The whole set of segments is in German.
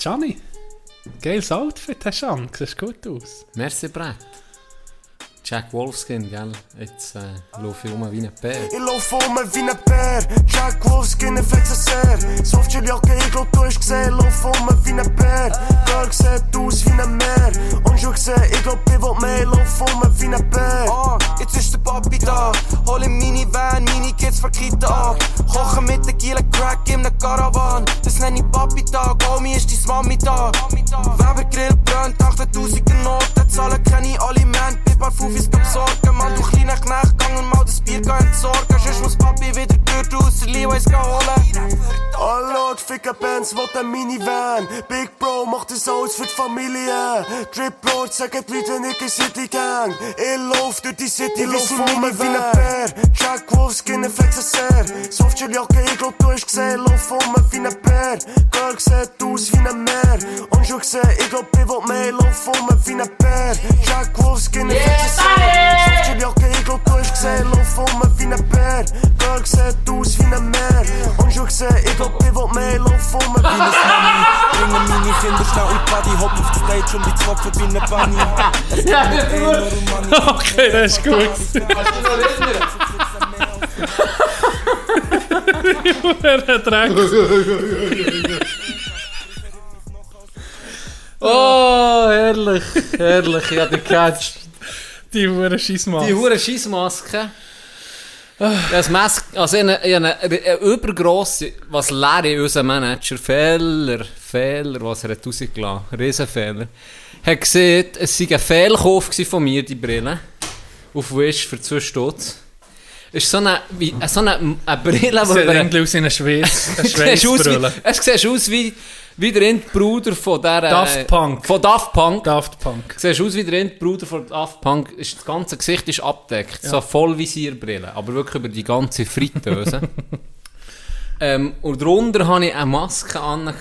Gianni, geiles Outfit hast du an, siehst gut aus. Merci, Brett. Jack Wolfskin, gell? Jetzt äh, laufe ich rum wie ein Bär. Ich lauf um wie ein Bär, Jack Wolfskin, ich flexe sehr. Softshell-Jacke, ich glaub, du hast gesehen, lauf um wie ein Bär. Girl sieht aus wie ein Meer. Und schon gesehen, ich glaub, ich will mehr, lauf um wie ein Bär. Ah, jetzt ist der Papi da. Hol im Minivan, meine Kids von Kita an. Kochen mit der Giele Crack in der Caravan. Das nenne ich Papi Tag, Omi ist dein Mami da. Weber Grill brennt, 8000 Noten, zahlen keine Aliment. Bis paar Fufis besorgen, Mann, du kleiner Knecht, gang und mal das Bier entsorgen. Sonst muss Papi wieder Gürtel aus der Levi's gehen holen. Hallo, ficken Bands, will ein Minivan. Big Bro macht das alles für die Familie. Drip Lord, sagen die Leute nicht in City Gang. Ich lauf durch die City, lauf um wie ein Bär. Jack Wolfskin, ich flexe sehr. Softshell-Jacke, ich glaub, du hast gesehen, lauf um wie ein Bär. Girl sieht aus wie ein Meer. Und schon gesehen, ich glaub, ich will mehr, lauf um wie ein Bär. Jack Wolfskin, ich flexe glaub, du hast gesehen, lauf um wie ein Bär. Girl sieht aus wie ein Meer. Und schon gesehen, ich glaub, ich will mehr, lauf um wie ein Bringen meine Kinder schnell in die Party, hopp auf die Stage und die Zwaffen wie eine Bunny. Ja, Okay, das ist gut. Dreck. Oh, herrlich, herrlich, ich hab dich gecatcht. Die Hure Scheissmaske. Die hure Scheissmaske. Das Mask, also eine, eine, eine übergrosse, was lehre unser Manager, Fehler, Fehler, was er hat rausgelassen, Riesenfehler, hat gesehen, es sei ein Fehlkauf von mir, die Brille, auf Wish für 2 Stutz. Es ist so eine, wie, so eine, eine Brille, Sieht über- irgendwie aus wie eine Schweiz. Eine Schweizbrille. es sieht aus wie, wie der Endbruder von der... äh, Daft Punk. Von Daft Punk. Daft Punk. Siehst aus wie der Endbruder von Daft Punk. Ist, das ganze Gesicht ist abdeckt. So voll Visierbrille. Aber wirklich über die ganze Fritteuse. ähm, und darunter hatte ich eine Maske an,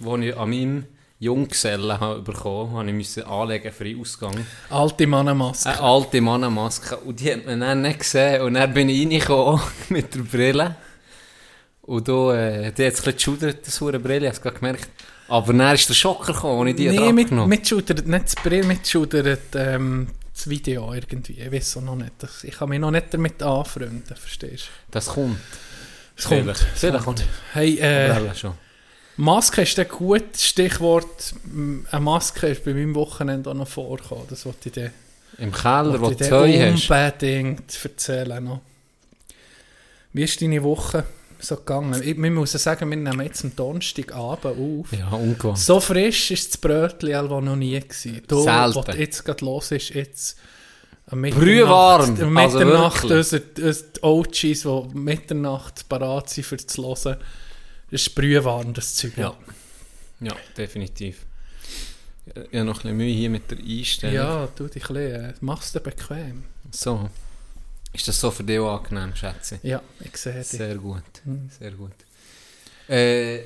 die ich an meinem Junggesellen habe bekommen habe. Ich musste anlegen für den Ausgang. Alte Mannenmaske. Eine alte Mannenmaske. Und die hat man dann nicht gesehen. Und dann bin ich reingekommen mit der Brille. Und da, äh, die hat es ein bisschen geschudert, das hure Brille, ich habe es gemerkt. Aber dann ist der Schocker gekommen, als ich die Nee, nee, mit, genommen schudert, nicht das Brill, mit schudert ähm, das Video irgendwie. Ich weiß noch nicht. Das, ich kann mich noch nicht damit anfreunden, verstehst du? Das kommt. Es Vielleicht. Vielleicht kommt. Hey, äh, schon. Maske ist ein gutes Stichwort. Eine Maske ist bei meinem Wochenende auch noch vorgekommen. Das wollte ich dir, Im Keller, wo du dir hast. unbedingt erzählen. Noch. Wie ist deine Woche so gegangen? Ich, wir müssen sagen, wir nehmen jetzt am Donnerstagabend auf. Ja, ungewohnt. So frisch ist das Brötchen also noch nie gewesen. Du, Selten. was jetzt gerade los ist, jetzt Brühwarm, also Mitternacht, wirklich. unsere, unsere OGs, die Mitternacht parat sind, für zu hören, das ist brühwarm, das Zeug. Ja. Ja, definitiv. Ich habe noch ein bisschen Mühe hier mit der Einstellung. ja tu dich ein äh, mach's dir bequem. So. Ist das so für dich auch angenehm, schätze Ja, ich sehe dich. Sehr gut. Mhm. Sehr gut. Äh,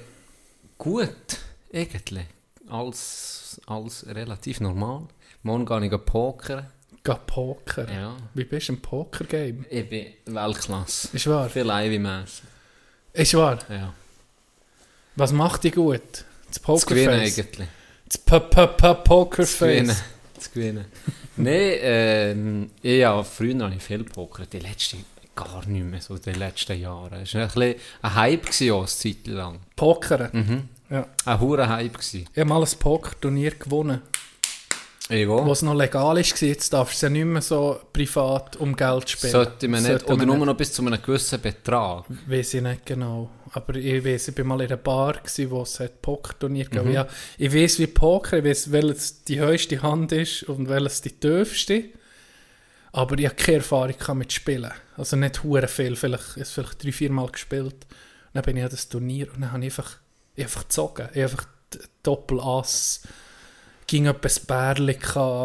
gut, eigentlich. Alles, alles relativ normal. Morgen gehe ich pokern. Geh Poker. Ja. Wie bist du im Poker-Game? Ich bin Weltklasse. Ist wahr? Viel Ivy-Mäßig. Ist wahr? Ja. Was macht dich gut? Das gewinnen Pokerface? eigentlich. Das P -P -P Zu gewinnen. Pokerface? Zu gewinnen. Nein, ich ja, früher habe ich viel pokert. Die letzten gar nicht mehr, so die letzten Jahre. Es war ein, bisschen ein Hype gewesen, auch, eine Zeit lang. Pokern? Mhm. Ja. Ein hoher Hype gewesen. Ich habe mal ein Pokerturnier gewonnen. Ich Wo wo? es noch legal ist, jetzt darfst du ja nicht mehr so privat um Geld spielen. Sollte man nicht, Sollte oder man nur nicht. noch bis zu einem gewissen Betrag. Weiß ich nicht genau. Aber ich weiß, ich war mal in einer Bar, gewesen, wo es Pokerturnier gab. Mhm. Ja, ich weiß wie Poker, ich weiß, welches die höchste Hand ist und welches die tiefste. Aber ich habe keine Erfahrung mit Spielen. Also nicht hure viel, vielleicht, ich habe vielleicht drei, vier Mal gespielt. Dann bin ich an das Turnier und dann habe ich einfach, ich einfach gezogen. Ich einfach Doppelass, ging etwas Bärli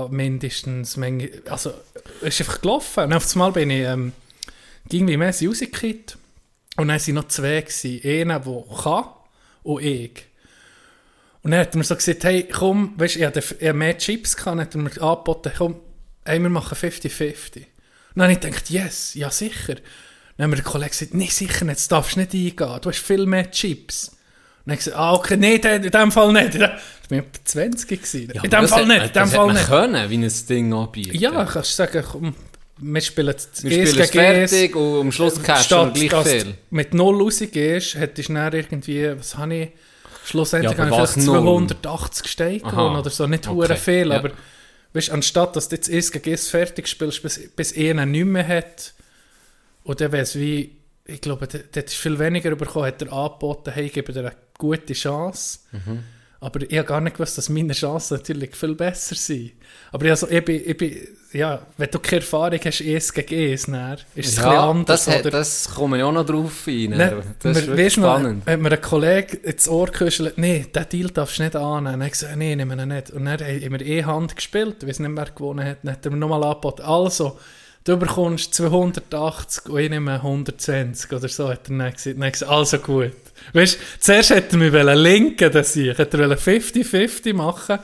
mindestens. Also es ist einfach gelaufen. Und auf einmal bin ich ähm, ging wie mäßig rausgekippt. Und dann waren noch zwei. Gewesen. Einer, der kann und ich. Und dann hat er mir so gesagt, hey, komm, weißt, ich hatte ich hatte mehr Chips, gehabt, dann hat er mir angeboten, komm, hey, wir machen 50-50. Und dann habe ich gedacht, yes, ja sicher. Dann hat mir der Kollege gesagt, nee, sicher nicht, das darfst du nicht eingehen, du hast viel mehr Chips. dann habe ich gesagt, ah, okay, nee, in dem Fall nicht. Ich war etwa 20 gewesen. in dem Fall nicht, in dem Fall nicht. können, wie ein Ding anbieten. Ja, kannst du sagen, komm, wir spielen das wir spielen es fertig und am Schluss cashen wir gleich dass viel. du mit 0 rausgehst, hättest du dann irgendwie, was habe ich, schlussendlich Ja, habe ich was vielleicht null? 280 Steine gewonnen oder so, nicht Okay, viel, ja. aber weißt, anstatt dass du jetzt erst gegen erst fertig spielst, bis, bis einer nicht mehr hat, und dann wäre es wie, ich glaube, der hat viel weniger bekommen, hat er angeboten, hey, gebe dir eine gute Chance. Mhm. Aber ich habe gar nicht gewusst, dass meine Chancen natürlich viel besser sind. Aber ich, also, ich, bin, ich bin, ja, wenn du keine Erfahrung hast, es gegen es, dann ist es Ja, anders. das, oder? das kommen ja auch noch drauf rein. Ne, das ist wirklich spannend. hat mir ein Kollege ins Ohr gekuschelt, nee, den Deal darfst du nicht annehmen. Dann habe ich gesagt, nee, nehmen wir nicht. Und dann haben wir eh Hand gespielt, ich weiß nicht mehr, wer gewonnen hat. Dann hat er mir nochmal angeboten, also, du bekommst 280 und ich nehme 120 oder so, hat er dann gesagt. Dann habe ich gesagt, also gut. Weißt zuerst hätte er mich linken, dass ich, hätte er wollen 50-50 machen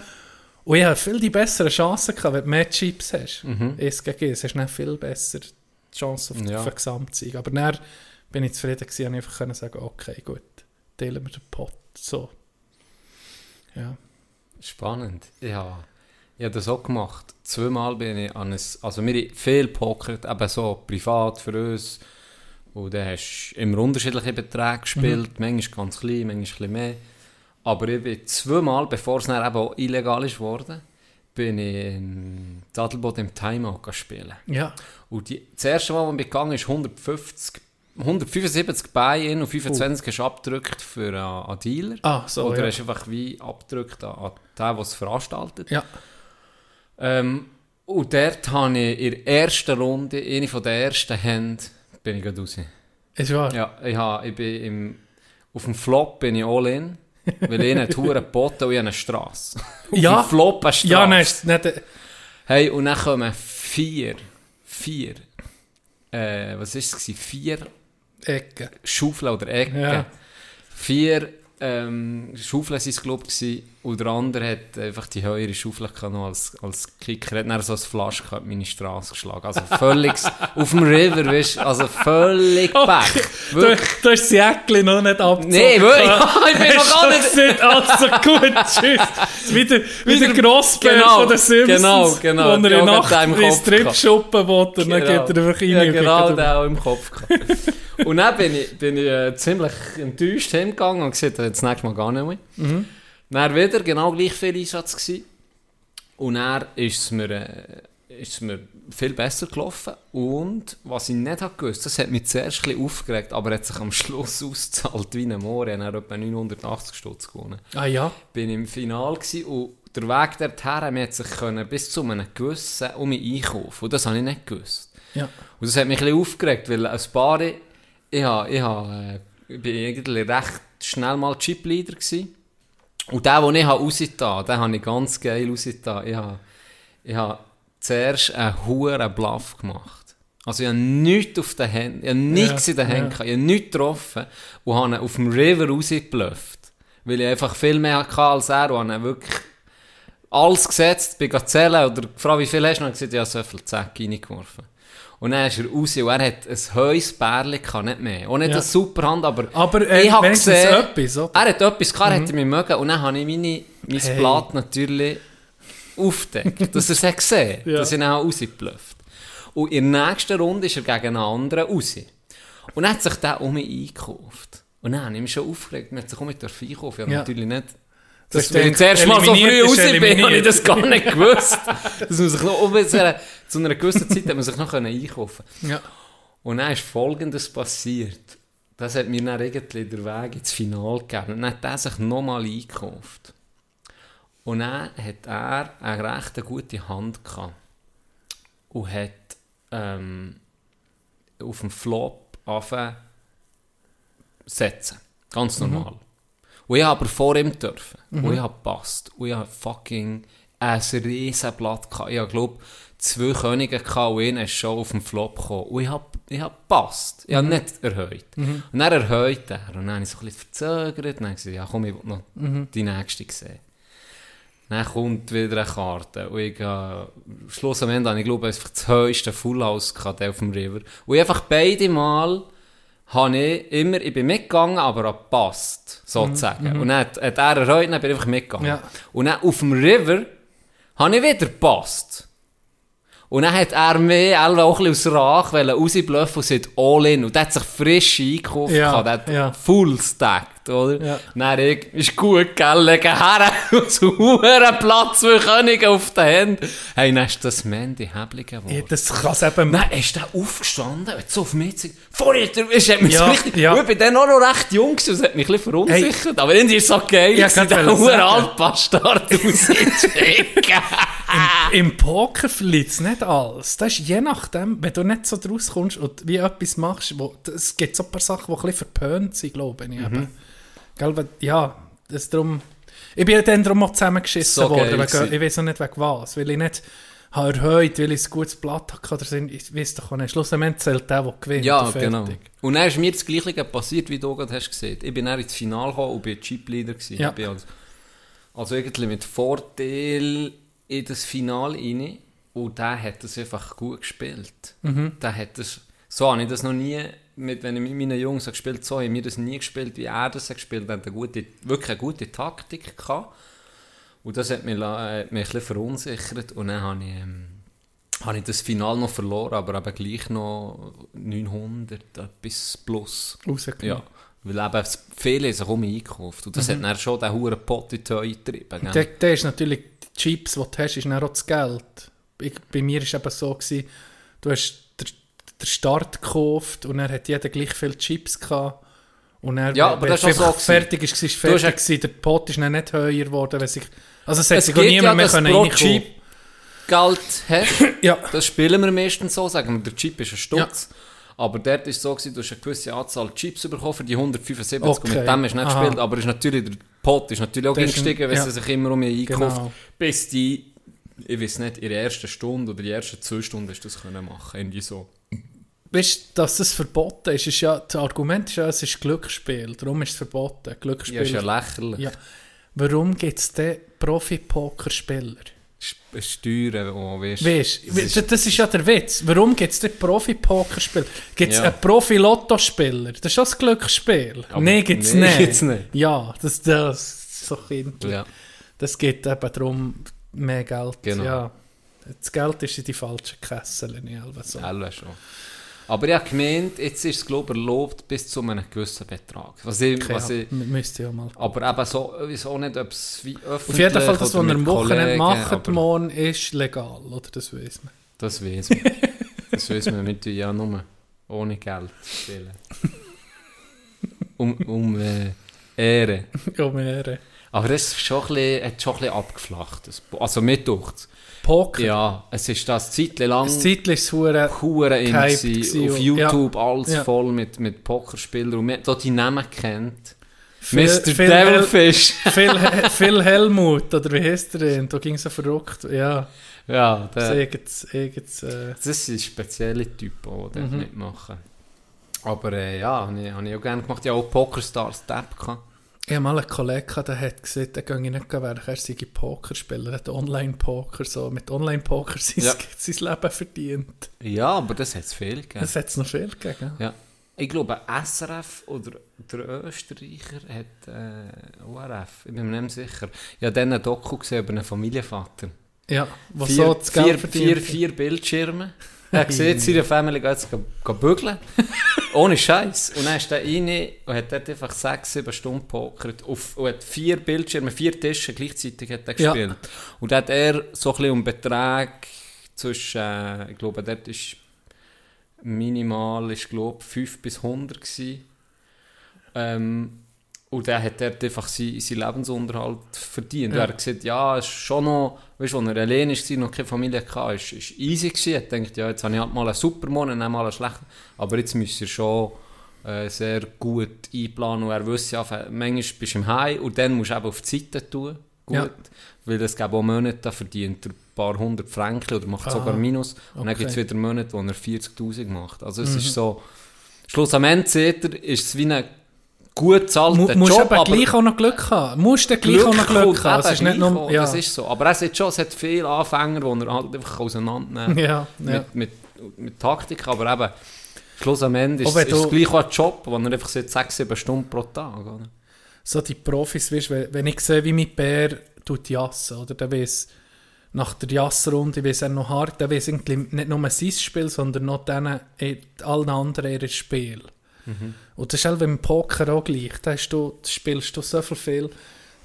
und ich hatte viel die besseren Chancen gehabt, wenn du mehr Chips hast. Mhm. Es gegen es, hast du dann viel besser die Chance auf, Ja. auf den Gesamtsieg. Aber dann bin ich zufrieden gewesen und einfach können sagen, okay, gut, teilen wir den Pot. So. Ja. Spannend. Ja, ich habe das auch gemacht. Zweimal bin ich an ein, also wir haben viel pokert, eben so privat für uns. Und dann hast du immer unterschiedliche Beträge gespielt, manchmal ganz klein, manchmal ein bisschen mehr. Aber ich bin zweimal, bevor es dann eben auch illegal ist worden, bin ich in Adelboden im Timeout spielen. Ja. Und die, das erste Mal, als ich gegangen ist 150, 175 Buy-in und 25 hast du abgedrückt für einen, einen Dealer. Ah, so, Oder ja. hast einfach wie abgedrückt an, an den, der es veranstaltet. Ja. Ähm, und dort habe ich in der ersten Runde, eine von der ersten Hände, bin ich gerade raus. Ist wahr? Ja, ich, habe, ich bin im, auf dem Flop bin ich all in, weil ich eine Tour geboten und ich eine Strasse. Auf Ja. dem Flop eine Strasse. Ja, nein, ist nicht, Hey, und dann kommen vier, vier, äh, was ist es? Vier Ecke. Schaufeln oder Ecken. Ja. Vier ähm, Schaufeln waren es, glaube ich, und der andere hat einfach die höhere Schaufel noch als, als Kicker. Er hat dann so ein Flasch gehabt, meine Straße geschlagen. Also völlig auf dem River, weißt du, also völlig back. Du, Wirklich. du hast das Jäckchen noch nicht abgezogen. Nee, wirklich, ich bin noch gar nicht... nicht. Also gut, tschüss. Wieder, wieder Grossbär Genau, von den Simpsons. genau, genau. Wo er in der Nacht gerade im ins Kopf Trip-Schuppen will und dann Genau. geht er einfach rein. Ja, genau, der auch im Kopf. Und dann bin ich, bin ich äh, ziemlich enttäuscht heimgegangen und gesagt, das nächste Mal gar nicht mehr. Mhm. Dann wieder genau gleich viel Einsatz gewesen. Und dann ist es mir, äh, ist es mir viel besser gelaufen. Und was ich nicht habe gewusst, das hat mich zuerst ein aufgeregt, aber hat sich am Schluss ausgezahlt wie ein Moor. Ich habe etwa 980 Stutz gewonnen Ah ja? bin im Finale gsi und der Weg dorthin, hat sich können bis zu einem gewissen um mich einkaufen und das habe ich nicht gewusst. Ja. Und das hat mich ein bisschen aufgeregt, weil ein paar, ich, ich, habe, äh, ich bin eigentlich recht schnell mal Chipleader gsi und der, den ich habe rausgetan, den habe ich ganz geil rausgetan. Ich habe, ich habe zuerst einen hohen Bluff gemacht. Also ich habe nichts auf den Händen, ich habe nichts Ja, in den Händen, ja. ich habe nichts getroffen und habe ihn auf dem River rausgeblufft. Weil ich einfach viel mehr hatte als er und habe wirklich alles gesetzt, bin zählen oder gefragt, wie viel hast du? Und gesagt, ja, so viel Zack reingeworfen. Und dann ist er raus und er hat ein Bärli gehabt, nicht mehr. Auch nicht Ja. eine super Hand, aber, Aber äh, ich habe gesehen, etwas, oder? er hat etwas gehabt, er hätte mich mögen und dann habe ich meine, mein Hey. Blatt natürlich aufgedeckt, dass er es hat gesehen Ja. dass ich ihn auch rausgeblufft Und in der nächsten Runde ist er gegen einen anderen raus. Und dann hat sich der um mich eingekauft. Und dann habe ich mich schon aufgeregt, man hat sich um mich einkaufen. Ich Ja. natürlich nicht... Das ich denkt, das erste Mal so früh raus bin, habe ich das gar nicht gewusst. dass man sich noch, zu einer- gewissen Zeit hat man sich noch einkaufen Ja. und dann ist Folgendes passiert. Das hat mir dann irgendwie den Weg ins Finale gegeben. Und dann hat er sich nochmal eingekauft. Und dann hat er eine recht gute Hand gehabt. Und hat ähm, auf dem Flop angefangen setzen. Ganz normal. Und ich aber vor ihm dürfen. Und ich habe gepasst. Und ich habe fucking ein riesen Blatt gehabt. Ich glaube zwei Könige gehabt und einer ist schon auf dem Flop gekommen. Und ich habe, ich habe gepasst. Ich habe nicht erhöht. Und dann erhöht er. Und dann habe ich so ein bisschen verzögert. Und dann gesagt, ja komm, ich will noch die nächste sehen. Dann kommt wieder eine Karte. Und ich, äh, Schluss am Ende habe ich, glaube ich, das höchste Full House gehabt, auf dem River. Und ich einfach beide Mal habe ich immer, ich bin mitgegangen, aber an Past, sozusagen. Und dann hat, hat er erreut, dann bin ich einfach mitgegangen. Ja. Und dann auf dem River habe ich wieder gepasst. Und dann hat er mir auch ein bisschen aus Rach rausbluffen und sagt all in. Und der hat sich frisch eingekauft. Ja. Der hat ja. full stacked, oder? Ja. Dann ich, ist gut, gell, legen her und zu hohen Platz für König auf den Händen. Hey, dann ist das Mandy Häbli geworden. Ja, das kann es eben... Nein, ist der aufgestanden, hat so auf mich gezeigt. Vorher, es hat mich Ja, so richtig, ja. Ich bin dann auch noch recht jung gewesen, das hat mich ein bisschen verunsichert. Aber irgendwie ist es so geil, Ja, ich der hohe. Altbastard rauszuschicken. Im Poker verliert es nicht alles. Das ist je nachdem, wenn du nicht so draus kommst und wie etwas machst, wo, es gibt so ein paar Sachen, die ein bisschen verpönt sind, glaube ich. Mhm. eben. Gell, ja, das ist darum... Ich bin dann darum auch zusammengeschissen So worden. Wegen, ich weiß auch nicht wegen was. Weil ich nicht habe erhöht, weil ich ein gutes Blatt hatte oder so. Ich weiß doch nicht. Schlussendlich zählt der, der gewinnt. Ja, genau. Und dann ist mir das Gleiche passiert, wie du gerade hast gesehen. Ich bin dann ins Finale gekommen und bin Chipleader gewesen. Ja. Ich bin also, also irgendwie mit Vorteil in das Finale rein. Und der hat das einfach gut gespielt. Mhm. Der hat das, so habe ich das noch nie, mit, wenn ich mit meinen Jungs habe gespielt so haben wir das nie gespielt, wie er das hat gespielt. Hat eine gute, wirklich eine gute Taktik gehabt. Und das hat mich, äh, mich ein bisschen verunsichert. Und dann habe ich, ähm, habe ich das Finale noch verloren, aber eben gleich noch 900, etwas plus. Rausgenommen. Ja. Weil eben viele haben sich um mich eingekauft. Und das hat dann schon den hohen Pot in die Höhe getrieben. Der, der ist natürlich, die Chips, die du hast, ist dann auch das Geld. Ich, bei mir war es eben so, gewesen, du hast den Start gekauft und dann hat jeder gleich viele Chips gehabt. Und dann, Ja, aber das ist so fertig ist, es fertig. ja- gewesen. Der Pot ist nicht höher geworden. Wenn sich, also es hat Es sich niemand ja, mehr können pro. Chip Geld hast. Ja. Das spielen wir meistens so, sagen wir, der Chip ist ein Stutz. Aber dort war es so, gewesen, du hast eine gewisse Anzahl Chips bekommen für die 175 und Okay. mit dem hast du nicht Aha. gespielt. Aber ist natürlich, der Pot ist natürlich auch Der ist gestiegen, wenn ja. sie sich immer um mich einkauft. Genau. Bis die, ich weiß nicht, in der ersten Stunde oder die ersten zwei Stunden hast du das können machen irgendwie so. Weißt dass das verboten ist, ist ja, das Argument ist ja, es ist Glücksspiel. Darum ist es verboten. Glücksspiel. Ja, ist ja lächerlich. Ja. Warum gibt es denn Profi-Pokerspieler? Sp- Steuern, oh, weißt Weißt das du, ist- das, ist ja der Witz. Warum gibt es denn Profi-Pokerspieler? Gibt es Ja. einen Profi-Lottospieler? Das ist schon ein Glücksspiel. Aber Nein, gibt es nee, nicht. gibt's nicht. Ja, das, das ist so kindlich. Ja. Das geht eben darum, mehr Geld. Genau. Ja. Das Geld ist in die falschen Kessel. So. Alle schon. Aber ich habe gemeint, jetzt ist es glaube ich erlaubt bis zu einem gewissen Betrag. Was ich, Okay, was ich, müsste ja mal. aber eben so, ich weiß auch nicht, ob es wie öffentlich Auf jeden Fall, das, was wir am Wochenende machen, morgen, ist legal, oder? Das weiß man. Das weiß man. das weiß man mit ja nur ohne Geld spielen. Um, um äh, Ehre. Ja, mehr. Aber das ist schon ein bisschen, hat schon ein bisschen abgeflacht. Also mit durchs. Poker. Ja, es ist das Zeit lang... Das Zeitlich ist es hure- Hure in auf YouTube alles Ja. voll mit, mit Pokerspielern und man die Namen kennt. Phil- Mr. Phil- Devilfish. Phil, Phil Helmut, oder wie heißt der denn? Da ging so verrückt. Ja, ja, das der, irgends, irgends, äh, das sind spezielle Typen, die dort Mhm. mitmachen. Aber äh, ja, habe ich, hab ich auch gerne gemacht. Ich hatte auch PokerStars Tab. gehabt. Ich habe mal einen Kollegen, der hat gesagt, der gehe ich nicht wählen, er sei Pokerspieler, er hat Online-Poker, so mit Online-Poker sein, Ja. sein Leben verdient. Ja, aber das hat es viel gegeben. Das hat es noch viel gegeben. Ja. Ich glaube, SRF oder der Österreicher hat äh, ORF, ich bin mir nicht sicher. Ich habe dann ein Doku gesehen über einen Familienvater. Ja, was vier, so das Geld vier, vier, vier Bildschirme. Er sieht, seine Familie geht jetzt bügeln. Ohne Scheiß. Und dann ist er rein und hat dort einfach sechs, sieben Stunden pokert. Auf, und hat vier Bildschirme, vier Tische gleichzeitig hat er Ja. gespielt. Und da hat er so ein bisschen um Betrag zwischen, äh, ich glaube, dort ist minimal, ist glaube 5 bis 100 gewesen. Ähm, und dann hat er einfach seinen sein Lebensunterhalt verdient. Ja. Und er hat gesagt, ja, es ist schon noch, weißt du, als er allein war, noch keine Familie hatte, ist, ist easy gewesen. Er gedacht, ja, jetzt habe ich halt mal einen super Monat, dann mal einen schlechten. Aber jetzt müsst ihr schon äh, sehr gut einplanen. Und er wusste ja, manchmal bist du im High und dann musst du eben auf die Seite tun. Gut. Ja. Weil es gibt auch Monate, da verdient er ein paar hundert Franken oder macht Ah, sogar Minus. Und dann okay. gibt es wieder Monate, wo er 40'000 macht. Also es ist so, schlussendlich seht ihr, ist es wie ein gut zahlter Mu musst Job, aber aber gleich auch noch Glück haben. Musst du gleich auch noch Glück haben. Es ist nicht nur, ja. Das ist so. Aber es hat schon, es hat viele Anfänger, die er halt einfach auseinandernehmen ja, ja. mit, mit, mit Taktik, aber eben, Schluss am Ende ist, es gleich auch ein Job, wo er einfach seit 6, 7 Stunden pro Tag, oder? so die Profis, weißt, wenn, wenn ich sehe, wie mein Bär tut jassen, oder der weiß nach der Jassrunde, weiss er noch hart, weiß irgendwie nicht nur sein Spiel, sondern noch denen, allen anderen ihr Spiel. Und das ist halt beim Poker auch gleich, da du, spielst du so viel, viel,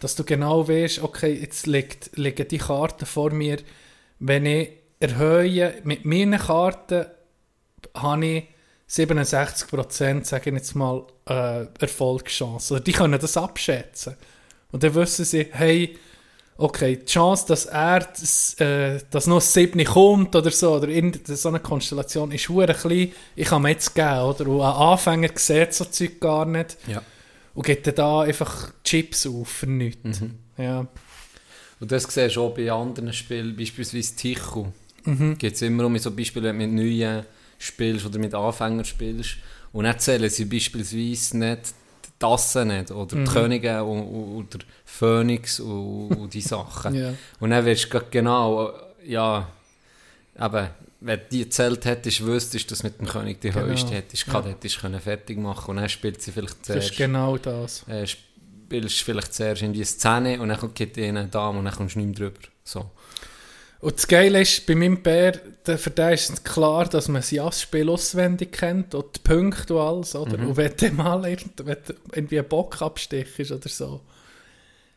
dass du genau weißt, okay, jetzt liegt, liegen die Karten vor mir, wenn ich erhöhe, mit meinen Karten habe ich 67%, sage ich jetzt mal, äh, Erfolgschance. Oder die können das abschätzen. Und dann wissen sie, hey, okay, die Chance, dass er das, äh, dass noch ein 7 kommt oder so, oder in so einer Konstellation, ist hure klein. Ich kann mir jetzt geben, oder? Und ein Anfänger sieht so Zeug gar nicht Ja. und gibt dann da einfach Chips auf für nichts. Ja. Und das siehst du auch bei anderen Spielen, beispielsweise Ticho. Mhm. Gibt es immer um so Beispiele, wenn du mit Neuen spielst oder mit Anfängern spielst. Und dann zählen sie beispielsweise nicht Tassen nicht, oder Mhm. die Könige und, und, oder Phoenix und, und die Sachen. Ja. Und dann wirst du genau, ja, eben, wenn du die gezählt hättest, wüsstest, dass mit dem König die Genau. höchste hättest, ja. hättest können fertig machen und dann spielt sie vielleicht Das ist zuerst genau das. äh, spielst vielleicht zuerst in die Szene und dann gibt dir eine Dame und dann kommst du nicht mehr drüber. So. Und das Geile ist, bei meinem Bär, der- für den ist es klar, dass man das Jassspiel auswendig kennt und die Punkte und alles, oder? Und wenn du mal irgend- wenn du irgendwie einen Bock abstichst oder so,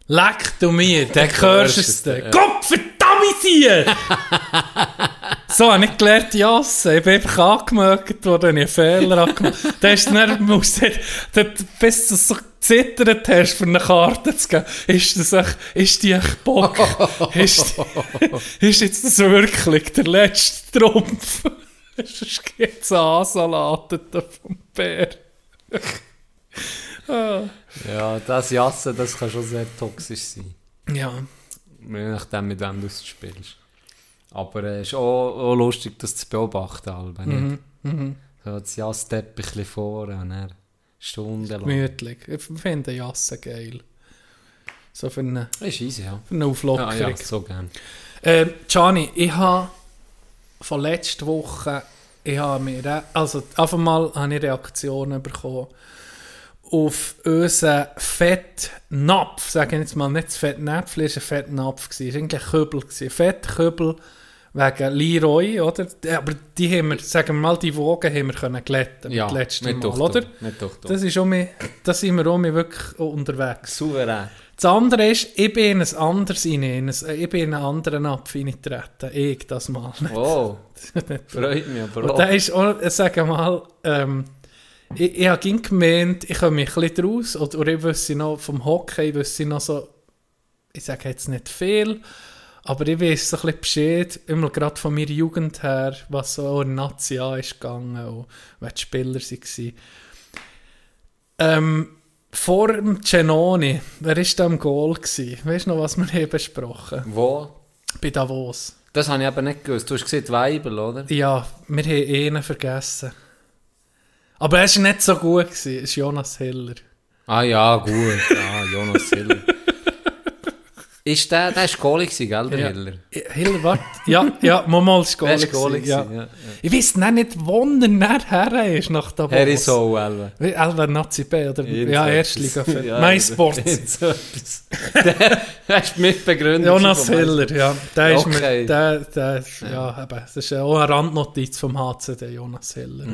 leck du mir, dann hörst du es. Ja. Gott verdammt! so, habe ich gelernt Jassen. Ich bin einfach angemerkt worden, ich einen Fehler gemacht. Dann hast du dann, musst du, bis du so gezittert hast, für eine Karte zu geben, ist das echt, ist die echt Bock? ist, ist jetzt das wirklich der letzte Trumpf? Sonst gibt es einen Ansalat vom Bär. ah. Ja, das Jassen, das kann schon sehr toxisch sein. Ja, Je nachdem, mit wem du es spielst. Aber es ist auch, auch lustig, das zu beobachten. Alba, Mhm, nicht? So das Jassteppich ein bisschen vorne und dann stundenlang. gemütlich. Ich finde Jassen geil. So für eine, Ist easy, ja. für eine Ja, Auflockerung. ja, so gern. Ähm, Gianni, ich habe von letzter Woche, ich habe mir, re- also einfach mal habe ich Reaktionen bekommen auf unseren Fettnapf, sage ich jetzt mal, nicht das Fettnäpfchen, es war ein Fettnapf, es war eigentlich ein Kübel, gewesen. Wegen Leroy, oder? Aber die haben wir, sagen wir mal, die Wogen haben wir können glätten Ja, nicht Mal, oder? nicht doch. Das ist auch da sind wir auch wirklich unterwegs. Souverän. Das andere ist, ich bin in ein anderes rein, in ein- ich bin in einen anderen Napf reingetreten. Ich das mal. Oh, freut mich aber Und auch. da ist auch, ich sage mal, ähm, ich, ich habe gemeint, ich komme ein bisschen draus, oder, oder ich wüsste noch vom Hockey, wüsste noch so, ich sage jetzt nicht viel, aber ich weiß so ein bisschen Bescheid, immer gerade von meiner Jugend her, was so in Nazi an ist gegangen und wer die Spieler waren. Ähm, vor dem Genoni, wer war da im Goal? Gewesen? Weißt du noch, was wir hier besprochen Wo? Bei Davos. Das habe ich eben nicht gewusst. Du hast gesehen, Weibel, oder? Ja, wir haben einen vergessen. Aber er war nicht so gut. Gewesen. Es ist Jonas Hiller. Ah ja, gut. Ah, Jonas Hiller. Ist der, der war Goalie, gewesen, gell, der Ja. Hiller? Hiller, warte. Ja, ja, mal ist Goalie, gewesen, gewesen, ja. ja. Ich weiß nicht, nicht wo er nachher ist nach Davos. Er ist so. Wie Elva Nazi B oder ja, Erstliga. für Ja, so etwas. Der der ist Mitbegründer. Jonas. Hiller, ja. Der ist Okay. mir, der, der, ja, eben, das ist ja auch eine Randnotiz vom HCD, Jonas Hiller.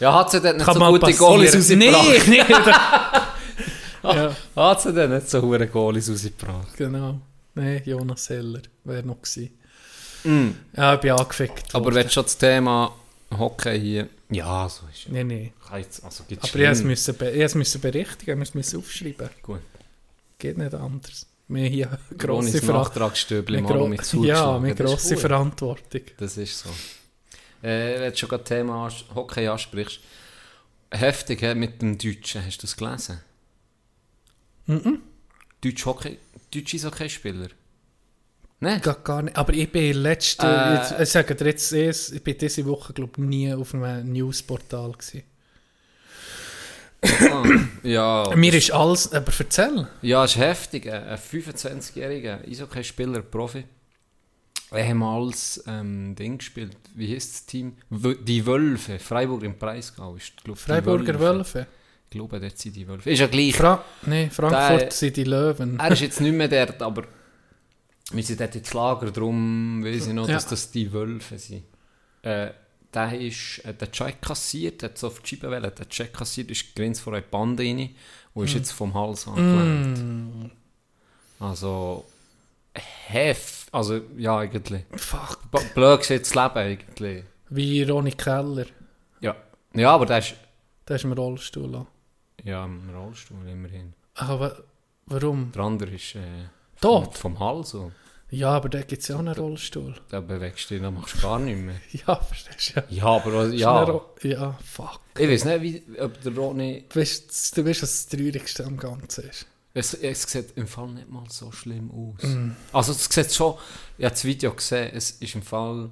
Ja, hat sie dort nicht Kann so gute Goalies passieren. rausgebracht? Nee, nee. Ja, Hat sie dort nicht so gute Goalies rausgebracht? genau. Nee, Jonas Heller wäre noch gewesen. Mm. Ja, ich bin angefickt Aber worden. wenn schon das Thema Hockey hier... Ja, so ist ja. Nee. Kann jetzt- Also Aber ich musste ich musste berichtigen, ich musste aufschreiben. Gut. Geht nicht anders. Wir haben hier grosse, das Ver Nachtragsstübli wir mal gro mit ja, Das ist grosse. Verantwortung. Das ist so. Äh, wenn du schon gerade Thema Hockey ansprichst, heftig he, mit dem Deutschen, hast du das gelesen? Mhm. Deutsch Hockey, deutsche Hockeyspieler? Nein? Gar, gar nicht. Aber ich bin letzte, Äh. jetzt, ich sage dir jetzt, erst, ich bin diese Woche glaube nie auf einem Newsportal gewesen. Ah, ja, Mir ist alles, aber erzähl. ja, ist heftig. Ein ein 25-jähriger Eishockeyspieler, Profi, ehemals ähm, Ding gespielt. Wie heißt das Team? Die Wölfe. Freiburg im Breisgau ist, glaub, die Freiburger Wölfe. Ich glaube, dort sind die Wölfe. Ist ja gleich. Fra nee, Frankfurt Der- sind die Löwen. er ist jetzt nicht mehr dort, aber wir sind dort ins Lager, darum weiß ich noch, Ja. dass das die Wölfe sind. Äh, der ist, äh, der Check kassiert, hat so auf die Scheibe wollen, der Check kassiert, ist ganz vor eine Bande rein und ist jetzt vom Hals angeklemmt. Mm, Also, hef, also, ja, eigentlich. fuck. B blöd gesagt, das Leben eigentlich. Wie Ronny Keller. Ja. Ja, aber der ist, Der ist im Rollstuhl. auch. Ja, im Rollstuhl immerhin. Aber warum? Der andere ist, äh, Tot? Vom, vom Hals so. Ja, aber da gibt es ja auch einen Rollstuhl. Da bewegst du dich, da machst du gar nicht mehr. Ja, verstehst du? Ja. Ja, aber, was- ja. Ja, fuck. Ich weiß nicht, wie, ob der Ronny. Du weißt, du weißt, was das Traurigste am Ganzen ist. Es, es sieht im Fall nicht mal so schlimm aus. Mm. Also, es sieht schon. Ich habe das Video gesehen, es ist im Fall.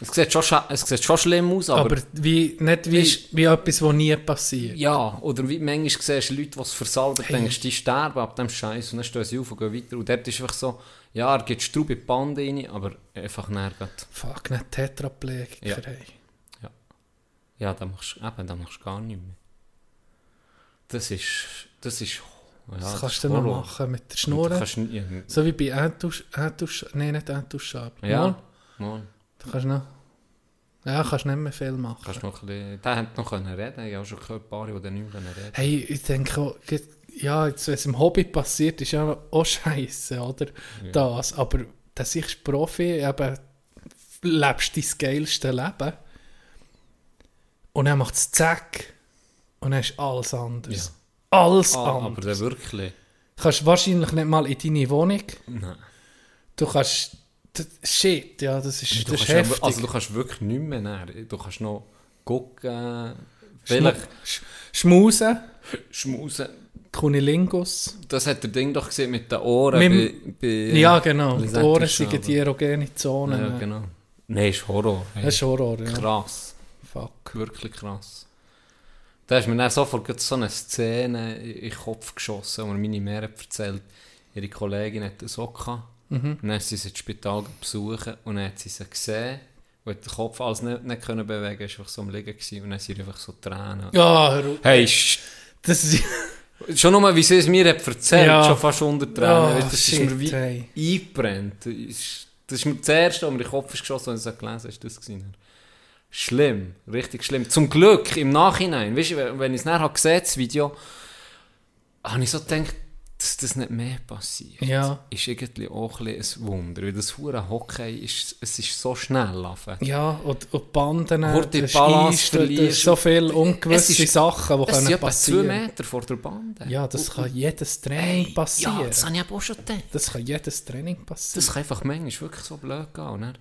Es sieht schon, es sieht schon schlimm aus, aber. Aber, wie, nicht wie, Weisst- wie etwas, das nie passiert. ja, oder wie manchmal siehst du Leute, die es versalben, Hey. denkst die sterben ab dem Scheiß und dann stehen sie auf und gehen weiter. Und dort ist einfach so, ja, er geht Straub in die Bande rein, aber einfach geht. Fuck, nicht Tetraplegiker. Ja. ey. Ja, da machst du eben, da machst du gar nicht mehr. Das ist. Das ist. Ja, das kannst du noch machen mit der Schnur. ja, So wie bei Entusch... Entusch... Nein, nicht Entuschab. Ja, mal. Du kannst noch... Ja, kannst nicht mehr viel machen. Kannst noch ein bisschen, der hätte noch können reden Ich habe schon gehört, Paare, die nicht mehr reden Hey, ich denke auch, ja, jetzt, wenn es im Hobby passiert, ist ja auch scheiße, oder? Das. Aber dass ich Profi eben lebst dein geilste Leben und dann macht es zack und dann ist alles anders. Alles Ah, aber anders. der wirklich. Du kannst wahrscheinlich nicht mal in deine Wohnung. Nein. Du kannst. Das- Shit, ja, das ist, Du das ist heftig. also du kannst wirklich nicht mehr näher. Du kannst noch gucken, vielleicht Sch Schmusen, schmusen. Cunilingus. Das hat der Ding doch gesehen mit den Ohren. Mit bei, bei, Ja, genau. Die Ohren sind die erogene Zonen. Ja, genau. Nein, ist Horror. Hey. Das ist Horror, ja. krass. Fuck. Wirklich krass. Da ist mir dann sofort so eine Szene in den Kopf geschossen, wo mir meine hat erzählt Ihre Kollegin hat auch gehabt. Mhm. Und dann ist sie ins Spital besuchen und dann hat sie sie gesehen und hat den Kopf alles nicht, nicht können bewegen, ist einfach so am Liegen gewesen und dann sind einfach so Tränen. Ja, hör auf. Hey, das ist. schon nur, wie sie es mir hat erzählt, Ja. schon fast unter Tränen. Oh, das ist shit, mir wie hey. eingebrennt. Das ist, das mir das erste, was mir in den Kopf ist geschossen, als ich es gelesen habe, ist das gewesen. Schlimm, richtig schlimm. Zum Glück, im Nachhinein, weißt du, wenn wenn ich es nachher gesehen habe, das Video, habe ich so gedacht, dass das nicht mehr passiert. Ja. Ist irgendwie auch ein, ein Wunder, weil das hure Hockey ist, es ist so schnell laufen. Ja, und, und die Banden, die das ist so viele ungewisse ist- Sachen, die können etwa zwei passieren. Meter vor der Bande. Ja, das Und- kann jedes Training Ja, passieren. das habe ich auch schon gedacht. das kann jedes Training passieren. Das kann einfach manchmal wirklich so blöd gehen. Ne?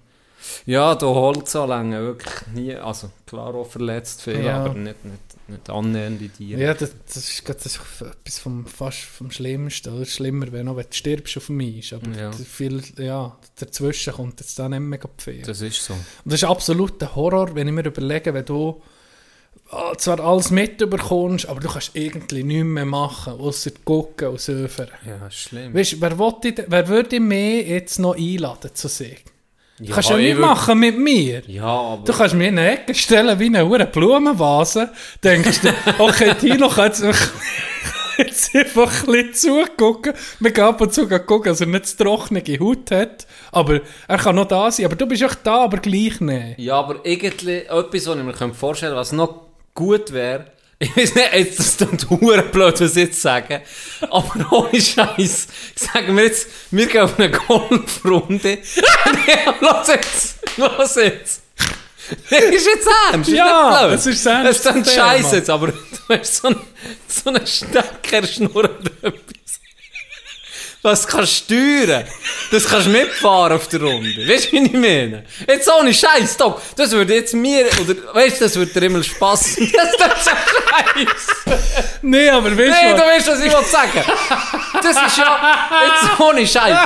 Ja, da Holzanlängen wirklich nie, also klar auch verletzt viel, Ja. aber nicht, nicht, nicht annähernd in dir. Ja, das, das ist gerade das ist etwas vom, fast vom Schlimmsten. Oder schlimmer, wenn, auch, wenn du stirbst auf dem Eis. Aber Ja. viel, ja, dazwischen kommt jetzt da nicht mehr viel. Das ist so. Und das ist absolut der Horror, wenn ich mir überlege, wenn du ah, zwar alles mitbekommst, aber du kannst irgendwie nichts mehr machen, außer gucken und surfen. Ja, ist schlimm. Weißt wer, denn- wer würde mich jetzt noch einladen zu sich? Du ja, kannst ja ich nicht machen mit mir. Ja, aber... Du kannst mir in eine Ecke stellen wie eine hure Blumenvase. Denkst du, okay, Tino kann jetzt, jetzt einfach ein bisschen zugucken. Wir gehen ab und zu gucken, dass er nicht zu trockene Haut hat. Aber er kann noch da sein. Aber du bist echt da, aber gleich nicht. Ja, aber irgendwie etwas, was ich mir vorstellen könnte, was noch gut wäre, ich weiß nicht, jetzt, das klingt hure blöd, was ich jetzt sage, aber ohne Scheiß, sagen wir jetzt, wir gehen auf eine Golfrunde. nee, los jetzt, los jetzt. Das ist jetzt ernst, Ja, es ist ernst, Es ist dann das. Scheiß jetzt, aber du hast so, ein, so eine Steckerschnur oder etwas. Was kannst du steuern? Das kannst du mitfahren auf der Runde. Weißt du, wie ich meine? Jetzt ohne Scheiß, Doc. Das würde jetzt mir, oder, weißt du, das würde dir immer Spass machen. Das ist so Scheiß. Nee, aber weißt Nee, du, du was? weißt, was ich will sagen. Das ist ja, jetzt ohne Scheiß.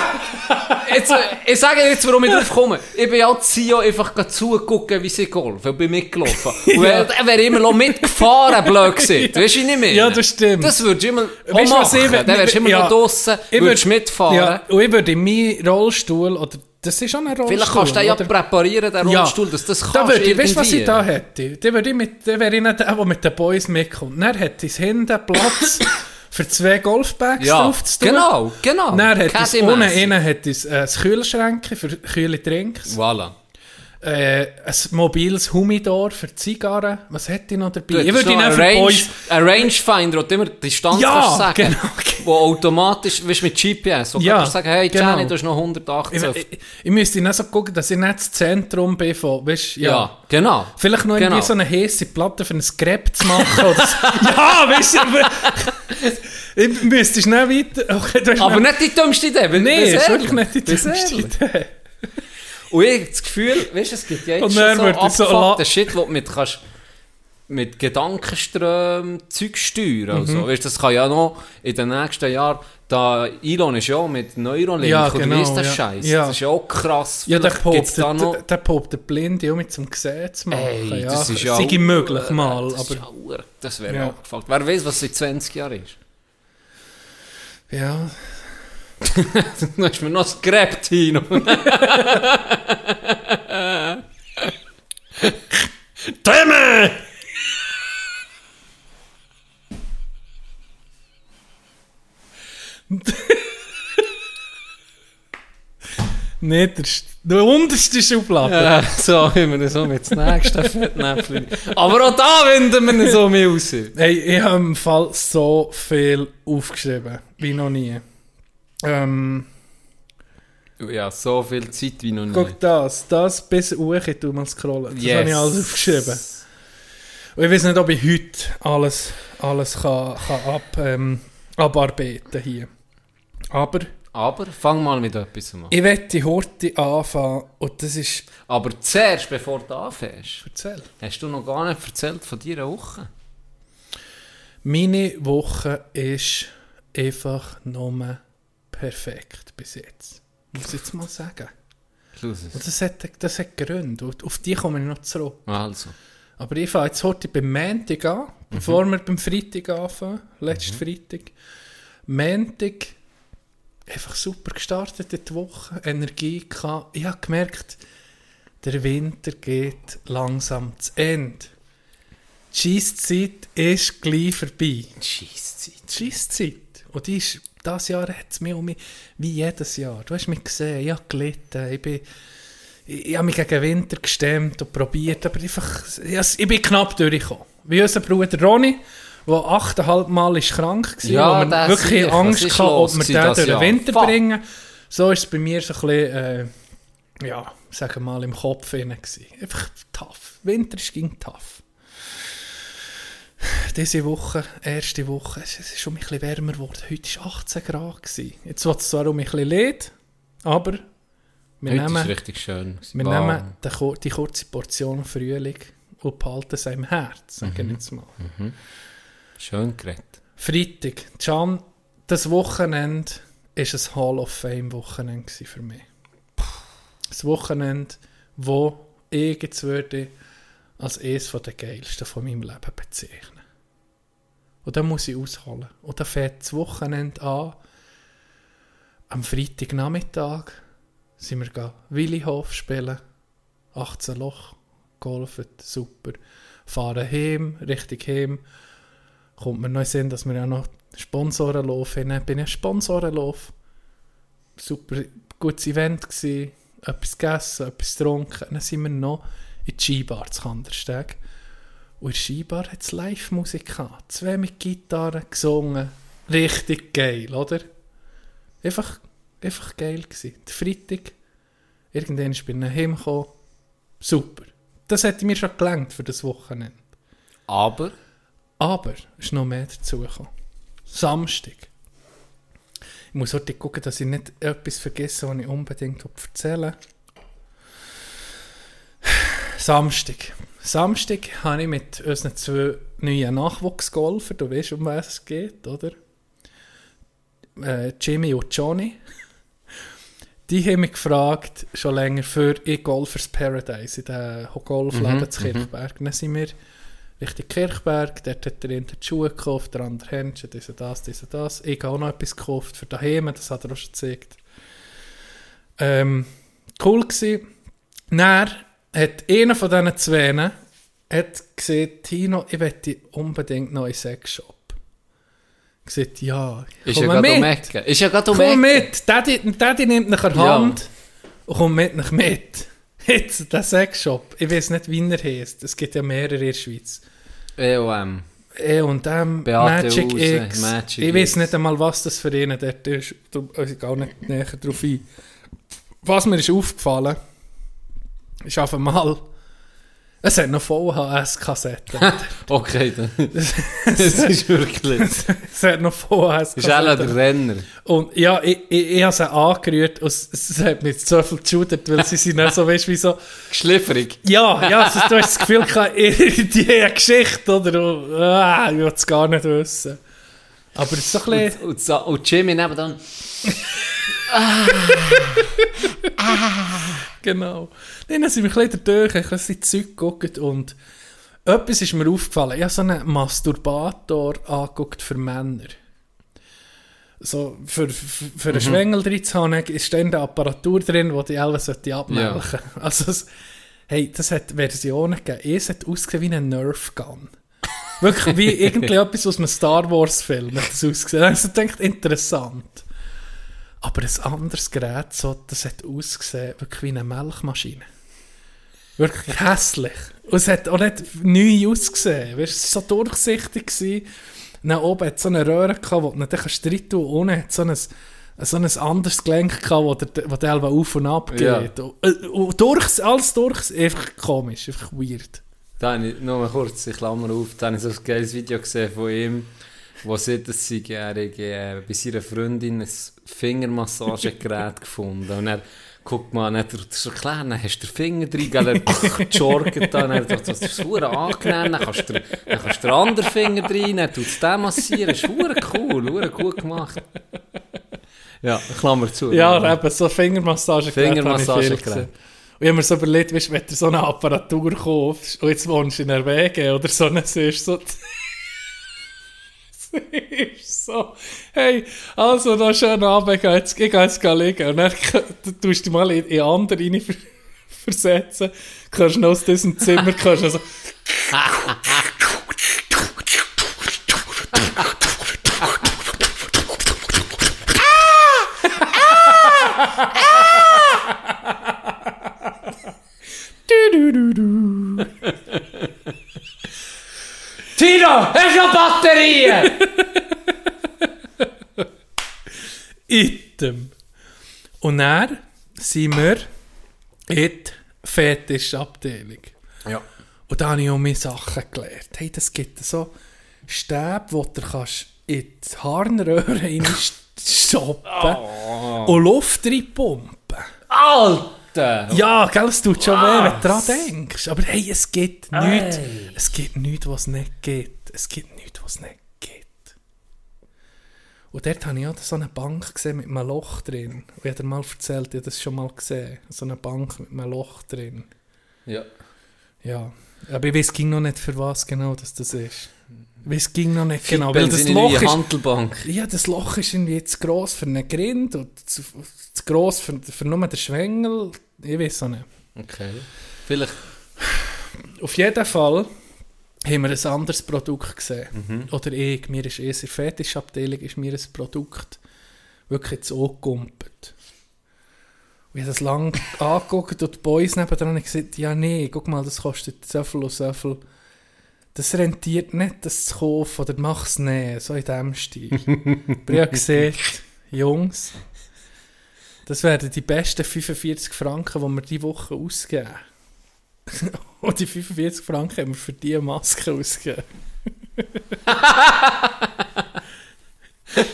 Jetzt, ich sage dir jetzt, warum ich drauf komme. Ich bin ja Zio einfach zugucken, wie sie golfen. Ich bin mitgelaufen. Und er, wäre immer noch mitgefahren, blöd gewesen. Weißt du, wie ich meine? Ja, das stimmt. Das würdest du immer Weißt du, was machen. ich- Dann wärst du immer ja, noch draussen, ich würdest würd- mitfahren. Ja, und ich würde in meinen Rollstuhl oder das ist schon ein Rollstuhl. Vielleicht kannst du den ja oder? präparieren, den Ja. Rollstuhl, dass das kannst Da würde ich, weißt du, was ich da hätte? Da würde ich mit, da wäre ich nicht der, der mit den Boys mitkommt. Dann hätte ich hinten Platz für zwei Golfbags Ja, drauf zu tun. genau, genau. Dann hätte ich unten innen hätte ich ein Kühlschränke für kühle Drinks. Voilà. Äh, ein mobiles Humidor für Zigarren. Was hätte ich noch dabei? Du ich würde ihn für Range, Boys... einen Rangefinder, wo du immer die Distanz Ja, kannst sagen genau. Wo automatisch, weißt du, mit GPS, wo Ja, du kannst sagen, hey genau. Jenny, du hast noch 180. Ich, ich, ich müsste dann so gucken, dass ich nicht das Zentrum bin von, weißt, ja. ja. genau. Vielleicht noch Genau. irgendwie so eine heiße Platte für ein Scrap zu machen. ja, weißt du, aber ich müsste schnell weiter. Okay, du Aber nicht die dümmste Idee. bin- Nee, ist wirklich nicht die dümmste. Idee. Und ich das Gefühl, weißt du, es gibt ja jetzt Und schon so so abgefuckten la- Shit, wo du mit kannst mit Gedankenströmen Zeug steuern. Mhm. Also, weißt, das kann ja noch in den nächsten Jahren, da Elon ist ja mit Neuralink Ja, genau, wie ist das ja. Scheiß? Ja. Das ist ja auch krass. Ja, der poppt, da noch... der, der Blinde auch mit zum Gesetz zu machen. Ey, ja, das ist ja... Sei möglich mal, das aber Ist ja ur- das wäre Ja. abgefuckt. Wer weiß, was seit 20 Jahren ist. ja. Hast du mir noch das Grab, Tino. Dämme! Nicht der, St- der unterste Schublade. Ja, so haben wir das so mit das nächste Fettnäpfchen. Aber auch da wenden wir ihn so mehr raus. Hey, ich habe im Fall so viel aufgeschrieben, wie noch nie. Ähm, Ja, so viel Zeit wie noch nie. guck das, das bis ich tu mal scrollen. Das habe ich alles aufgeschrieben. Und ich weiß nicht, ob ich heute alles, alles kann, kann ab, ähm, abarbeiten hier. Aber Aber fang mal mit etwas an. ich wette heute anfangen und das ist... Aber zuerst, bevor du anfängst, Erzähl. hast du noch gar nicht erzählt von deiner Woche. Meine Woche ist einfach nur perfekt bis jetzt. Muss ich jetzt mal sagen. Und das hat, das hat Gründe. Und auf die komme ich noch zurück. Also. Aber ich fange jetzt heute beim Montag an, bevor wir beim Freitag anfangen. Letzten Freitag. Montag einfach super gestartet in die Woche. Energie gehabt. Ich habe gemerkt, der Winter geht langsam zu Ende. Die Scheisszeit ist gleich vorbei. Scheisse. Die Scheisszeit. Und die ist, dieses Jahr hat es mich um mich, wie jedes Jahr. Du hast mich gesehen, ich habe gelitten, ich bin, ich, ich habe mich gegen Winter gestemmt und probiert, aber einfach, ich, ich bin knapp durchgekommen. Wie unser Bruder Ronny, der achteinhalb Mal ist krank war, Ja, wo der wirklich sicher. Angst hatten, ob wir den das durch den? Winter Fuck. bringen. So ist es bei mir so ein bisschen, äh, ja, sagen wir mal, im Kopf. Einfach tough. Winter ist ging tough. Diese Woche, erste Woche, es ist schon ein bisschen wärmer geworden. Heute war 18 Grad. Gewesen. Jetzt wird es zwar um ein bisschen leid, aber wir Heute ist nehmen, richtig schön. wir Warm. nehmen die, die kurze Portion Frühling und behalten es im Herz, sagen wir jetzt mal. Schön geredet. Freitag, Can, das Wochenende war ein Hall of Fame Wochenende gewesen für mich. Das Wochenende, wo ich jetzt würde als eines der geilsten von meinem Leben bezeichnen. Und dann muss ich ausholen. Und dann fährt das Wochenende an. Am Freitagnachmittag sind wir gegangen Willihof spielen. 18 Loch, golfen, super. Fahren heim, richtig heim kommt mir den Sinn, dass wir ja noch Sponsorenlauf haben. Bin ja Sponsorenlauf. Super gutes Event gewesen. Etwas gegessen, etwas getrunken. Dann sind wir noch in die Skibar zu Kandersteg. Und Skibar hat es Live-Musik gehabt. Zwei mit Gitarre gesungen. Richtig geil, oder? Einfach, einfach geil gewesen. Der Freitag, irgendwann bin ich nach Hause gekommen. Super. Das hätte mir schon gelangt für das Wochenende. Aber Aber es ist noch mehr dazugekommen. Samstag. Ich muss heute gucken, dass ich nicht etwas vergesse, was ich unbedingt erzählen Samstag. Samstag habe ich mit unseren zwei neuen Nachwuchsgolfern, du weißt, um was es geht, oder? Äh, Jimmy und Johnny. Die haben mich gefragt, schon länger, für ich Golfers Paradise, in den Golfladen Mhm, zu Kirchberg. Dann sind wir Richtung Kirchberg, dort hat der eine die Schuhe gekauft, der andere Händchen, das und das, das und das. Ich habe auch noch etwas gekauft für daheim, das hat er auch schon gezeigt. Ähm, cool gewesen. Dann hat einer von diesen zwei hat gesagt, Tino, ich möchte unbedingt noch in den Sexshop. Gesagt, ja, Ist komm ja um mit. Ecke. Ist ja gerade um Komm Ecke. mit. Daddy, Daddy nimmt nach der Ja. Hand und kommt mit nach mit. Jetzt, der Sexshop. Ich weiß nicht, wie er heisst. Es gibt ja mehrere in der Schweiz. EOM. E und M, Beate Magic Use, X. Magic ich weiß nicht einmal, was das für einen dort ist. Ich gehe nicht näher darauf ein. Was mir ist aufgefallen, ist auf einmal, es hat noch VHS-Kassetten. Okay, dann. das ist wirklich. es hat noch Das ist auch der. Renner. Und ja, ich, ich, ich habe sie angerührt und es, es hat mich so viel geschudert, weil sie sind dann so, weißt du, wie so, Geschlifferig. ja, ja, also, du hast das Gefühl, die eine Geschichte, oder? Und, ah, ich will es gar nicht wissen. Aber es ist so ein bisschen... Und, so, und Jimmy nebenan. Genau. Dann sind wir ein bisschen durch, ein bisschen Zeug geguckt und etwas ist mir aufgefallen. Ich habe so einen Masturbator angeguckt für Männer. So, für, für, für einen Schwengel drin zu haben, ist dann eine Apparatur drin, die die alle sollte abmelken Also, es, hey, das hat Versionen gegeben. Es hat ausgesehen wie ein Nerf Gun. Wirklich wie irgendwie etwas aus einem Star Wars Film hat das ausgesehen. Also, ich denkt interessant. Aber ein anderes Gerät, so, das hat ausgesehen wirklich wie eine Milchmaschine. Wirklich hässlich. Und es hat auch nicht neu ausgesehen. Weißt, es war so durchsichtig. Gewesen. Dann oben hat so eine Röhre gehabt, wo du nicht kannst rein tun unten hat so ein, so ein anderes Gelenk gehabt, wo der, wo der auf und ab geht. Ja. Und, äh, und durch, alles durch, einfach komisch, einfach weird. Da habe ich, nur mal kurz, ich klammer auf, da habe ich so ein geiles Video gesehen von ihm, wo sieht, dass sie äh, bei seiner Freundin ein Fingermassagegerät gefunden und er guckt mal, dann hat so klar, dann hast du den Finger drin, gell, er jorgt dann, sagt, das ist super angenehm, dann kannst du, dann kannst du den anderen Finger drin, dann tut es den massieren, das ist super cool, super gut gemacht. Ja, Klammer zu. Ja, eben, so Fingermassage Fingermassagegerät. Und ich habe mir so überlegt, weißt, wenn du so eine Apparatur kaufst und jetzt wohnst du in Norwegen oder so, dann siehst du so... siehst so, hey, also noch schön Abend, ich gehe jetzt, ich gehe jetzt liegen. Und dann du tust du dich mal in, in andere rein ver versetzen, kannst noch aus diesem Zimmer, kannst also... Du, du, du, du. Tino, du noch Batterien? Item. Sind wir in die Fetischabteilung. Ja. Und da habe ich auch mehr Sachen gelernt. Hey, das gibt so Stäbe, wo du kannst in die Harnröhre reinstoppen und Luft reinpumpen. Alter! Ja, gell, es tut schon weh, wenn du daran denkst. Aber hey, es gibt nichts, es gibt nichts, was es nicht gibt. Es gibt nichts, was es nicht gibt. Und dort habe ich auch so eine Bank gesehen mit einem Loch drin. Und ich habe dir mal erzählt, ich habe das schon mal gesehen. So eine Bank mit einem Loch drin. Ja. Ja. Aber ich weiß ging noch nicht, für was genau das, das ist. Ich weiß ging noch nicht genau. Weil das Loch ist, Handelbank. ja, das Loch ist irgendwie zu gross für einen Grind und zu, zu gross für, für nur den Schwengel. Ich weiß auch nicht. Okay. Vielleicht. Auf jeden Fall haben wir ein anderes Produkt gesehen. Oder ich, mir ist der Fetischabteilung ist mir ein Produkt wirklich ins Ohr gekumpelt. Und ich habe das lange angeguckt und die Boys nebenan haben gesagt, ja nee, guck mal, das kostet so viel und so viel. Das rentiert nicht, das zu kaufen oder mach es nicht, so in diesem Stil. Aber ich habe gesagt, Jungs, das werden die besten 45 Franken, die wir diese Woche ausgeben. Und die 45 Franken haben wir für diese Maske ausgegeben.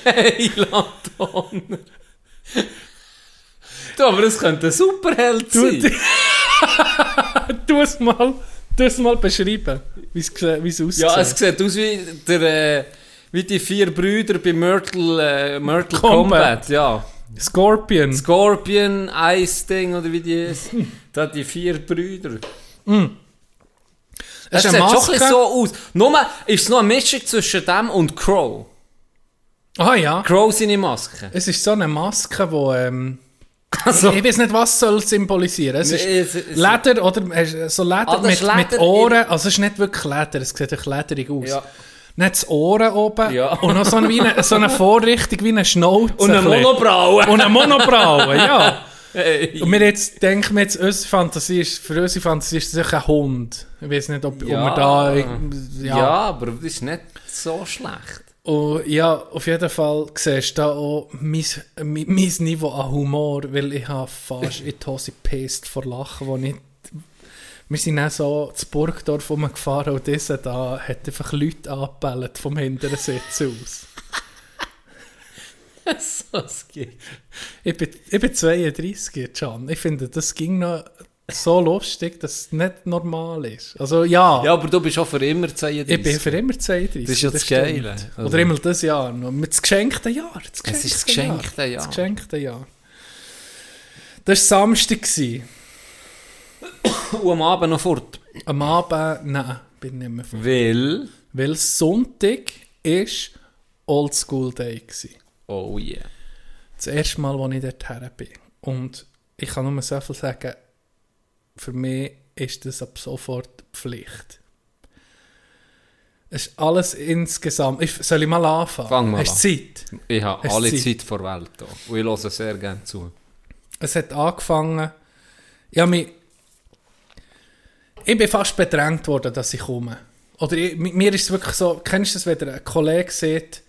Hey, Lanton. du, aber das könnte ein Superheld Du, sein. du es mal, du es mal beschreiben, wie es aussieht. Ja, es sieht aus wie, der, äh, wie die vier Brüder bei Myrtle, äh, Myrtle Combat. Combat. Ja. Scorpion. Scorpion, Ice Ding oder wie die ist. da die vier Brüder. Das Es sieht schon ein bisschen Maske. so aus. Nur ist es noch eine Mischung zwischen dem und Crow. Ah ja. Crow seine Maske. Es ist so eine Maske, wo, ähm, Also, Ich weiß nicht, was soll symbolisieren. Es ist es- es- Leder oder so Leder, Ah, das mit, Leder mit Ohren. Also es ist nicht wirklich Leder, es sieht lederig aus. Ja. Nicht das Ohren oben Ja. und noch so eine, wie eine, so eine Vorrichtung wie eine Schnauze. und eine. Monobraue. Und eine Monobraue, ja. Hey. Und wir jetzt denken wir jetzt, unsere Fantasie ist, für unsere Fantasie ist sicher ein Hund. Ich weiß nicht, ob, ob Ja. wir da... Ja. Ja. aber das ist nicht so schlecht. Und ja, auf jeden Fall siehst du da auch mein, mein, mein Niveau an Humor, weil ich habe fast in die Hose gepisst vor Lachen, wo ich... Wir sind dann so zu Burgdorf rumgefahren und dieser da hat einfach Leute angebellt vom hinteren Sitz aus. so, es geht. Ich bin, ich bin 32 jetzt schon. Ich finde, das ging noch so lustig, dass es nicht normal ist. Also ja, Ja, aber du bist auch für immer 32. ich bin für immer 32. Das ist ja das stimmt. Geile. Also- Oder immer das Jahr. Mit das geschenkte Jahr. Das Es ist das geschenkte geschenkte Jahr. Das geschenkte Jahr. Das war Samstag. Und am Abend noch fort. Am Abend, nein, bin nicht mehr vor. Weil... Weil Sonntag ist Oldschool Day gewesen. Oh yeah. Das erste Mal, als ich dorthin bin. Und ich kann nur so viel sagen, für mich ist das ab sofort Pflicht. Es ist alles insgesamt... Ich, soll ich mal anfangen? Fang mal Hast du Zeit? Ich habe Hast alle Zeit? Zeit vor der Welt hier. Und ich höre sehr gerne zu. Es hat angefangen... Ja, mich, ich bin fast bedrängt worden, dass ich komme. Oder ich, mi- mir ist es wirklich so... Kennst du das, wenn ein Kollege sagt,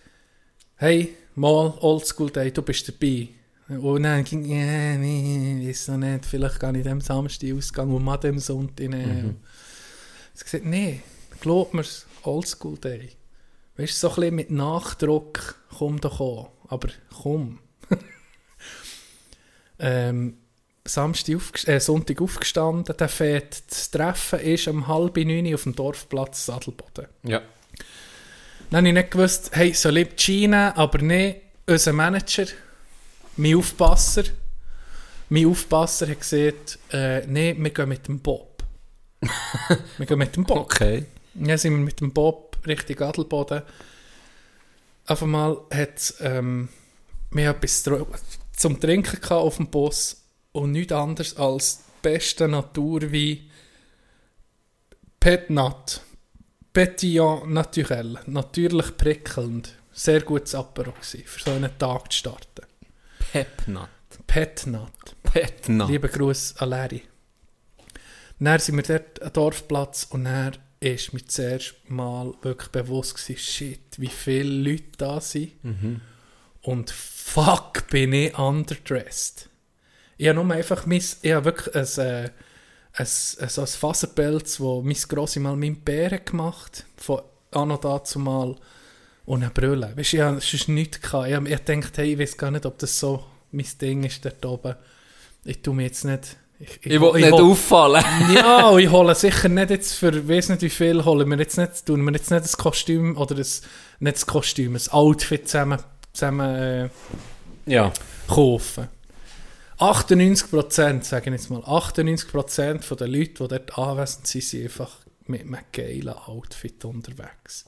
hey, mal Oldschool Day, du bist dabei. Und dann ging ja, nee, weiß noch nicht, vielleicht gehe ich dem Samstag ausgehen und mal dem Sonntag nehmen. Mhm. Ich gesagt, nee, glaub mir's, Oldschool Day. Weißt du, so ein bisschen mit Nachdruck, komm doch an. Aber komm. ähm, Samstag aufgest äh, Sonntag aufgestanden, der fährt, das Treffen ist um halb neun auf dem Dorfplatz Sadelboden. Ja. Dann habe ich nicht gewusst, hey, soll ich Schiene, aber nicht unser Manager, mein Aufpasser. Mein Aufpasser hat gesagt, äh, nee, wir gehen mit dem Bob. wir gehen mit dem Bob. Okay. Dann sind wir mit dem Bob Richtung Adelboden. Auf einmal hat es ähm, wir etwas zum Trinken gehabt auf dem Bus und nichts anderes als beste Naturwein Pet Nat. Petillon naturel. Natürlich prickelnd. Sehr gutes Apero für so einen Tag zu starten. Pepnut. Pet Nat. Petnut. Lieber Gruß an Larry. Dann sind wir dort am Dorfplatz und dann ist mir zuerst mal wirklich bewusst gewesen, shit, wie viele Leute da sind. Und fuck, bin ich underdressed. Ich habe nur einfach mein, ich habe wirklich ein, äh, ein, so ein Faserpelz, wo mein Grossi mal meinen Bären gemacht von anno dazu mal und eine Brille. Weißt ich habe sonst nichts gehabt. Ich ich gedacht, hey, ich weiß gar nicht, ob das so mein Ding ist dort oben. Ich tue mir jetzt nicht... Ich, Ich will nicht hol- auffallen. ja, ich hole sicher nicht jetzt für, weiß nicht wie viel, holen wir jetzt nicht, tun wir jetzt nicht das Kostüm oder das, nicht das Kostüm, das Outfit zusammen, zusammen äh, Ja. kaufen. 98%, sagen jetzt mal, 98% von den Leuten, die dort anwesend sind, sind einfach mit einem geilen Outfit unterwegs.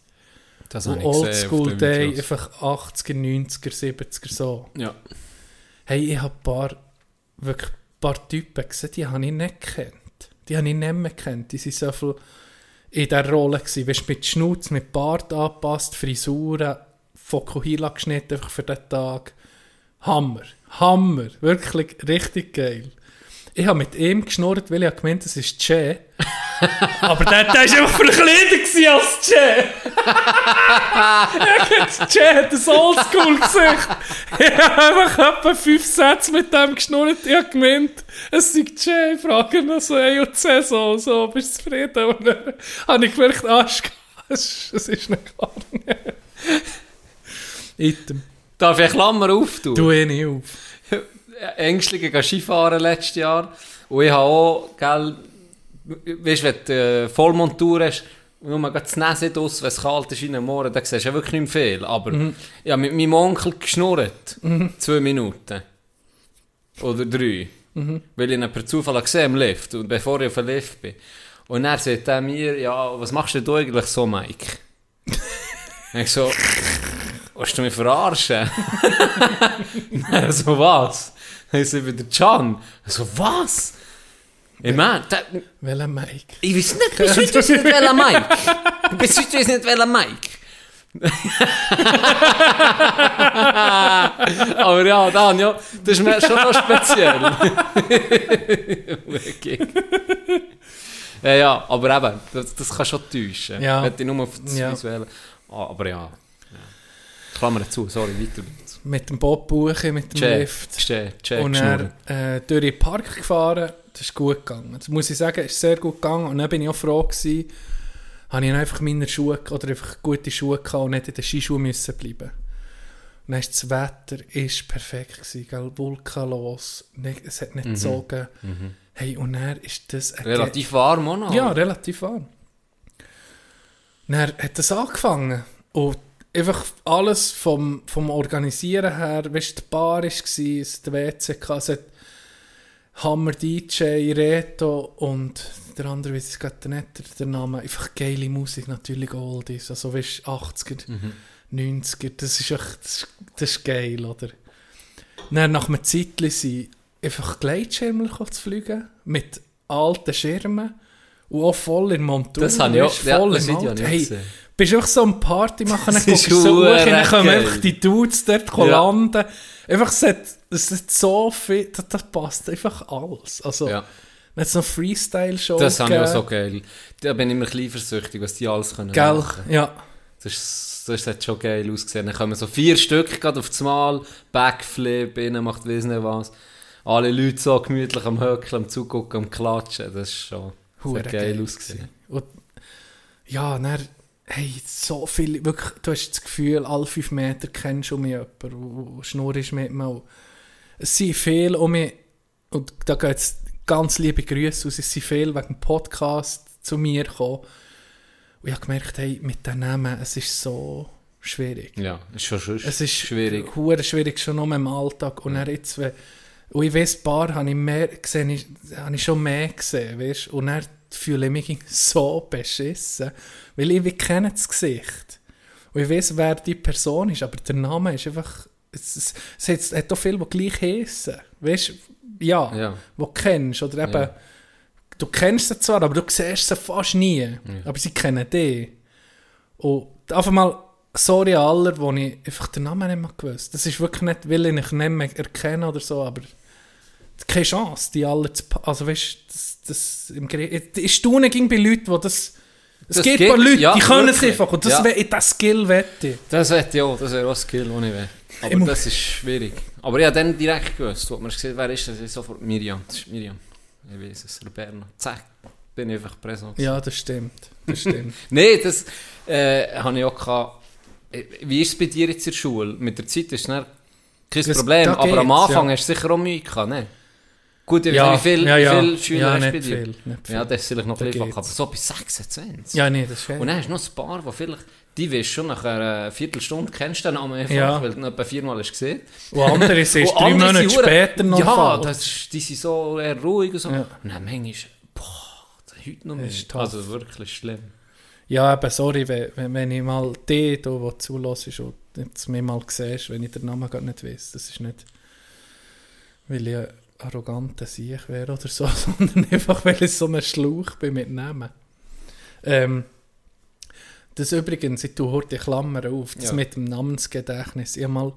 Das habe ich Oldschool Day, einfach 80er, 90er, 70er so. Ja. Hey, ich habe ein paar, wirklich ein paar Typen gesehen, die habe ich nicht gekannt. Die habe ich nicht mehr gekannt. Die sind so viel in dieser Rolle gewesen. Weißt, mit Schnutz, mit Bart angepasst, Frisuren, Fokuhila geschnitten einfach für den Tag. Hammer. Hammer. Wirklich richtig geil. Ich habe mit ihm geschnurrt, weil ich habe gemeint, das ist Che. Aber der, der war einfach verkleidet als Che. Che hat ein Oldschool-Gesicht. Ich habe einfach etwa fünf Sätze mit dem geschnurrt. Ich habe gemeint, es sei Che. Ich frage ihn so, hey, und C so, so, bist du zufrieden? Und dann habe ich gemerkt, ah, es ist- nicht klar. Item. Darf ich Klammer auftun? Tu ihn nicht auf. Ängstliche gehen Skifahren letztes Jahr. Und ich habe auch, gell, weißt wenn du äh, Vollmontur hast, nur mal das Nase draus, wenn es kalt ist in den Morgen, dann siehst du ja wirklich nicht viel. Aber ich habe mit meinem Onkel geschnurrt. Zwei Minuten. Oder drei. Weil ich ihn per Zufall habe gesehen im Lift. Und bevor ich auf dem Lift bin. Und dann sagt er mir, ja, was machst denn du eigentlich so, Mike? Und ich so, willst du mich verarschen? So, was? Dann sind wieder Can. So, was? Ich meine, Welcher Mike? ich weiß nicht, bis heute ich nicht, welcher Mike. Bis heute ich nicht, welcher Mike. Aber ja, Dan, ja, das ist mir schon noch speziell. okay. ja, ja, aber eben, das, das kann schon täuschen. Ja. Wenn ich nur auf das Ja. Visuelle... Ah, aber ja. ja. Klammer zu, sorry, weiter geht's. Mit dem Bob Buche, mit dem Check, Lift. check, check, und er äh, durch den Park gefahren. Das ist gut gegangen. Das muss ich sagen, ist sehr gut gegangen. Und dann bin ich auch froh gewesen, habe ich einfach meine Schuhe oder einfach gute Schuhe gehabt und nicht in den Skischuhen müssen bleiben. Und dann ist das Wetter ist perfekt gewesen, gell? Vulkanlos, nicht, es hat nicht gezogen. Hey, und dann ist das Relativ warm auch noch. ja, relativ warm. Dann hat das angefangen. Und einfach alles vom, vom Organisieren her, weißt du, die Bar war, es der WC, gehabt, es hat Hammer DJ, Reto und der andere, weiß ich gerade nicht, der- der Name, einfach geile Musik, natürlich Oldies, also weißt du, 80er, 90er, das ist echt, das, ist- das ist geil, oder? Dann nach einem Zeitchen sind einfach Gleitschirme zu fliegen, mit alten Schirmen und auch voll in Montur. Das habe ich auch- weisst, ja, voll das im auch Hey. Bist einfach so am Party machen, dann guckst du so hoch, dann kommen einfach die Dudes dort Ja. landen. Einfach, es hat, es hat so viel, das, das passt einfach alles. Also, Ja. dann hat es noch Freestyle-Show Das habe ich auch so geil. Da bin ich immer ein bisschen versüchtig, was die alles können Gell, machen. ja. Das, ist, das hat schon geil ausgesehen. Dann kommen so vier Stück gerade auf das Mal, Backflip, innen macht weiss nicht was. Alle Leute so gemütlich am Höckeln, am Zugucken, am Klatschen. Das ist schon hat geil geil ausgesehen. Und, ja, dann, hey, so viel, wirklich, du hast das Gefühl, alle fünf Meter kennst du um mich jemanden, und- und schnurrst mit mir. Es sind viele um mich, und da geht es ganz liebe Grüße aus, es sind viele wegen dem Podcast zu mir gekommen. Und ich habe gemerkt, hey, mit den Namen, es ist so schwierig. Ja, ist schon schon Es ist schwierig. hure schwierig schon noch im Alltag. Und dann jetzt, wenn, und ich weiss, ein paar habe ich mehr gesehen, ich, habe ich schon mehr gesehen, weißt? Und dann fühle ich mich so beschissen, weil ich wie kenne das Gesicht. Und ich weiss, wer die Person ist, aber der Name ist einfach, es, es, es hat, es hat auch viele, die gleich heissen. Weißt du, ja, Ja. die du kennst. Oder eben, Ja. du kennst sie zwar, aber du siehst sie fast nie. Aber sie kennen dich. Und einfach mal, sorry an alle, wo ich einfach den Namen nicht mehr gewusst Das ist wirklich nicht, weil ich ihn nicht mehr erkenne oder so, aber keine Chance, die alle zu Also weißt du, das, im Gerät. Ich staune ging bei Leuten, die das. Es Das gibt geht, ein paar Leute, ja, die können es einfach. Und das Ja. wär, das Skill wette ich. Das hätte ich auch, das wäre auch ein Skill, den ich will. Ich Aber mu- das ist schwierig. Aber ich habe dann direkt gewusst, wo man gesehen wer ist das? Ich sofort Miriam. Das ist Miriam. Ich weiß es, Berner. Zack, bin ich einfach präsent. Ja, das stimmt. Das stimmt. Nein, das äh, habe ich auch gehabt. Äh, Wie ist es bei dir jetzt in der Schule? Mit der Zeit ist es kein Problem, aber am Anfang ja. hast du sicher auch Mühe gehabt, ne? Gut, ich weiß ja, nicht, wie viele ja, ja. wie viele Schüler ja, hast nicht bei dir? viel, nicht viel. Ja, das ist vielleicht noch Da ein bisschen aber so bis 26. Ja, nee, das ist Und dann hast du noch ein paar, die vielleicht, die weißt schon nach einer Viertelstunde kennst du den Namen einfach, Ja. weil du ihn etwa viermal hast gesehen. Und andere Und drei andere Monate sind später noch Ja, das ist, die sind so eher ruhig und so. Ja. Und dann manchmal, boah, das heute noch mehr. ist tough. Also wirklich schlimm. Ja, eben, sorry, wenn, wenn, ich mal die, da, wo zulässt und jetzt mich mal siehst, wenn ich den Namen gar nicht weiß. Das ist nicht, weil ich arroganter Sieg wäre oder so, sondern einfach, weil ich so ein Schlauch bin mit Namen. Ähm, das übrigens, ich tue heute die Klammer auf, das Ja. mit dem Namensgedächtnis. Ich mal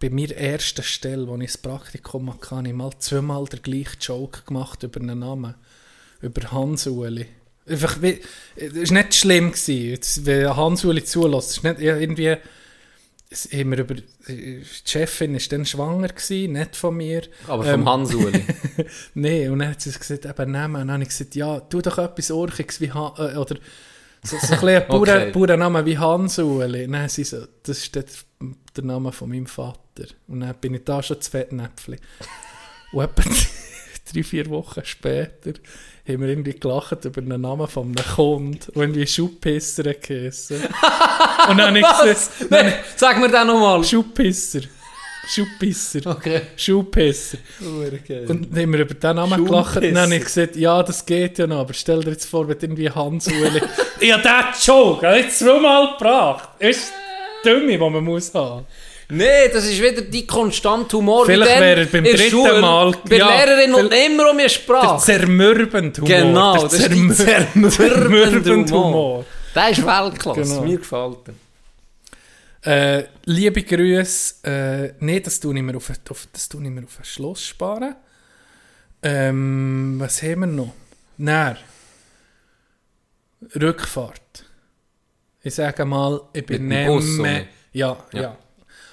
bei mir ersten Stelle, wo ich das Praktikum hatte, habe ich mal zweimal den gleichen Joke gemacht über einen Namen. Über Hans-Uli. Einfach, wie, es war nicht schlimm. Gewesen. Wenn Hans-Uli zulässt, ist nicht irgendwie... Es, haben wir über, die Chefin war dann schwanger, gewesen, nicht von mir. Aber vom Ähm, Hans-Uli. Nein, und dann hat sie gesagt, eben Namen. Und dann habe ich gesagt, ja, tu doch etwas Orchiges wie Han, äh, oder so, so ein bisschen Okay. Bauernnamen wie Hans-Uli. Dann sie so, das ist der, der Name von meinem Vater. Und dann bin ich da schon zu Fettnäpfchen. Und etwa drei, vier Wochen später haben wir irgendwie gelacht über den Namen von einem Kunden, der irgendwie Schuhpisser geheissen. Und dann habe ich gesagt, Nein, sag mir den nochmal. Schuhpisser. Schuhpisser. Okay. Schuhpisser. Und dann haben wir über den Namen gelacht und dann habe ich gesagt, ja, das geht ja noch, aber stell dir jetzt vor, wenn irgendwie Hans-Uli... ich habe den Joke, ich zweimal gebracht. Das ist das Dumme, was man muss haben. Nee, das ist wieder die konstante Humor. Vielleicht wäre er beim der dritten Schule, Mal- Bei ja, der Lehrerin und immer um ihre Der Sprache. zermürbende Humor. Genau, der das ist die zermür- zermürbende zermürbende Humor. Humor. Der ist Weltklasse. Genau. Mir gefällt er. Äh, liebe Grüße. Äh, nee, das tue ich mir auf, auf, das tue ich mir auf ein Schloss sparen. Ähm, was haben wir noch? Näher. Rückfahrt. Ich sage mal, ich bin nicht mehr... Ja, ja, Ja.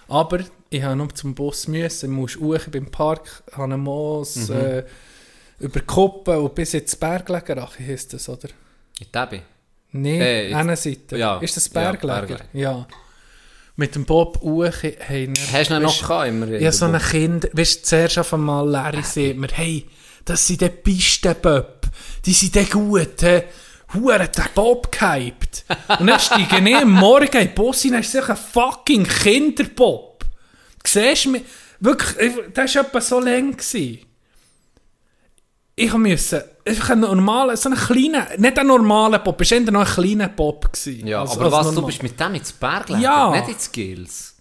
Aber ich habe noch zum Bus müssen. Ich muss hoch beim Park, habe Moos, Mhm. äh, über die Kuppe und bis ins Berglegerache heisst das, oder? In Debbie. Nein, Äh, jetzt- eine Seite. ja, Ist das ja? Berglager. Ja. Mit dem Bob hoch haben wir... Hast du ihn noch gehabt? Immer Ja, so ein Kind, weißt du, zuerst auf einmal Larry sagt mir, hey, das sind die Pistenböb, die sind die gut, hä? Hure, der Bob gehypt. Und dann steige ich am Morgen in den Bus rein, dann ist es ein fucking Kinderbob. Siehst du mich? Wirklich, ich- das war etwa so lang. Gewesen. Ich musste, einfach ein normaler, so ein kleiner, nicht ein normaler Bob, es war eher noch ein kleiner Bob. Gewesen, Ja, als- aber als was, du normal. bist mit dem ins Berglager, Ja. nicht ins Gills.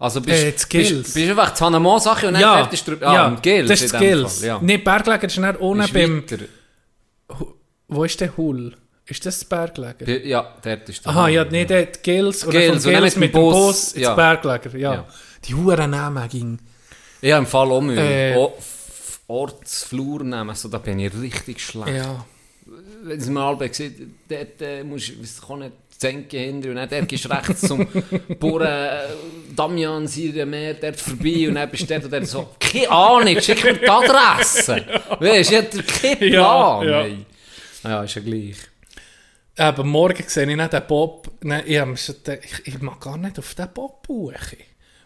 Also bist Äh, Gils. bist, bist einfach zu Hanemo-Sache und dann ja, fertig drüber. Ah, ja, Gills das ist das. Fall, Ja. Nee, Berglager ist dann ohne beim... weiter. Wo ist der Hull? Ist das das Berglager? Bi- Ja, dort ist der Aha, ja, Hull, nee, der hat Gills oder und dann Gills mit dem Bus, Bus ins ja. Berglager, ja. Ja. Die Huren Namen ging. Ja, im Fall auch. Äh. Oh, Ortsflur nehmen, so, da bin ich richtig schlecht. Ja. Wenn es alle gesehen dort äh, musst du, ich auch nicht, Zenke hinter und dann dort gehst du rechts zum Bauern äh, Damian Meer dort vorbei und dann bist du dort und dann so, keine Ahnung, schick mir die Adresse. Weißt du, ich hatte keinen Ja, Plan. ja. ey. Ja, ist ja gleich. Aber morgen sehe ich nicht den Bob. Nein, ich, ich, ich mag gar nicht auf den Bob buchen.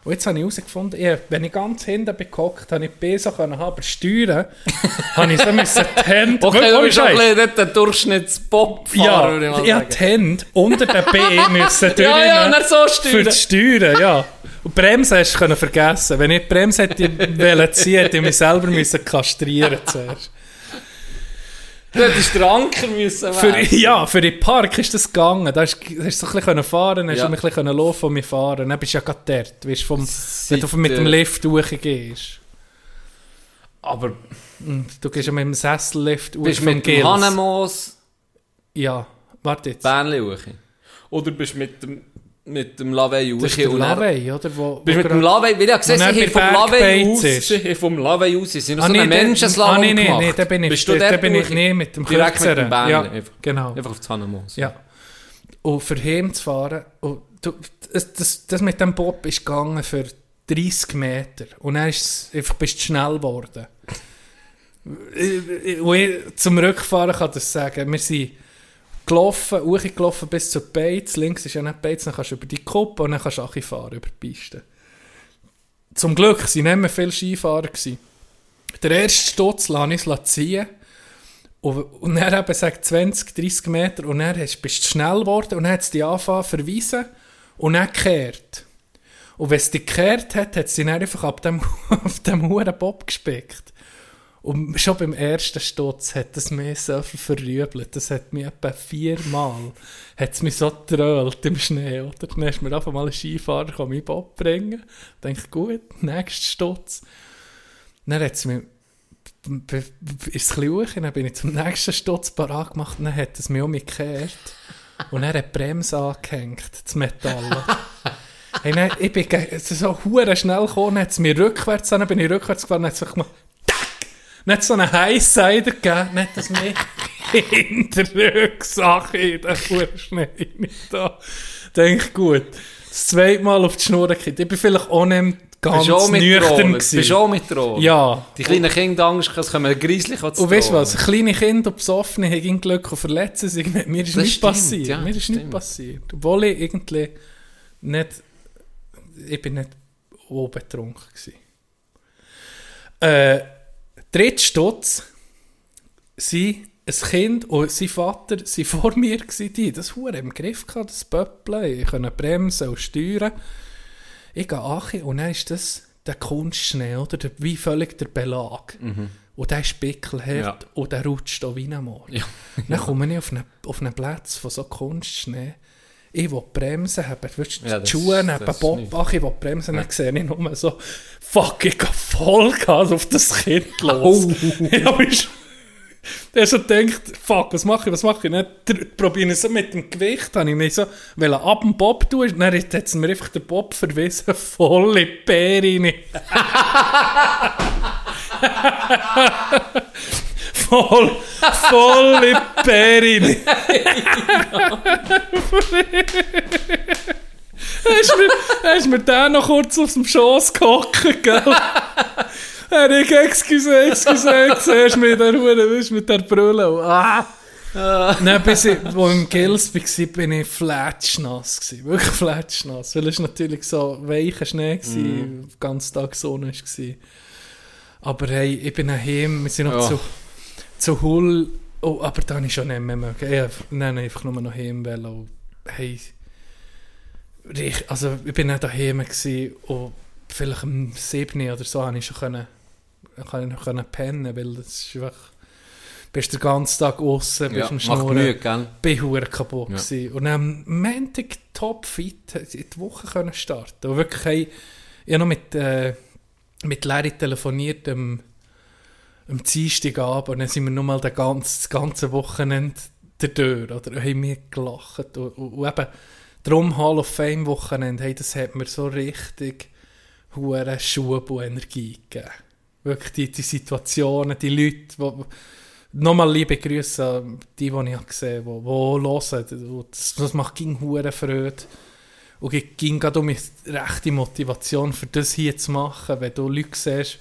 Und jetzt habe ich herausgefunden, ich, wenn ich ganz hinten bin gehockt, habe ich die B so können haben, aber steuern, habe ich so müssen die Hände... Okay, du bist ohne ein bisschen nicht der Durchschnitts-Pop-Fahrer, Ja, würde ich sagen. die Hände unter den B müssen Ja, ja, durchnehmen dann so Für steuern. das Steuern, ja. Und die Bremse hast du vergessen. Wenn ich die Bremse hätte ziehen, hätte ich mich selber müssen kastrieren zuerst. Du hättest den Anker müssen Für, ja, für den Park ist das gegangen. Da hast du so ein bisschen fahren, hast Ja. du ein bisschen laufen und fahren. Dann bist du ja gerade dort, weißt, vom, wenn du mit dem Lift hochgehst. Aber Und du gehst ja mit dem Sessellift hoch bist mit dem Gils. Hannemoos Ja, warte jetzt. Bähnli hoch? Oder bist du mit dem, mit dem Lavey hoch? Das ist und Lavey, oder? Wo, Bist wo du mit dem Lavey, weil ich habe gesehen, sie vom Lavey aus, sie vom Lavey aus, sie haben Ah, so einen der- Menschenslalom ah, nee, nee, nee, da bin ich, Bist du da dort bin ich, nee, mit dem Direkt mit dem Bähnli, Ja, einfach. genau. Einfach auf das Hannemoos. Ja. Und für heim zu fahren, und du, das, das, das mit dem Bob ist gegangen für 30 Meter. Und dann ist einfach bist du schnell geworden. Ich- ich- Zum Rückfahren kann ich das sagen. Wir sind gelaufen, hochgelaufen bis zur Beiz. Links ist ja nicht Beiz, dann kannst du über die Kuppe und dann kannst du auch fahren über die Piste. Zum Glück waren nicht mehr viele Skifahrer. Gewesen. Der erste Stutz lasse ich ziehen. Und, dann eben sagt 20, 30 Meter und dann bist du schnell geworden und hat es dich angefangen verweisen und dann gekehrt. Und wenn es dich gekehrt hat, hat es dich einfach ab dem, auf dem hohen Bob gespickt. Und schon beim ersten Sturz hat es mich so verrübelt. Das hat mich etwa viermal hat es mich so getrölt im Schnee. Oder? Dann ist mir einfach mal ein Skifahrer gekommen, meinen Bob bringen. Ich denke, gut, nächster Sturz. Dann hat es mich ist es ein hoch, dann bin ich zum nächsten Sturz parat gemacht, dann hat es mich um mich gekehrt und dann hat die Bremse angehängt, das Metall. hey, dann, ich bin so hure schnell gekommen, dann hat es mir rückwärts, dann bin ich rückwärts gefahren, dann hat es es so einen Highsider gegeben, dann hat es mich in den hure Schnee rein da. Denke gut, das zweite Mal auf die Schnur gekriegt. Ich bin vielleicht auch nicht ganz Bist nüchtern gewesen. Bist auch mit Drohnen? Ja. Die kleinen Kinder Angst, es kommen Grieslich zu Und weißt du was, kleine Kinder Besoffene haben Glück und verletzen sich nicht. Mir ist Das nichts stimmt, passiert. ja, Mir ist nichts passiert. Obwohl ich irgendwie nicht, ich bin nicht oben betrunken gewesen. Äh, dritter Stutz, sie, ein Kind und sein Vater waren vor mir, gewesen, die das Hure im Griff gehabt, das Pöppeln, ich konnte bremsen und steuern. Ich gehe an und dann ist das der Kunstschnee, oder? Der, wie völlig der Belag. Und der ist pickelhart Mhm. Ja. und der rutscht auch wie ein Moor. Ja. Dann komme ich auf einen, auf einen Platz von so Kunstschnee. Ich will bremsen du Ja, die Schuhe neben das ist Bob, nicht- ach, ich will bremsen, dann sehe ich nur so, fuck, ich gehe Vollgas auf das Kind los. ich habe mich der so denkt, fuck, was mache ich, was mache ich? Dann probiere ich so mit dem Gewicht, habe ich mich so, weil er ab dem Bob tun, dann hat es mir einfach der Bob verwiesen, voll in die Beere rein. Voll, voll in die Beere rein. Dann ist mir, der noch kurz auf dem Schoss gehockt, gell? Er ich excuse, excuse, siehst mit der Hure, weißt, mit der Brille. Ah. Dann, bis ich, wo im Gils war, bin ich flatschnass gewesen. Wirklich flatschnass. Weil es natürlich so weicher Schnee war, Mhm. den ganzen Tag Sonne war. Aber hey, ich bin daheim, wir sind noch Ja. zu, Hull. Oh, aber da habe ich schon nicht mehr mögen. Ich hab- Nein, einfach nur noch heim wollen. Und Hey, ich, also ich bin nicht daheim gewesen und vielleicht um 7 oder so habe ich schon können, kann ich noch pennen, weil das ist einfach, bist den ganzen Tag außen, bist Ja, am Schnurren, Mühe, gell? bin hure kaputt Ja. gewesen. Und am Montag top fit in die Woche können starten. Und wirklich, hey, ich habe noch mit, äh, mit Larry telefoniert am Dienstagabend und dann sind wir nochmal das ganze, das ganze Wochenende der Tür, oder? haben wir gelacht. Und, und, eben, darum Hall of Fame Wochenende, hey, das hat mir so richtig hure Schub und Energie gegeben. Wirklich die, die Situationen, die Leute, die, Nochmal liebe Grüße an die, die ich gesehen habe, die, die hören. Das, das macht ging hure Freude. Und ging gerade um die rechte Motivation, für das hier zu machen. Wenn du Leute siehst,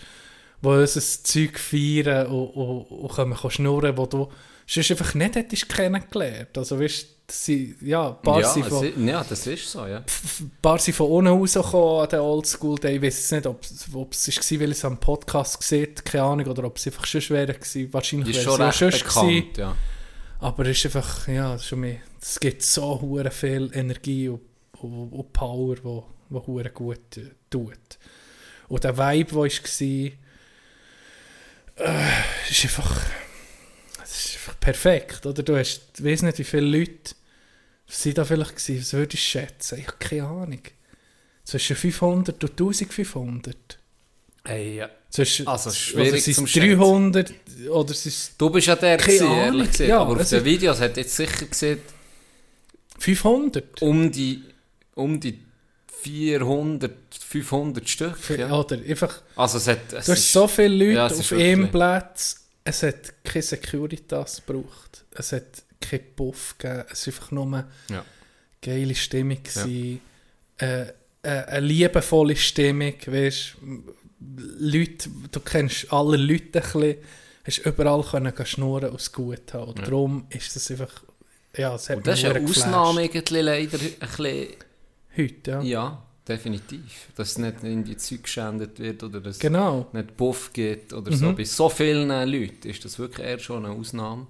die unser Zeug feiern und, und, und können schnurren, wo du sonst einfach nicht hättest kennengelernt. Also weißt sie, ja, paar Ja, sind es von, ja, das ist so, ja. paar sind von unten rausgekommen an den Oldschool Day. Ich weiß jetzt nicht, ob es ob es war, weil ich es am Podcast gesehen keine Ahnung, oder ob es einfach schon wäre gewesen. Wahrscheinlich Die wäre schon es recht sonst gewesen. bekannt, ja. Aber es ist einfach, ja, es schon mehr, es gibt so hure viel Energie und, und, und Power, wo, wo hure gut äh, tut. Und der Vibe, der war, äh, ist einfach, es ist einfach perfekt, oder? Du hast, ich weiß nicht, wie viele Leute sind da vielleicht gewesen, was würdest du schätzen? Ich habe keine Ahnung. Zwischen 500 und 1500. Hey, ja. Zwischen, Also, schwierig oder zum es Schätzen. 300 oder es Du bist ja der, gewesen, ehrlich gesagt. Ja, aber auf den ist- Videos hat jetzt sicher gesehen, 500? um die, um die 400, 500 Stück. Für- Ja. Oder einfach... Also es hat... Es Du hast ist- so viele Leute Ja, auf einem Platz. Es hat keine Securitas gebraucht. Es hat keinen Puff gegeben. Es war einfach nur Ja. geile Stimmung. gewesen. Äh, äh, eine liebevolle Stimmung. Weißt, Leute, du kennst alle Leute ein bisschen. Hast überall können schnurren und es gut haben. Und darum ist das einfach... Ja, es hat Und das ist eine. Ausnahme leider ein bisschen... Heute, ja. Ja, definitiv. Dass nicht irgendwie Zeug geschändet wird oder dass Genau. nicht Buff gibt oder so. Bei so vielen Leuten ist das wirklich eher schon eine Ausnahme.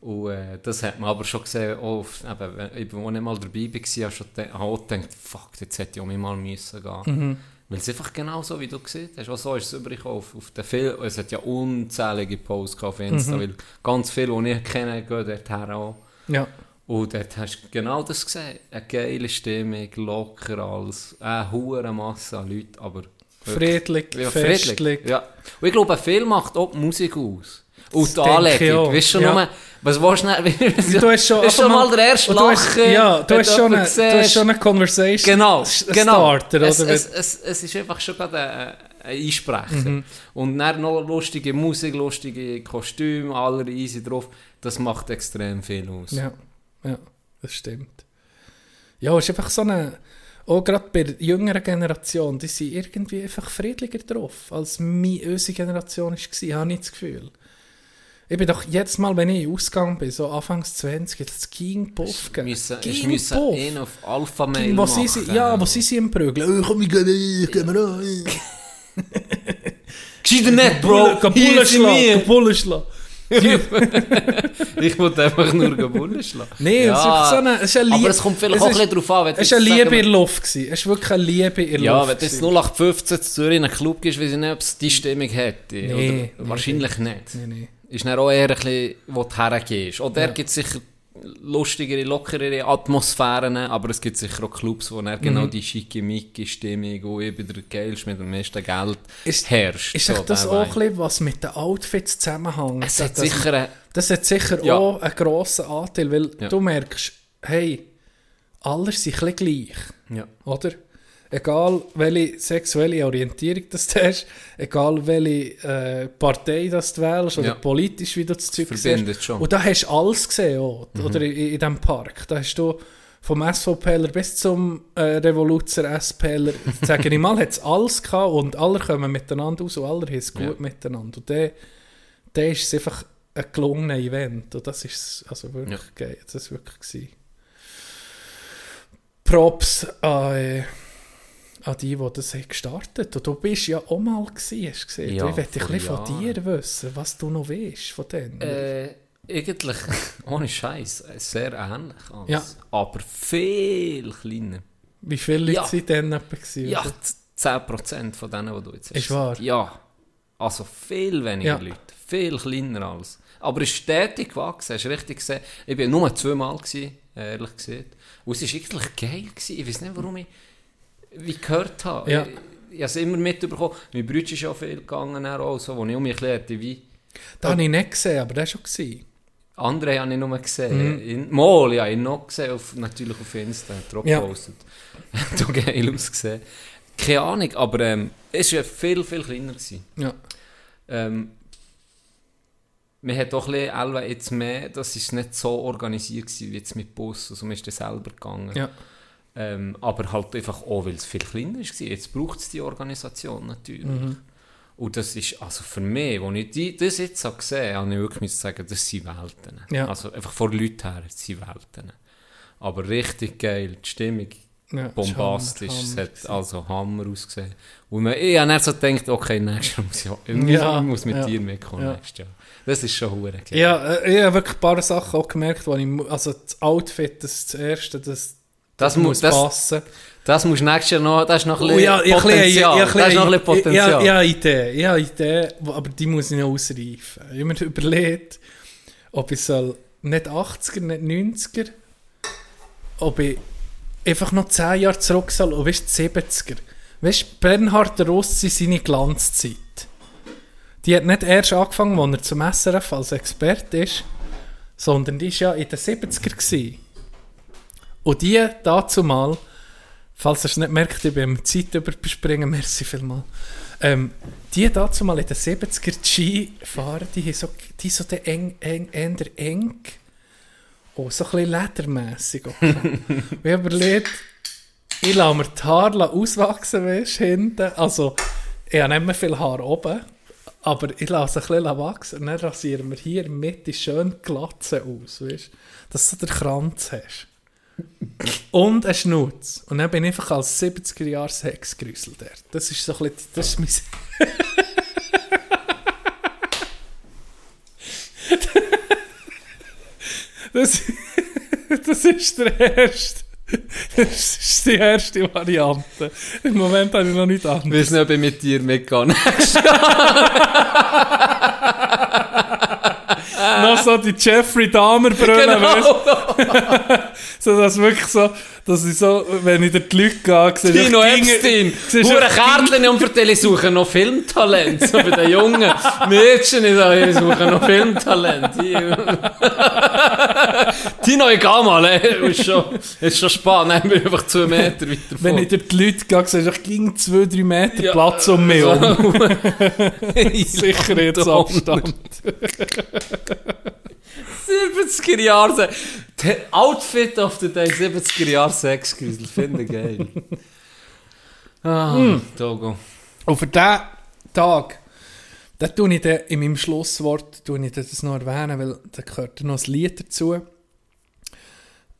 Und äh, das hat man aber schon gesehen, auch eben, wenn- ich war nicht mal dabei, war, habe schon auch gedacht, fuck, jetzt hätte ich auch mal müssen gehen. Weil es einfach genau so, wie du gesehen hast, auch so ist es übrig auf, auf den Film. Es hat ja unzählige Posts auf Insta, weil ganz viele, die ich kenne, gehen dorthin auch. Ja. Und dort hast du genau das gesehen. Eine geile Stimmung, locker alles, eine hohe Masse an Leuten, aber Friedlich, ja, festlich. friedlich. Ja. Und ich glaube, viel macht auch die Musik aus. Und die Anlegung. Weißt du schon Ja. nur, was willst du nicht? Du hast schon, ist schon mal der erste hast- Lachen. Ja, du hast, schon eine, du hast schon eine Conversation. Genau, genau. Starter, es, oder? es, es, es ist einfach schon gerade ein, ein Einsprecher. Mhm. Und dann noch lustige Musik, lustige Kostüme, alle easy drauf. Das macht extrem viel aus. Ja, ja, das stimmt. Ja, es ist einfach so eine, auch gerade bei der jüngeren Generation, die sind irgendwie einfach friedlicher drauf, als meine, unsere Generation war, habe ich das Gefühl. Ich bin doch jetzt mal, wenn ich ausgegangen bin, so Anfangs 20, das ging Puff Ich müssen, ich müssen ihn auf Alpha-Mail Ging, wo machen. sie, ja, wo sie sie im Prügeln. Oh, komm, ich gehe ich gehe mir an. Gescheiter nicht, Bro! Wir. Kabule schlagen. Ich wollte einfach nur Kabule schlagen. Nein, es ist so eine, es ist eine Aber Liebe. es kommt vielleicht auch ein bisschen drauf an. wenn Es war eine Liebe sagen- in der Luft. gewesen. Es war wirklich eine Liebe in der Ja, Luft. wenn du jetzt gewesen. 0815 zu Zürich in einen Club gehst, weiß ich nicht, ob es die Stimmung hätte. Nee, nee, wahrscheinlich nicht. Nee, nee. Ist dann auch eher ein bisschen, wo du hergehst. Oder Ja. gibt es sicher lustigere, lockerere Atmosphären, aber es gibt sicher auch Clubs, wo dann Mhm. genau die schicke Stimmung und ich bin der Geilste mit dem meisten Geld Ist- herrscht. Ist so das auch ein bisschen, was mit den Outfits zusammenhängt? Es hat Das- sicher eine, Das hat sicher Ja. auch einen grossen Anteil, weil Ja. du merkst, hey, alle sind ein bisschen gleich, ja. oder? Egal welche sexuelle Orientierung das du hast, egal welche äh, Partei das du wählst oder Ja. politisch, wie du das Zeug verbindet siehst. schon. Mhm. Und da hast du alles gesehen, auch, oder in, in diesem Park. Da hast du vom SVPler bis zum äh, Revoluzer SPler, sage ich mal, hat es alles gehabt und alle kommen miteinander aus und alle haben es gut Ja. miteinander. Und der, der ist es einfach ein gelungener Event und das ist also wirklich geil. Das ist wirklich gewesen. Props an, äh, an die, die das haben gestartet Und du bist ja auch mal gewesen, hast gesehen. Ja, ich möchte ein bisschen von dir wissen, was du noch weißt von denen. Äh, eigentlich, ohne Scheiß, sehr ähnlich. Als, Ja. Aber viel kleiner. Wie viele Leute ja. sind denn etwa? Ja, oder? 10% von denen, die du jetzt hast. Ist wahr? Ja. Also viel weniger Ja. Leute. Viel kleiner als. Aber es ist stetig gewachsen, hast du richtig gesehen. Ich war nur zweimal, gewesen, ehrlich gesagt. Und es war eigentlich geil. Gewesen. Ich weiß nicht, warum ich wie gehört habe. Ja. Ich, ich habe es immer mitbekommen. Mein Bruder ist auch viel gegangen, auch, so, wo ich um mich erklärte, wie... Das habe ich nicht gesehen, aber das war schon. Andere habe ich nur gesehen. Mhm. In, mal, ja, ich noch gesehen, auf, natürlich auf Insta, auch Ja. gepostet. Auch geil ausgesehen. Keine Ahnung, aber ähm, es war viel, viel kleiner. Gewesen. Ja. Ähm, man hat auch ein bisschen, jetzt mehr, das ist nicht so organisiert gewesen, wie jetzt mit Bus, also man ist dann selber gegangen. Ja. Ähm, aber halt einfach auch, weil es viel kleiner war. Jetzt braucht es die Organisation natürlich. Mhm. Und das ist, also für mich, als ich die, das jetzt habe gesehen habe, habe ich wirklich sagen, das sind Welten. Ja. Also einfach von Leuten her, das sind Welten. Aber richtig geil, die Stimmung Ja, bombastisch, es Hammer, hat also Hammer ausgesehen. Und man, ich habe dann so gedacht, okay, nächstes Jahr muss ich, ich Ja, muss mit ja, dir mitkommen ja. nächstes Jahr. Das ist schon hure geil. Ja, äh, ich habe wirklich ein paar Sachen auch gemerkt, wo ich, also das Outfit, das das Erste, das, Das, mu muss das, passen. das musst du nächstes Jahr noch, das ist noch ein Oh, bisschen ja, ich- Potenzial. ich- das ist noch ein bisschen Potenzial. Habe Idee, aber die muss ich noch ausreifen. Ich habe mir überlegt, ob ich soll, nicht 80er, nicht 90er, ob ich einfach noch 10 Jahre zurück soll, und weißt, die 70er. Weißt du, Bernhard Rossi, seine Glanzzeit. Die hat nicht erst angefangen, als er zum SRF als Experte ist, sondern die war ja in den 70er. Gewesen. Und die dazu mal, falls ihr es nicht merkt, ich bin am Zeit überspringen, merci vielmals. Ähm, die dazu mal in den 70er Ski-Fahrer, die haben so, die so den eng, eng, eher eng und so ein bisschen ledermässig. Okay. ich habe überlegt, ich lasse mir die Haare auswachsen, weißt hinten. Also, ich habe nicht mehr viel Haar oben, aber ich lasse es ein bisschen wachsen und dann rasieren wir hier in der Mitte schön Glatze aus, weißt dass du den Kranz hast. Und ein Schnutz. Und dann bin ich einfach als 70er Jahre Sexgrüssel dort. Das ist so ein bisschen, das ist mein... das, das ist der erste. Das ist die erste Variante. Im Moment habe ich noch nicht Ich anders. weiß nicht, ob ich mit dir mitgehe. noch so die Jeffrey Dahmer Brille, weißt du? genau. So, dass wirklich so, dass ich so, wenn ich dort die Leute gehe, sehe Tino ich Epstein. Hure echt Kärtchen um für die suchen noch Filmtalent. So bei den jungen Mädchen, ich sage, ich suche noch Filmtalent. Tino, ich geh mal, ey. Ist schon, ist schon spannend. Bin ich einfach zwei Meter weiter Wenn ich vor. durch die Leute gehe, sehe ich ging zwei, drei Meter Ja. Platz um mich um. Sicher Sicherheitsabstand. 70er Jahre. Der Outfit of the Day, 70er Jahre Sexgrusel. Finde ich geil. Ah, Togo. Und für diesen Tag, da tue ich dann in meinem Schlusswort tue ich das noch erwähnen, weil da gehört noch ein Lied dazu.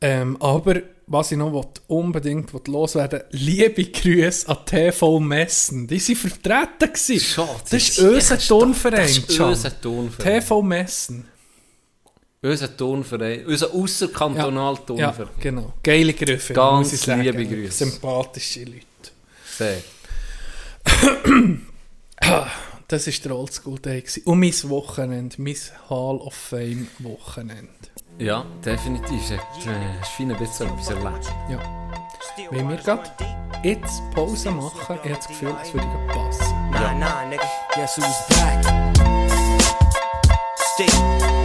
Ähm, aber was ich noch will, unbedingt will loswerden liebe Grüße an TV Messen. Die waren vertreten. Schade, Das das ist unser Turnverein. Das ist unser Turnverein. TV Messen. Unser Turnverein. Unser ausserkantonal Ja, Turnverein. genau. Geile Griffe. Ganz muss ich sagen. liebe Grüße. Sympathische Leute. Sehr. Das war der Oldschool Day. Und mein Wochenende, mein Hall of Fame Wochenende. Ja, definitiv. Es äh, es ist ein bisschen etwas erlebt. Ja. Wenn wir gerade jetzt Pause machen, ich habe das Gefühl, es würde passen. Nah, nah, nigga. Guess who's back? Still.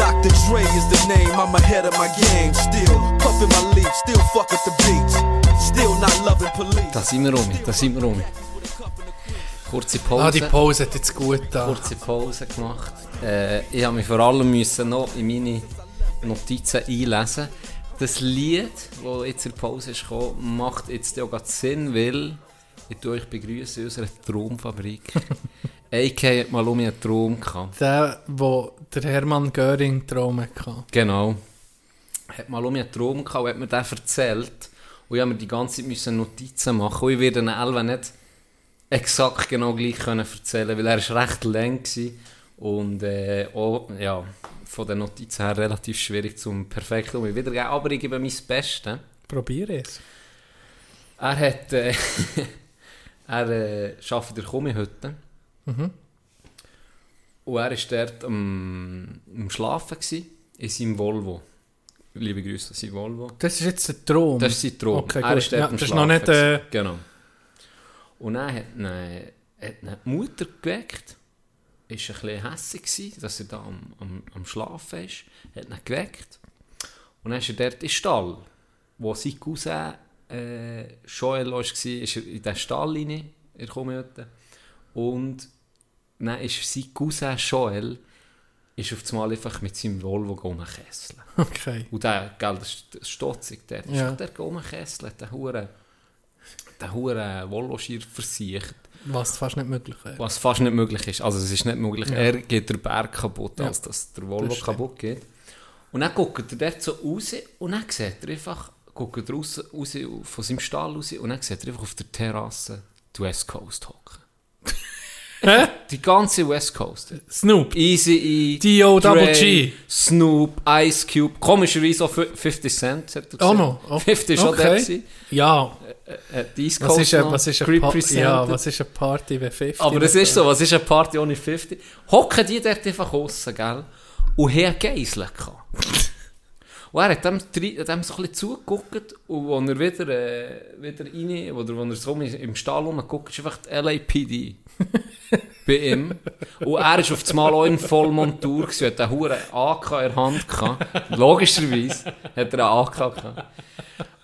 Dr. Dre is the name, I'm ahead of my game. Still puffin' my leaf, still fuck with the beats. Still not loving police. Da sind wir rum, da sind wir rum. Kurze Pause. Ah, die Pause hat jetzt gut da. kurze Pause gemacht. Äh, ich habe mich vor allem müssen noch in meine Notizen einlesen. Das Lied, das jetzt in der Pause ist gekommen, macht jetzt auch Sinn, weil ich tue euch begrüße in unserer Traumfabrik. AK hat mal um einen Traum gehabt. Der, wo der Hermann Göring Traum hatte. Genau. Hat mal um einen Traum gehabt und hat mir den erzählt. Und ich habe mir die ganze Zeit Notizen machen. Und ich werde ihn Elva nicht exakt genau gleich können erzählen, weil er ist recht lang war. Und äh, auch, ja, von den Notizen her relativ schwierig zum perfekt um wiedergeben. Aber ich gebe mein Bestes. Probiere es. Er hat, äh, er äh, arbeitet in der Kummihütte. Und er war dort am, am Schlafen gewesen, in seinem Volvo. Liebe Grüße sein Volvo. Das ist jetzt ein Traum. Das ist sein Traum. Okay, er ist dort Ja, am das ist Schlafen noch nicht, äh. Genau. Und dann hat die Mutter geweckt. Ist ein bisschen hässlich gewesen, dass er da am, am, am Schlafen ist. Hat ihn geweckt. Und dann ist er dort den Stall, wo sein Cousin äh, Joel war, ist er in den Stall rein, in der Kommune. Und dann ist sein Cousin Joel ist auf einmal einfach mit seinem Volvo rumkesseln. Okay. Und der, gell, das ist stotzig, der ist Ja. der rumkesselt, der hure der hure Volvo-Schier versiegt, Was fast nicht möglich wäre. was fast nicht möglich ist. Also es ist nicht möglich, Ja. er geht den Berg kaputt, Ja. als dass der Volvo Das kaputt geht. Und dann guckt er dort so raus und dann sieht er einfach, guckt raus, raus von seinem Stall raus und dann sieht er einfach auf der Terrasse die West Coast hocken. Hä? Die ganze West Coast. Snoop. Easy E, D.O. Double G. Snoop, Ice Cube, komischerweise auch 50 Cent, hat er Oh no. Oh, 50 ist schon okay. Ja. Äh, East Was Coast ist, eine, noch was, ist represented. ja, was ist eine Party, wenn 50 Aber es ist so, was ist eine Party ohne 50? Hocken die dort einfach aussen, gell? Und haben Geiseln gehabt. Und er hat dem, dem so ein bisschen zugeguckt und als er wieder, äh, wieder rein, oder als er so im- Stall rumguckt, ist einfach die LAPD bei ihm. Und er ist auf das Mal auch in Vollmontur gewesen, hat einen Huren AK in der Hand gehabt. Logischerweise hat er einen AK gehabt.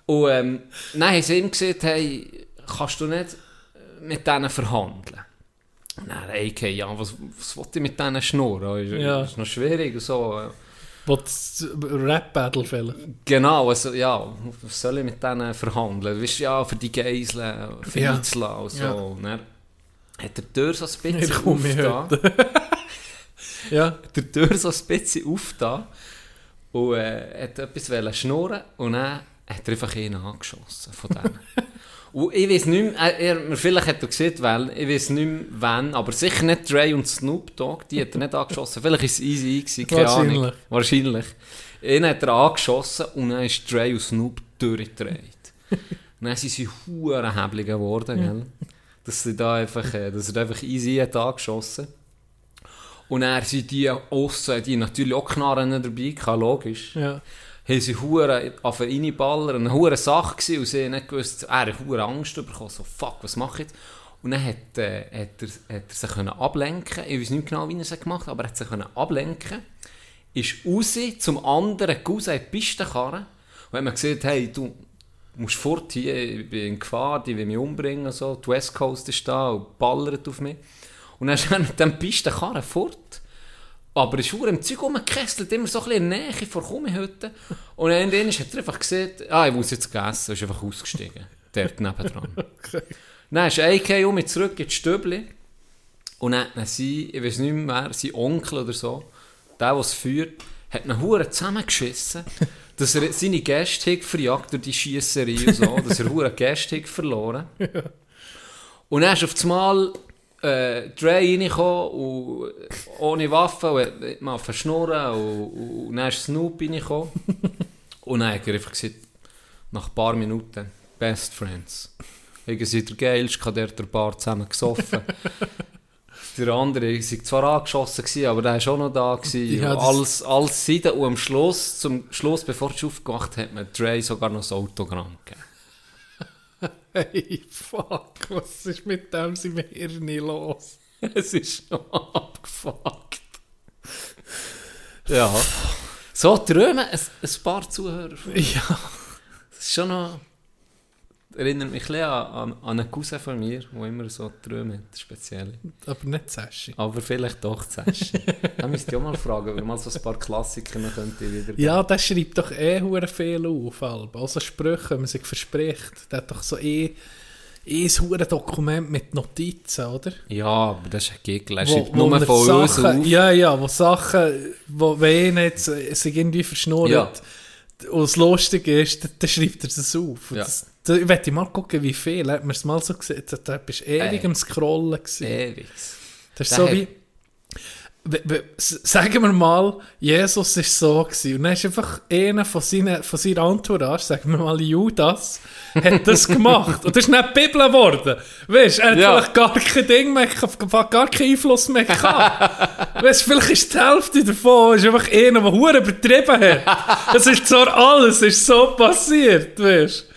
Und ähm, dann haben sie ihm gesagt, hey, kannst du nicht mit denen verhandeln? Und dann, AK, ja, was, was will ich mit denen schnurren? Ist, Ja. ist noch schwierig und so. Was Rap-Battle vielleicht. Genau, also, ja, was soll ich mit denen verhandeln? Weißt du, ja, für die Geiseln, für Ja. lassen und so. Ja. Und dann hat der Tür so ein bisschen aufgetan. Ja. Der Tür so ein bisschen aufgetan. Und äh, hat etwas schnurren und dann hat er einfach einen angeschossen von denen. und ich weiß nicht mehr, äh, er, vielleicht hat er gesehen, weil, ich weiß nicht mehr wann, aber sicher nicht Dre und Snoop Dogg, die hat er nicht angeschossen. Vielleicht war es easy, gewesen, keine Wahrscheinlich. Ahnung. Wahrscheinlich. Ihn hat er angeschossen und dann ist Dre und Snoop durchgedreht. und dann sind sie hure Häblige geworden, gell? Dass sie da einfach, äh, dass er einfach easy hat angeschossen. Und dann sind die aussen, die natürlich auch Knarren dabei gehabt, logisch. Ja. Haben sie hure auf reinballern, eine hure Sache gewesen und sie haben nicht gewusst, er hat hure Angst bekommen, so fuck, was mache ich jetzt? Und dann hat, äh, hat, er, hat er sich können ablenken ich weiß nicht genau, wie er es gemacht hat, aber er hat sich können ablenken ist raus zum anderen Cousin in die Piste gefahren und hat mir gesagt, hey, du musst fort hier, ich bin in Gefahr, die will mich umbringen, so. die West Coast ist da und ballert auf mich. Und dann ist er mit dem Pistenkarren fort. Aber ist im Zeug rumgekesselt, immer so ein bisschen in der Nähe vor Kummihütte. Und dann hat er einfach gesagt, ah, ich muss jetzt essen, ist einfach ausgestiegen. Dort nebendran. Okay. Dann ist AK um mich zurück in die Stübli. Und dann hat sie, ich weiß nicht mehr, sein Onkel oder so, der, der es führt, hat ihn hure zusammengeschissen, dass er seine Gäste verjagt durch die Schiesserei und so, dass er hure Gäste verloren. Und dann ist auf einmal äh, Dre reingekommen und ohne Waffe und hat mal verschnurren und, und dann ist Snoop reingekommen. und dann hat er einfach gesagt, nach ein paar Minuten, Best Friends. Irgendwie seid ihr geil, ich habe dort ein paar zusammen gesoffen. Der andere war zwar angeschossen, gewesen, aber der war schon noch da. Gewesen. Ja, alles, alles Seiten. Und am Schluss, zum Schluss, bevor es aufgemacht hat, hat mir Dre sogar noch das Autogramm gegeben. Hey, fuck, was ist mit dem seinem Hirn los? Es ist schon abgefuckt. Ja. So träumen ein, ein paar Zuhörer. von. Ja. Das ist schon noch... Erinnert mich ein an, an, einen Cousin von mir, der immer so Träume hat, speziell. Aber nicht Sashi. Aber vielleicht doch Session. da müsst ihr auch mal fragen, ob ihr mal so ein paar Klassiker noch könnt ihr wieder... Ja, der schreibt doch eh hure viel auf. Alba. Also Sprüche, wenn man sich verspricht. Der hat doch so eh, eh ein hure Dokument mit Notizen, oder? Ja, aber das ist ein Gegner. Er schreibt nur von uns auf. Ja, ja, wo Sachen, wo wenn jetzt sich irgendwie verschnurrt Ja. und das Lustige ist, dann, dann schreibt er das auf. Ja. Das, da, ich werde mal gucken, wie viel. Hat man es mal so gesehen? Da, bist du ewig Äh. am Scrollen. Ewig. Das ist so wie... Sagen wir mal, Jesus ist so gewesen. Und dann ist einfach einer von seinen, von seiner Entourage, sagen wir mal Judas, hat das gemacht. Und das ist nicht die Bibel geworden. Weißt du, er hat Ja. vielleicht gar kein Ding mehr, gar keinen Einfluss mehr gehabt. weißt du, vielleicht ist die Hälfte davon ist einfach einer, der Huren übertrieben hat. Es ist zwar alles, es ist so passiert, weißt du.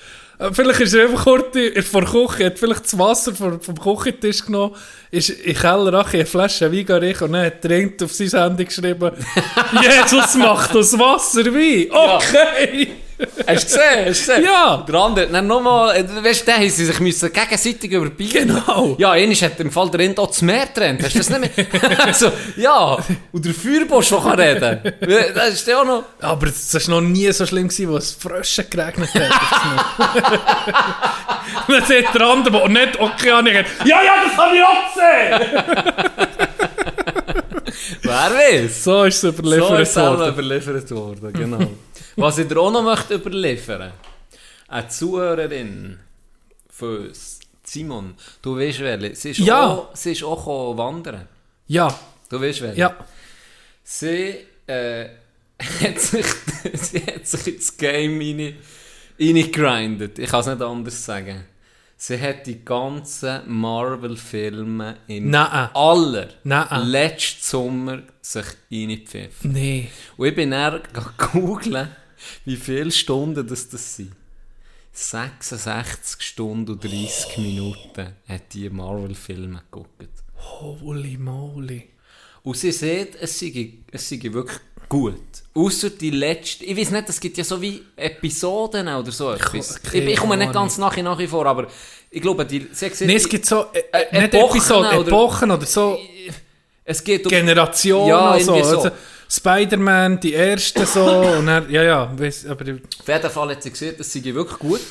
Vielleicht ist er einfach kurz vor der Küche, hat vielleicht das Wasser vom, vom Küchentisch genommen, ist in den Keller ach, eine Flasche Wein gereicht und dann hat er auf sein Handy geschrieben, Jesus macht aus Wasser Wein. Okay! Hast du gesehen? Hast du gesehen? Ja. Der andere, dann nochmal, äh, weißt du, haben sie sich müssen gegenseitig überbieten. Genau. Ja, einmal hat im Fall der Rind auch das Meer getrennt. Hast du das nicht mehr? also, ja. Und der Feuerbosch noch kann reden. Das ist ja auch noch... Aber das war noch nie so schlimm, gewesen, wo es Frösche geregnet hat. Und dann sagt der andere, der nicht okay an ja, ja, das habe ich auch gesehen! Wer weiß? So ist es So überliefert ist selber worden. überliefert worden, genau. Was ich dir auch noch möchte überliefern eine Zuhörerin von uns, Simon, du weißt welche, sie ist, Ja. auch, sie ist auch wandern. Ja, Du weißt welche? ja. Sie, äh, hat sich, sie hat sich ins Game rein, reingegrindet. Ich kann es nicht anders sagen. Sie hat die ganzen Marvel-Filme in Nein. aller Nein. letzten Sommer sich reingepfiffen. Nee. Und ich bin dann googeln, wie viele Stunden das, das sind. 66 Stunden und 30 Minuten hat die Marvel-Filme geguckt. Holy moly. Und sie sieht, es sei, es sei wirklich gut. Außer die letzte, ich weiß nicht, es gibt ja so wie Episoden oder so etwas. Ich, keine ich, komme nicht ganz nach nach vor, aber ich glaube, die, sie gesehen, Nee, es gibt so, äh, Äh, nicht Epochen Episoden, oder- Epochen oder so es geht um... Generationen Ja, oder so. so. Also, Spider-Man, die erste so, und dann, ja, ja, weiss, aber Auf jeden Fall hat sie gesehen, es sei wirklich gut.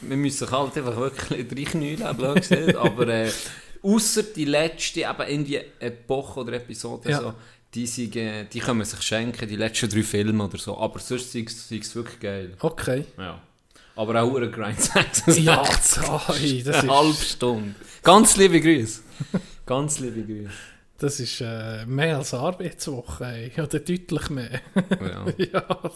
Wir müssen halt einfach wirklich reinknüllen, blöd gesagt. Aber äh, außer die letzte, eben irgendwie Epoche oder Episode, Ja. so, die, sind, äh, die können wir sich schenken, die letzten drei Filme oder so. Aber sonst sei es wirklich geil. okay. Ja. Aber auch ein Grind 66. Ja, sorry, das Eine halbe Stunde. Ganz liebe Grüße. Ganz liebe Grüße. Das ist äh, mehr als Arbeitswoche, ey. oder deutlich mehr. Ja. ja.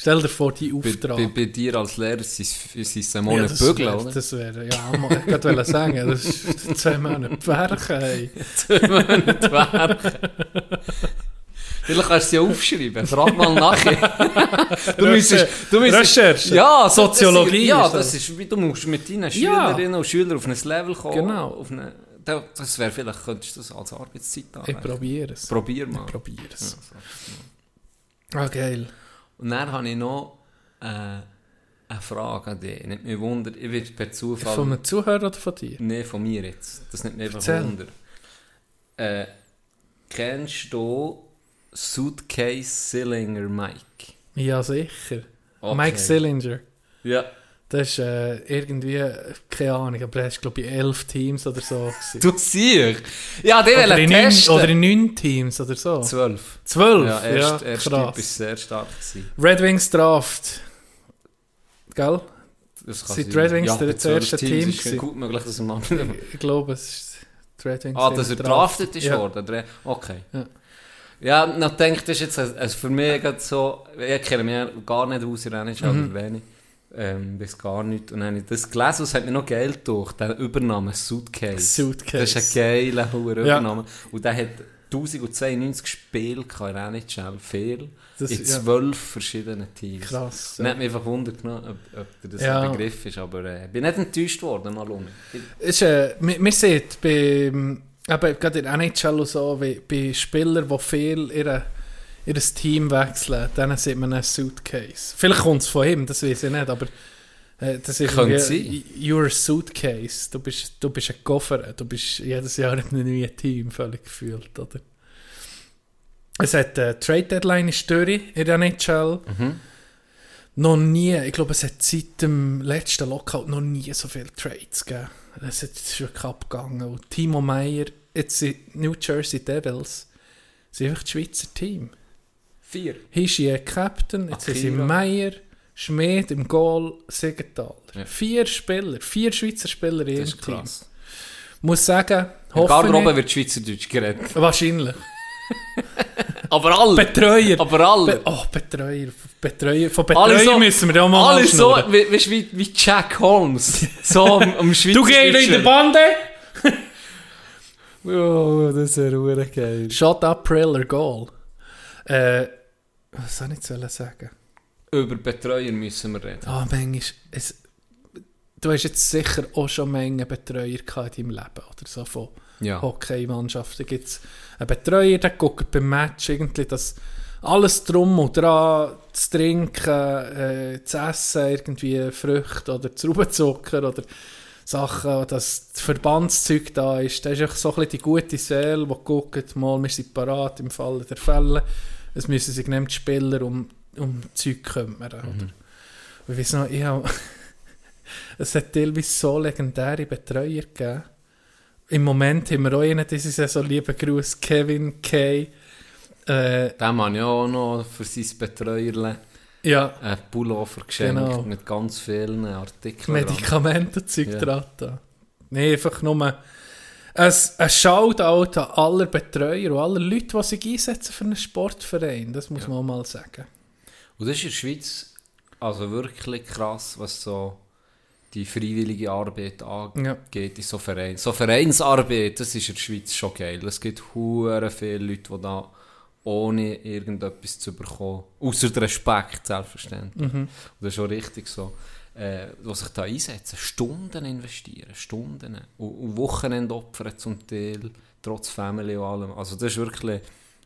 Stell dir vor, die Bei, Auftrag. bei, bei dir als Lehrer sind es sind es Ja, Monate Bügeln, wär- oder? Das wäre, ja, ich wollte sagen, das ist zwei Monate Werke, ey. Vielleicht kannst du sie ja aufschreiben. Frag mal nachher. du müsstest, du müsstest, Recherche. ja, Soziologie ja, das. ist du musst mit deinen Ja. Schülerinnen und Schülern auf ein Level kommen. Genau. Auf eine, das wäre vielleicht, könntest du das als Arbeitszeit Ich anwenden. probiere es. Probier mal. Ich probiere Ja, es. so. Ah, geil. Und dann habe ich noch äh, eine Frage an dich. Nicht mehr Wunder, ich werde per Zufall... Von einem Zuhörer oder von dir? Nein, von mir jetzt. Das nimmt mich einfach. Wunder. Äh, kennst du Suitcase Sillinger Mike? Ja, sicher. Okay. Mike Sillinger. Ja. Das ist äh, irgendwie, keine Ahnung, aber das ist glaube ich elf Teams oder so. Du siehst. Ja, die oder, wollen neun, testen. oder in neun Teams oder so. Zwölf. Zwölf? Ja, erst, ja, erst krass. Typ ist sehr stark gewesen. Red Wings Draft. Gell? Das kann Sind sein. Red Wings ja, der- das erste Team ist gewesen? gut möglich, dass mal... Ich glaube, es ist die Red Wings. ah, dass er Draft. drafted ist Ja. worden? Der- Okay. Ja. Ja, noch denke das ist jetzt also für mich so, ich kenne mich gar nicht aus in NHL, Mhm. wenig. Ähm, bis gar nicht. Und dann habe ich das gelesen, es hat mir noch Geld durch, der Übernahme Suitcase. Suitcase. Das ist ein geiler, hoher Ja. Übernahme. Und der hat 1092 Spiele in der NHL, viel, Das- in ja. zwölf verschiedenen Teams. Krass. Dann hat mich einfach wundert ob, ob das Ja. ein Begriff ist, aber äh, ich bin nicht enttäuscht worden, mal um. Ist, äh, wir, wir sehen beim, eben, gerade in der NHL so, wie, bei Spielern, die viel ihre, ihr Team wechseln, dann sieht man einen Suitcase. Vielleicht kommt es von ihm, das weiß ich nicht, aber äh, das ist Könnte irgendwie, You're a Suitcase. Du bist, du bist ein Koffer, du bist jedes Jahr in einem neuen Team, völlig gefühlt, oder? Es hat äh, Trade Deadline ist durch in der NHL. Mhm. Noch nie, ich glaube, es hat seit dem letzten Lockout noch nie so viele Trades gegeben. Es ist wirklich abgegangen. Und Timo Meyer, jetzt sind New Jersey Devils, sind einfach das Schweizer Team. Vier. Hischier Captain, jetzt Akira. sind Meyer, Schmid im Goal, Siegenthaler. Ja. Vier Spieler, vier Schweizer Spieler in Das ist Team. krass. Muss sagen, In hoffe Garderobe wird Schweizerdeutsch geredet. wahrscheinlich. Aber alle! Betreuer. Aber alle! Be oh, Betreuer. Betreuer. Von Alle Betreuer so- müssen wir ja mal Alle so, wie, wie, wie Jack Holmes. So am, am Schweizer Du gehst in der Bande? Oh, das wäre geil. Shot up, Priller, Goal. Äh, was soll ich jetzt sagen? Über Betreuer müssen wir reden. Ah, manchmal, es, du hast jetzt sicher auch schon Menge Betreuer gehabt in deinem Leben, oder so von Ja. Hockey-Mannschaften. Da gibt es einen Betreuer, der guckt beim Match irgendwie, dass alles drum und dran, zu trinken, äh, zu essen, irgendwie Früchte oder Traubenzucker oder Sachen, dass das Verbandszeug da ist. Da ist so ein bisschen die gute Seele, die guckt, mal, wir sind parat im Fall der Fälle. Es müssen sich nicht die Spieler um, um Zeug kümmern. Oder? Und ich weiß noch, ich habe, es hat teilweise so legendäre Betreuer gegeben. Im Moment haben wir auch einen diese Saison, lieben Gruß, Kevin Kay. Äh, Dem habe ich auch noch für sein Betreuerle ja, einen Pullover geschenkt Genau. mit ganz vielen Artikeln. dran. Medikamente und Zeug Ja. dran. Nee, einfach nur ein, ein Shoutout an alle Betreuer und alle Leute, die sich einsetzen für einen Sportverein. Das muss Ja. man mal sagen. Und das ist in der Schweiz also wirklich krass, was so die freiwillige Arbeit angeht in so Vereinen. So Vereinsarbeit, das ist in der Schweiz schon geil. Es gibt hure viele Leute, die da ohne irgendetwas zu bekommen, außer Respekt selbstverständlich. Und das ist schon richtig so. Äh, die sich da einsetzen, Stunden investieren, Stunden. Und, und Wochenende opfern zum Teil, trotz Family und allem. Also das ist wirklich,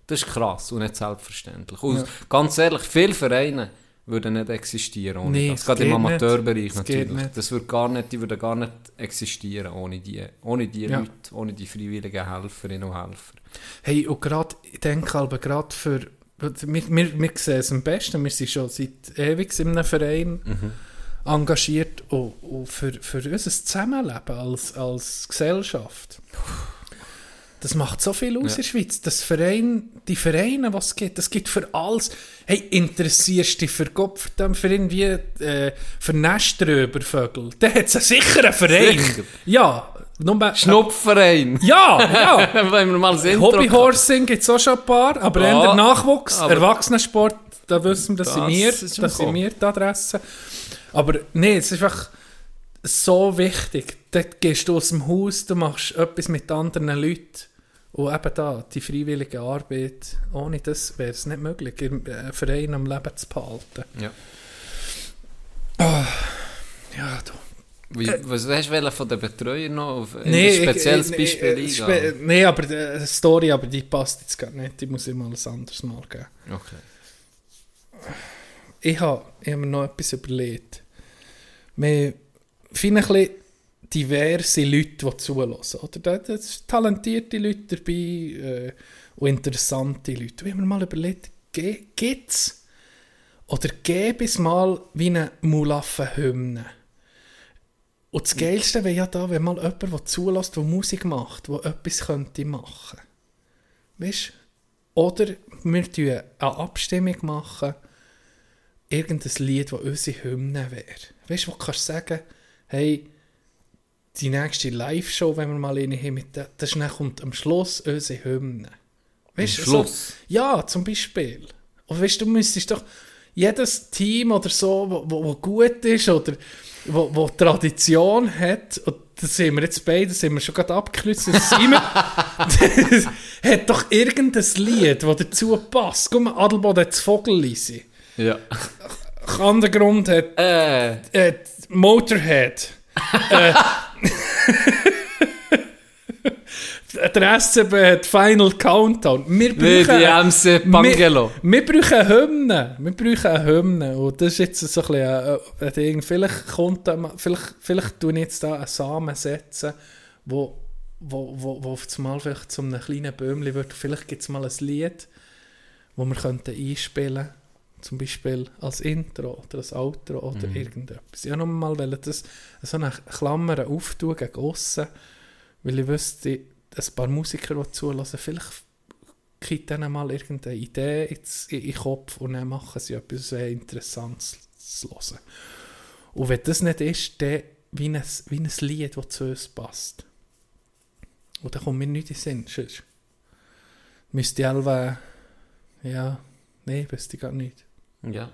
das ist krass und nicht selbstverständlich. Und Ja. ganz ehrlich, viele Vereine würden nicht existieren ohne Nee, das. Gerade im nicht. Amateurbereich geht natürlich. nicht. Das würde gar nicht, die würden gar nicht existieren ohne die, ohne die Ja. Leute, ohne die freiwilligen Helferinnen und Helfer. Hey, und gerade, ich denke aber gerade für, wir, wir, wir sehen es am besten, wir sind schon seit ewig in einem Verein engagiert und, und für, für unser Zusammenleben als, als Gesellschaft. Das macht so viel aus Ja. in der Schweiz. Das Verein, die Vereine, was es gibt, das gibt für alles. Hey, interessierst du dich für Gott, verdammt, für irgendwie, äh, für Neströbervögel? Der hat sicher einen Verein. Sicher. Ja, nur, Schnupfverein! ja, ja. Wenn wir mal das Hobbyhorsing gibt es auch schon ein paar, aber Ja, eher Nachwuchs, Erwachsenensport, da wissen wir, das, sind Das wir, ist schon das sind wir die Adresse. Aber nee, es ist einfach so wichtig. Dort gehst du aus dem Haus, du machst etwas mit anderen Leuten. Und eben da, die freiwillige Arbeit, ohne das wäre es nicht möglich, einen Verein am Leben zu behalten. Ja. Ja, du. Wie, was hast du von den Betreuern noch ein Nee, ich- spezielles ich- Beispiel ich- spe- Nee, aber die Story, aber die passt jetzt gar nicht. Die muss ich mal ein anderes Mal geben. Okay. ich habe ich hab mir noch etwas überlegt. Wir finden ein bisschen diverse Leute, die zulassen. Oder da da sind talentierte Leute dabei äh, und interessante Leute. Haben mir mal überlegt, gibt es oder gäbe es mal wie eine Mulaffe-Hymne? Und das Geilste wäre ja da, wenn mal jemand, der zulässt, der Musik macht, der etwas könnte machen. Weißt? Oder wir tun eine Abstimmung machen, irgendein Lied, das unsere Hymne wäre. Weißt du, wo du kannst sagen, hey, die nächste Live-Show, wenn wir mal eine haben, mit der, das kommt am Schluss unsere Hymne. Weißt Am Schluss? So, ja, zum Beispiel. Und weißt du, du müsstest doch jedes Team oder so, wo, wo, wo gut ist oder wo, wo Tradition hat, und das sind wir jetzt beide, das sind wir schon gerade abgeklützt, das sind wir, das hat doch irgendein Lied, das dazu passt. Guck mal, Adelboden hat das Vogelliese. Ja. Undergrund hat Äh, äh, Motorhead. äh, der SCB hat Final Countdown. Wir die MC Pangelo. wir, wir brauchen eine Hymne. Wir brauchen eine Hymne. Und das ist jetzt so ein bisschen ein, ein Ding. Vielleicht kommt vielleicht, vielleicht tun jetzt da einen Samen setzen, wo, wo, wo, wo auf einmal vielleicht zu einem kleinen Böhmchen wird. Vielleicht gibt es mal ein Lied, wo wir könnten einspielen zum Beispiel als Intro oder als Outro oder irgendetwas. Ich wollte mal das, so eine Klammer auftun gegen aussen, weil ich wüsste, ein paar Musiker, die zulassen, vielleicht kriegt denen mal irgendeine Idee ins, in, den Kopf und dann machen sie etwas sehr Interessantes zu hören. Und wenn das nicht ist, dann wie ein, wie ein Lied, das zu uns passt. Und dann kommt mir nicht in den Sinn. Sonst müsste ich alle, ja, nein, wüsste ich gar nicht. Ja.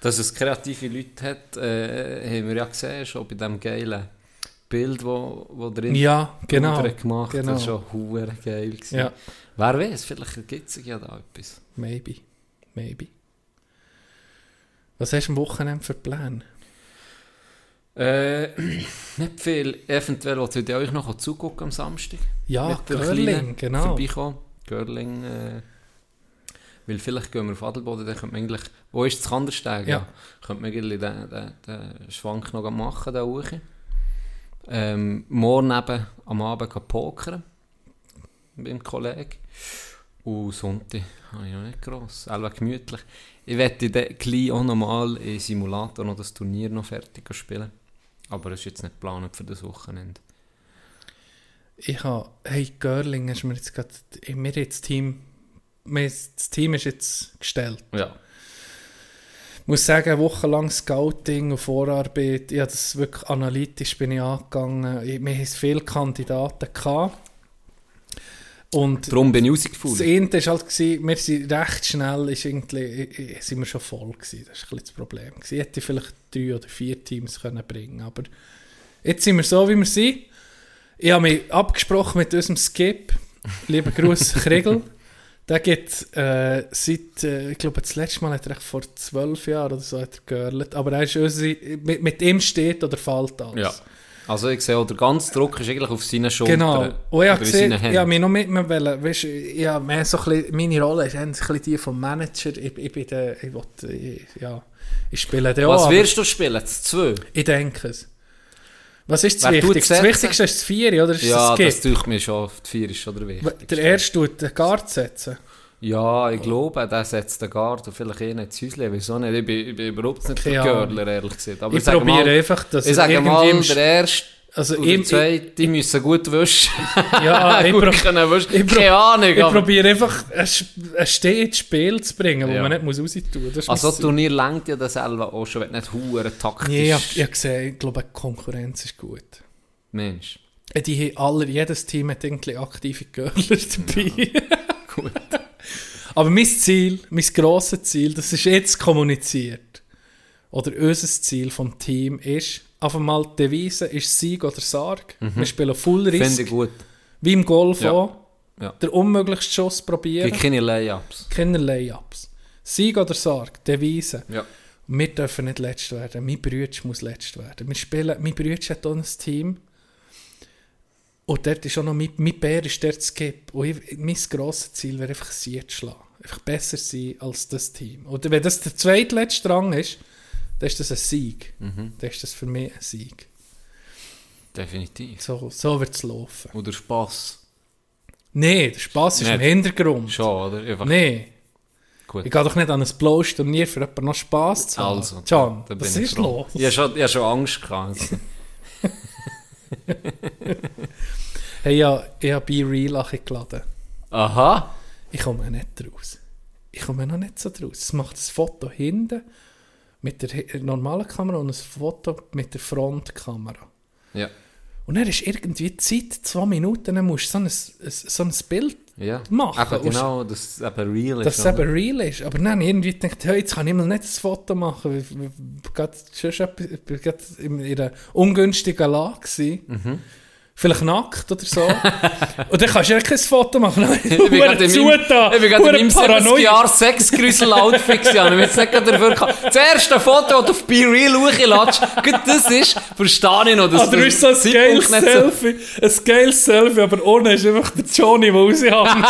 Dass es kreative Leute hat, äh, haben wir ja gesehen, schon bei dem geilen Bild, wo, wo drin Ja, genau. Gemacht genau. Das war schon hure geil. Gewesen. Ja, Wer weiß, vielleicht gibt es ja da etwas. maybe, maybe. Was hast du am Wochenende für Pläne? Äh, nicht viel. Eventuell wollt ihr euch noch zugucken am Samstag. Ja, Kleinen genau. Vorbeikommen. Görling. Äh, weil vielleicht gehen wir auf Adelboden, dann könnte man eigentlich... Wo ist das Kandersteg? Ja. Könnte man eigentlich den, den, den Schwank noch machen, da hoch. Ähm, morgen eben am Abend pokern. Mit einem Kollegen. Und Sonntag habe ich noch nicht gross. Alle gemütlich. Ich werde gleich auch nochmal im Simulator noch das Turnier noch fertig spielen. Aber das ist jetzt nicht geplant für das Wochenende. Ich habe, hey, Görling, hast mir jetzt gerade, wir jetzt Team, das Team ist jetzt gestellt. Ja. Ich muss sagen, eine Woche lang Scouting und Vorarbeit, habe das wirklich analytisch bin ich angegangen. Ich, wir hatten viele Kandidaten. Gehabt. Und Darum bin ich das rausgefunden. eine war halt, gewesen, wir sind recht schnell, ist irgendwie, sind wir schon voll gewesen. Das war ein das Problem. Ich hätte vielleicht drei oder vier Teams können bringen aber jetzt sind wir so, wie wir sind. Ich habe mich abgesprochen mit unserem Skip, lieber Gruß Kriegel. Der geht äh, seit, äh, ich glaube, das letzte Mal hat er vor zwölf Jahren oder so hat er geörlet. Aber er ist unsere, mit, mit ihm steht oder fällt alles. Ja. Also ich sehe, der ganze Druck ist eigentlich auf seinen Schultern. Genau. Und ich habe gesehen, ich habe mich noch mit mir wollen, weißt, ich habe mehr so ein bisschen, meine Rolle ist ein bisschen die vom Manager. Ich, ich bin der, ich, will, ich, ja, ich spiele den Was auch, wirst du spielen? Das 2? aber ich denke es. Was ist das Wer tut Wichtigste? Das setzen? Wichtigste ist das Vieri, oder ist Ja, das das tue ich mir schon. Die 4 ist schon der wichtigste. Der erste tut den Guard setzen. Ja, ich glaube, der setzt den Guard und vielleicht eh nicht ins Häuschen. Wieso nicht? Ich bin, ich bin überhaupt nicht Keine der. Görler, ehrlich gesagt. Aber Ich probiere mal, einfach, dass Ich sage mal, der erste Also und der im, zweite, die müssen gut wischen. ja, ich, gut können wischen. ich Keine Ahnung. ich probiere einfach ein, ein stehendes Spiel zu bringen, wo Ja. man nicht muss raus tun muss. Also das Turnier lenkt ja das selber auch schon, wenn nicht hure taktisch Nee, ich habe ich gesehen, ich glaube, Konkurrenz ist gut. Mensch. Äh, Die haben alle, jedes Team hat irgendwie aktive Girler dabei. Gut. Aber mein Ziel, mein grosses Ziel, das ist jetzt kommuniziert. Oder unser Ziel vom Team ist, auf einmal die Devise ist Sieg oder Sarg. Wir spielen Full Mhm. Finde Risk, ich gut. wie im Golf Ja. auch. Ja. Der unmöglichste Schuss probieren. Gibt keine Layups. Keine Layups. Sieg oder Sarg, Devise. Ja. Wir dürfen nicht letzt werden. Mein Bruder muss letzt werden. Wir spielen, mein Bruder hat auch ein Team. Und dort ist auch noch, mein, mein Bär ist dort Skip. Und ich, mein grosses Ziel wäre einfach, sie zu schlagen. Einfach besser sein als das Team. Oder wenn das der zweitletzte Rang ist, dann ist das ein Sieg. Mhm. Dann ist das für mich ein Sieg. Definitiv. So, so wird es laufen. Oder Spass. Nein, der Spass ist Nicht. im Hintergrund. Schon, oder? Einfach Nein. gut. Ich gehe doch nicht an ein blaues Turnier für jemanden noch Spass zu haben. Also, John, da bin was ich ist froh. los? Ich habe schon, ich habe schon Angst gehabt. Also. Hey, ja, ich habe Be Real geladen. Aha. Ich komme nicht raus. Ich komme noch nicht so draus. Es macht ein Foto hinten mit der normalen Kamera und ein Foto mit der Frontkamera. Ja. Und dann ist irgendwie die Zeit, zwei Minuten, dann musst du so ein, so ein Bild, Ja. Machen. Eben genau, dass es eben real ist. dass es eben real ist. Aber dann irgendwie gedacht, hey, jetzt kann ich mal nicht ein Foto machen, weil ich gerade in einer ungünstigen Lage gewesen. Mhm. Vielleicht nackt oder so. und dann kannst du ja kein Foto machen. Ich bin gerade in meinem, ich bin gerade in meinem 70 Jahr Sexgrüssel-Outfit gewesen. Ich jetzt nicht dafür gehabt. Das erste Foto, das du auf Be Real hochladest, gut das ist, verstehe ich noch. Dass Oder der ist so ein geiles nicht so- Selfie, ein geiles Selfie, aber ohne ist einfach der Johnny, der raushängt.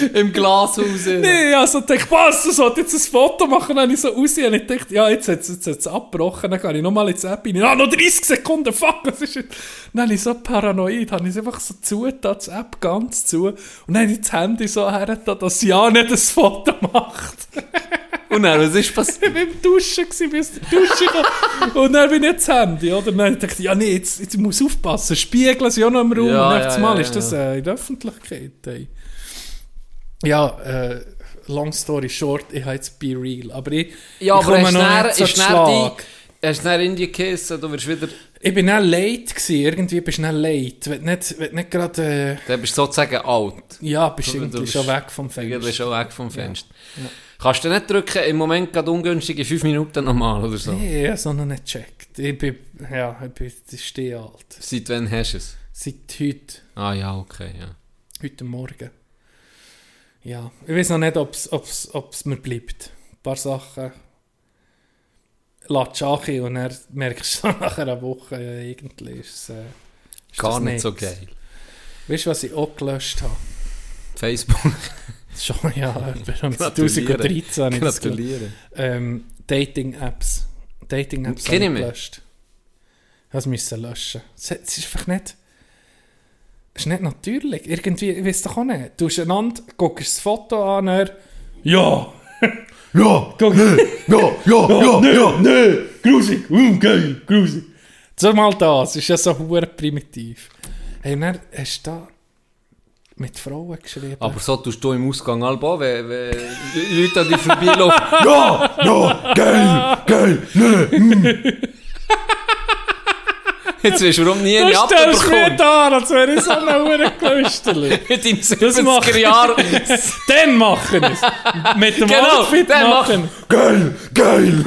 im Glashaus. nee, ich also dachte, was, ich sollte jetzt ein Foto machen, dann habe ich so raus und ich dachte, ja, jetzt hat es jetzt abgebrochen, dann gehe ich nochmal ins App rein, ah, noch 30 Sekunden, fuck, was ist jetzt? Dann habe ich so paranoid, habe ich es einfach so zugetan, die App ganz zu, und dann habe ich das Handy so hergetan, dass ja nicht ein Foto macht. Und dann, was ist passiert? Ich war im Duschen, gewesen, bin aus der Dusche gekommen. Und dann bin ich ins Handy, oder? Und dann dachte ich, ja nee, jetzt, jetzt muss ich aufpassen. Spiegeln sind ja noch im Raum. Ja, und ja, Mal ja, ist das äh, in der Öffentlichkeit. Ey. Ja, äh, long story short, ich habe jetzt Be Real. Aber ich, Ja, ich aber komme noch du nicht so ist Schlag. die, hast du dann in die gegessen, du wirst wieder, Ich bin dann late gewesen. Irgendwie bist du dann late. Wenn du nicht, wenn du nicht gerade, äh, dann bist du sozusagen alt. ja, bist Du- du irgendwie bist- schon weg vom Du Fenster. bist schon weg vom Fenster. Kannst du nicht drücken, im Moment gerade ungünstig in 5 Minuten nochmal oder so? Nee, ich habe noch nicht gecheckt. Ich bin, ja, ich bin, ich stehe alt. Seit wann hast du es? Seit heute. Ah ja, okay, ja. Heute Morgen. Ja, ich weiß noch nicht, ob es mir bleibt. Ein paar Sachen lässt an und dann merkst du nach einer Woche, ja, eigentlich ist es äh, ist Gar nicht so geil. Weißt du, was ich auch gelöscht habe? Facebook. Schon, ja, um Gratuliere. 2013 habe ich das gelöscht. Gratuliere. ähm, Dating-Apps. Dating-Apps ich habe mich. gelöscht. Das müssen löschen. Es ist einfach nicht... Es ist nicht natürlich. Irgendwie, ich weiß doch auch nicht. Du einander, guckst das Foto an, er... Ja! Ja, Guck, ja, ja, ja, ja. nee, grusig, uh, geil, grusig. So mal das, ist ja so hure primitiv. Hey, dann hast du da mit Frauen geschrieben. Aber so tust du im Ausgang albo, wenn, wenn Leute an dich vorbeilaufen. Ja, ja, geil, geil, nee. Jetzt weißt du, warum nie du eine stellst mir abbekommen. da, als wäre ich so ein hure Klösterli. Mit macht 70er Jahren. Dann machen es. Mit dem Genau, Outfit dann machen. Geil, geil.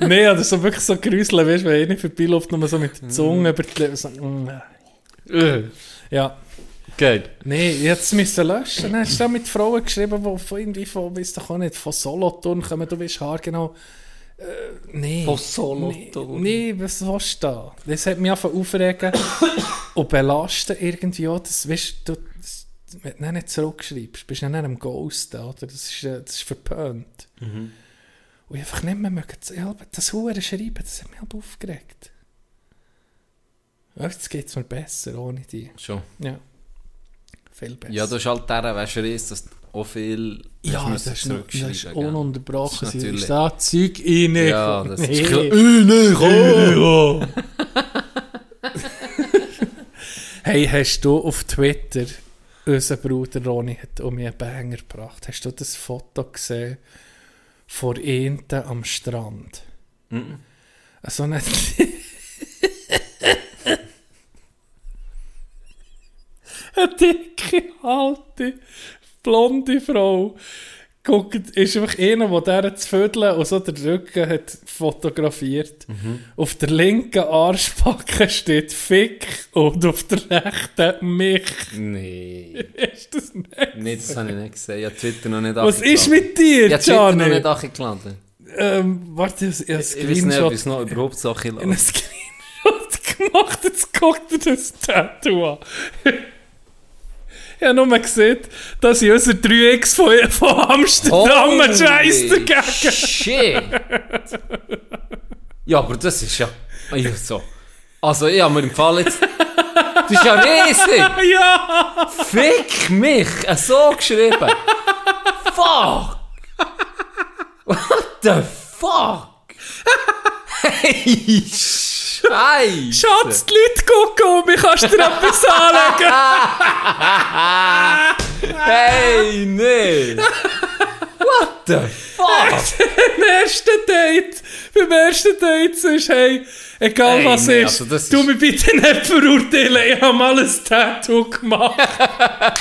Nee, das ist so wirklich so gruselig, weißt du, wenn ich nicht vorbeiläuft, nur so mit der Zunge über die Lippen. So, mm. Äh, Ja. Geil. Nee, jetzt müssen löschen. Dann hast du da mit Frauen geschrieben, die von irgendwie von, doch auch nicht, von Solothurn kommen, du weißt haargenau. Äh, nee. Von Solothurn? Nee, nee, was willst du da? Das hat mich einfach aufregen und belasten irgendwie auch. Das, weißt du, das, wenn du nicht zurückschreibst, bist du dann am Ghosten, oder? Das ist, äh, das ist verpönt. Und ich einfach nicht mehr mögen, das Huren schreiben, das hat mich halt aufgeregt. Jetzt geht es mir besser ohne die. Schon. Ja. Viel besser. Ja, du hast halt dieser Wäscherei, dass auch viel Ja, das ist, noch, das ist zurückschreiben, gell? ununterbrochen. Das ist natürlich- ist da Zeug rein. Ja, das ist klar. Nee, komm. Hey, hast du auf Twitter, unser Bruder Ronny hat um mir einen Banger gebracht, hast du das Foto gesehen von Enten am Strand? Mhm. So eine... eine dicke, alte, blonde Frau guckt, ist einfach einer, der zu vödeln und so den Rücken hat fotografiert. Auf der linken Arschbacke steht Fick und auf der rechten mich. Nee. Ist das nicht? Nee, das habe ich nicht gesehen. Ich habe Twitter noch nicht Was ist mit dir, Ich habe Twitter noch Gianni? nicht angeladen. Ähm, warte, ich habe einen Ich weiß nicht, ob ich es noch überhaupt so ich habe einen Screenshot gemacht, jetzt guckt er das Tattoo an. Ich habe nur gesehen, dass ich unser 3x von, von Amsterdam Holy scheiß dagegen. Shit! ja, aber das ist ja... ja so. Also, ich habe mir im Fall jetzt... Das ist ja riesig! Ja! Fick mich! Äh, So geschrieben! fuck! What the fuck? Hey, Scheiße! Schatz, die Leute gucken um mich, kannst dir etwas anlegen? Hey, nee! What the fuck? Beim ersten Date, beim ersten Date sonst, hey, egal Hey, was nee, ist, also das du ist- mich bitte nicht verurteilen, ich habe mal ein Tattoo gemacht.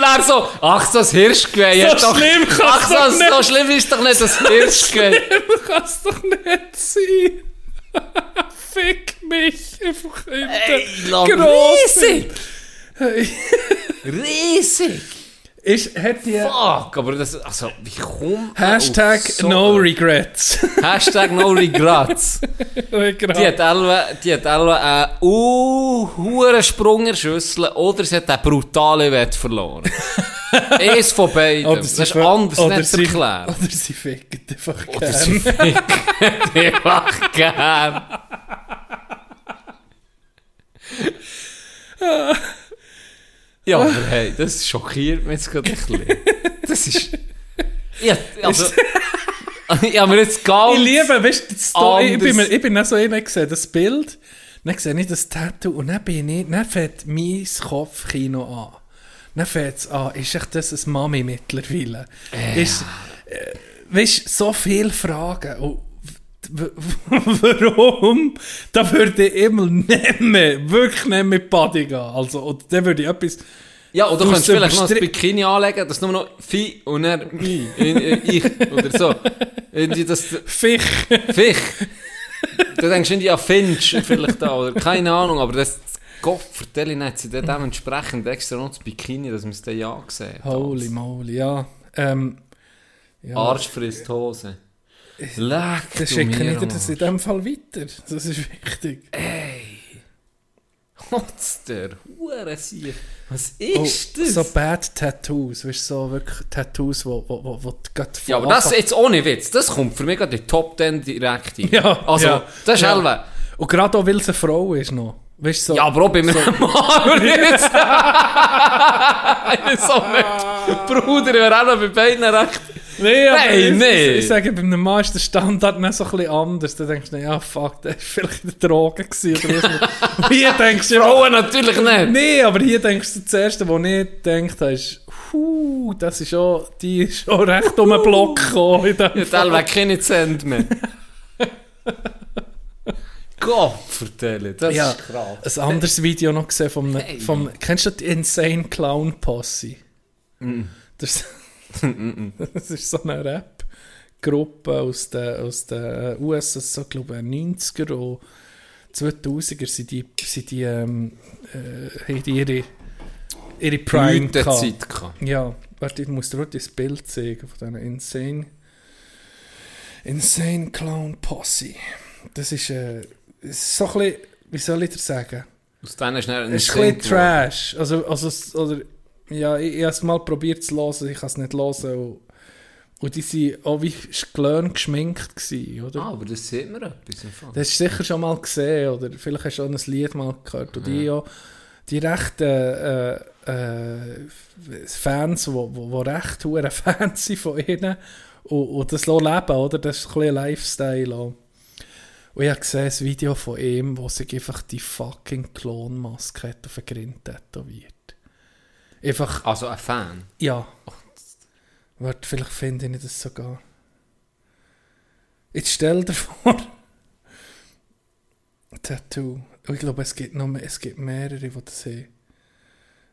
Dann so, ach, so das Hirschgeweih. So doch- schlimm kann's Ach, so, doch nicht. so schlimm ist doch nicht das Hirschgeweih. kann es doch nicht sein. Fick mich, einfach. Ey, riesig! Hey. Riesig! Ist, hat die... Fuck, aber das, also, wie kommt Hashtag auf so- no regrets. Hashtag no regrets. Die hat alle, die hat alle einen uh, Sprung Schüssel oder sie hat einen brutalen Wett verloren. Von beiden. Oder das ist anders oder nicht sie- erklären. Oder sie ficken einfach Oder sie gern. ficken einfach gern. Ja, aber hey, das schockiert mich jetzt gerade ein bisschen. Das ist... Ja, also... ich habe mir jetzt ganz... Ich liebe, weißt du, Story- ich bin, mir- ich bin auch so einer gesehen, das Bild, dann sehe ich das Tattoo und dann bin ich, dann fängt mein Kopfkino an. Dann fängt es an, ist echt das ein Mami mittlerweile? Ist, äh, weißt du, so viele Fragen. Und warum? Da würde ich immer nicht mehr, wirklich nicht mehr Body gehen. Also, und dann würde ich etwas... Ja, oder Du könntest hast vielleicht noch ein Bikini anlegen, dass nur noch Vieh und dann mi, ich oder so. Das Fisch. Fisch. Du denkst irgendwie an Finch vielleicht da, oder keine Ahnung, aber das Gott vertelle nicht, sie dann dementsprechend extra noch das Bikini, dass man es dann ja gesehen hat. Holy moly, ja. Ähm, ja. Arsch frisst Hose. Leck Dann du schicke mir ich dir das in dem Fall weiter. Das ist wichtig. What's der Hurensier? Was Oh, ist das? so Bad Tattoos, weißt du, so wirklich Tattoos, wo, wo, wo, wo gerade ja, aber das jetzt ohne Witz, das kommt für mich gerade in die Top 10 direkt rein. Ja, also, ja, das ist ja. Elwe. Und gerade auch, weil es eine Frau ist noch. Weißt so, Ja, aber auch bei einem Mann würde ich jetzt Ich so nicht. Bruder, ich wäre auch noch bei beiden recht. nee, aber Hey, ich, nee. Ich, ich sage, bei einem Mann ist der Standard nicht so ein bisschen anders. Da denkst du, ja, fuck, der war vielleicht in der Droge. Oder hier denkst du, ja, Frauen natürlich nicht. nee, aber hier denkst du, das Erste, was ich gedacht habe, ist, huh, das ist schon, die ist schon recht um den Block gekommen. In Fall. habe keine Cent mehr. Gott, vertelle, das Ja. ist krass. ein anderes Video noch gesehen vom, Hey. vom kennst du die Insane Clown Posse? Das, das ist so eine Rap-Gruppe aus den, aus den USA, so glaube ich 90er und 2000er sind die, sind die, ähm, äh, haben die ihre, ihre Prime gehabt. Ja, warte, ich muss dir das Bild zeigen von diesen Insane, Insane Clown Posse. Das ist, äh, so ein bisschen, wie soll ich dir sagen? Aus denen schnell ein Es ist ein bisschen Trash. Also, also, oder, ja, ich, ich habe es mal probiert zu hören, ich kann es nicht hören. Und, und die waren auch wie Glöhn geschminkt, gewesen, oder? Ah, aber das sieht man etwas. Das hast du sicher schon mal gesehen, oder vielleicht hast du auch ein Lied mal gehört. Und die, ja, die rechten äh, äh, Fans, die wo, wo recht hohe Fans sind von ihnen und, und das leben, oder? Das ist ein bisschen Lifestyle. Auch. Und ich habe gesehen, ein Video von ihm, wo sich einfach die fucking Klonmaske hat auf den Grind tätowiert. Einfach, Also ein Fan. ja. Warte, vielleicht finde ich das sogar. Jetzt stell dir vor. Tattoo. Oh, Ich glaube, es gibt noch mehr, es gibt mehrere, die das haben.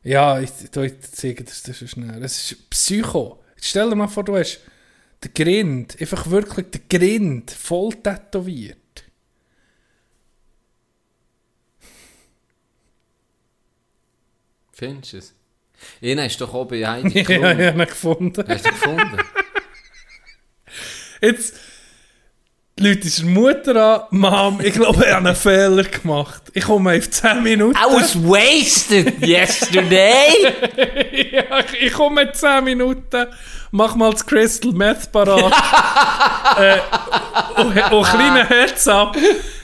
Ja, ich, ich, zeige das dir schon schnell. Es ist Psycho. Jetzt stell dir mal vor, du hast den Grind, einfach wirklich den Grind voll tätowiert. Findest du es? Ihn hast du doch auch bei Heidi ja, ich habe ihn gefunden. Hast du gefunden? Jetzt, Leute ist Mutter an, Mom, ich glaube, ich habe einen Fehler gemacht. Ich komme auf 10 Minuten. I was wasted yesterday. Ja, ich- komme in 10 Minuten, mach mal das Crystal Meth parat. äh, und, und kleiner Herz ab.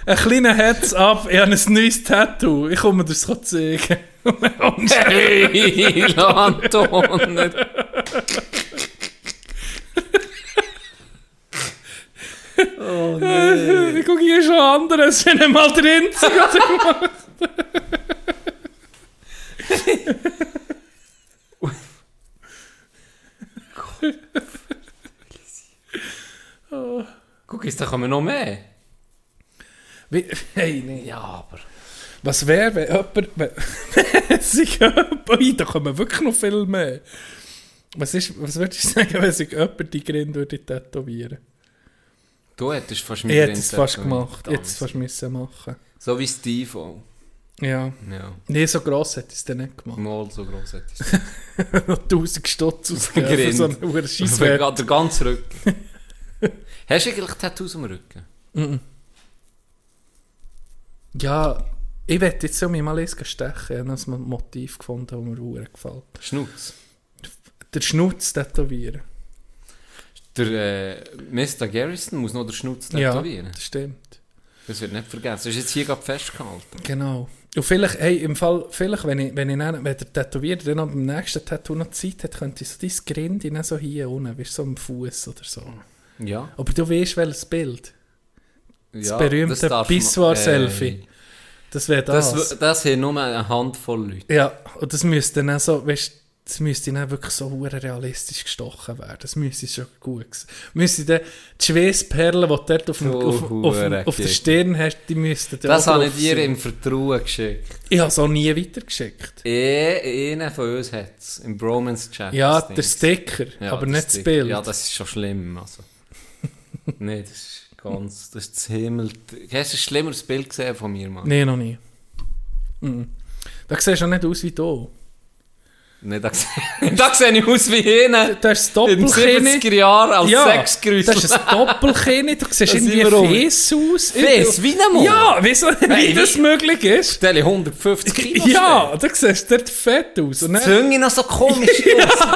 Ein kleiner Herz ab. Ich habe ein neues Tattoo. Ich komme dir das zeigen. Und hey, Anton. Guck, hier anderen sind nicht mal der Einzige, was er gemacht Guck, jetzt da kommen noch mehr. Wie, hey, nee. Ja, aber... Was wäre, wenn jemand... Wenn sich jemand... Da kommen wirklich noch viel mehr. Was, ist, was würdest du sagen, wenn sich jemand die Grinde würde tätowieren? Du hättest fast Ich mit hätte Grind es fast gemacht. Ich hätte es fast müssen machen. So wie Steve auch. Ja. Ja. Nee, so gross hätte ich es dann nicht gemacht. Mal so gross hätte ich Noch 1000 Stutz ausgegeben Grind. so einen hohen es. Scheisswert. Der ganze Rücken. Hast du eigentlich Tattoos am Rücken? Ja, ich werde jetzt so mich mal eins stechen. Ich habe ein Motiv gefunden, das mir sehr gefällt. Schnutz. Der Schnutz tätowieren. Der äh, Mr. Garrison muss noch den Schnutz Ja, tätowieren. das stimmt. Das wird nicht vergessen. Das ist jetzt hier gerade festgehalten. Genau. Und vielleicht, hey, im Fall, vielleicht, wenn ich, wenn ich dann, wenn der Tätowierer dann beim nächsten Tattoo noch Zeit hat, könnte ich so dein Grind so hier unten, weißt du, so am Fuß oder so. Ja. Aber du weißt, welches Bild. ja berühmte Pissoir-Selfie. Das wäre das. Das, das haben nur eine Handvoll Leute. ja, und das müsste dann so, weißt das müsste dann wirklich so realistisch gestochen werden. Das müsste schon gut sein. Müsste dann die Schweißperlen, die du dort auf, dem, Oh, auf, auf, auf der. Stirn hast, die müssten dann Das habe ich dir sein. im Vertrauen geschickt. Ich habe es auch nie weitergeschickt. Eh, einer von uns hat es. Im Bromance-Chat. Ja, das der. Sticker, Ja, aber nicht das Stick- Bild. Ja, das ist schon schlimm. Also. Nein, das ist ganz. Das ist das Himmel. Hast du ein schlimmeres Bild gesehen von mir, Mann? Nein, noch nie. Mhm. Da siehst du auch nicht aus wie du. Nein, da da sehe ich aus wie hinten. Du hast das Doppelkinn. 70er Jahren als Ja, Sexgrüßel. das ist ein Doppelkinn. Du siehst Da irgendwie. Fes aus. Fes, wie ein Mann? Ja, wieso, wie Hey, das wie- möglich ist. Stelle 150 Kilo. Ja, du siehst dort fett aus. Und Die Zunge noch so komisch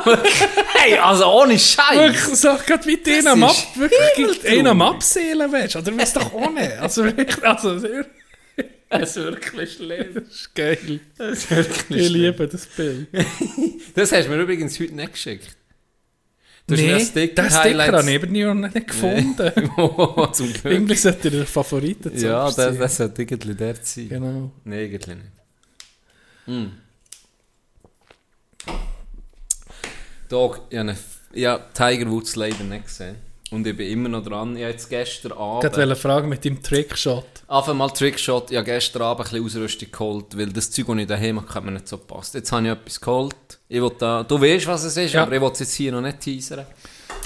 aus. hey, also ohne Scheiß. wirklich so, gerade wie die einen am, Das Abseelen willst. Oder weißt doch nicht. Also wirklich, also, das Das ist wirklich schlimm. ist geil. Das ist wirklich Ich schlimm. liebe das Bild. Das hast du mir übrigens heute nicht geschickt. Du hast Nee, ein den Sticker habe ich nicht gefunden. Oh, Zum Glück. Irgendwie sollte er der Favoriten Ja, das, das sollte irgendwie dort sein. Genau. Nein, eigentlich nicht. Hm. Dog, ich habe, ich habe Tiger Woods leider nicht gesehen. Und ich bin immer noch dran. Ich habe jetzt gestern Ich Abend... wollte fragen mit deinem Trickshot. Einfach mal Trickshot. Ich habe gestern Abend ein bisschen Ausrüstung geholt, weil das Zeug, das ich daheim habe, mir nicht so gepasst. Jetzt habe ich etwas geholt. Ich will da, du weißt, was es ist, Ja. aber ich will es jetzt hier noch nicht teasern.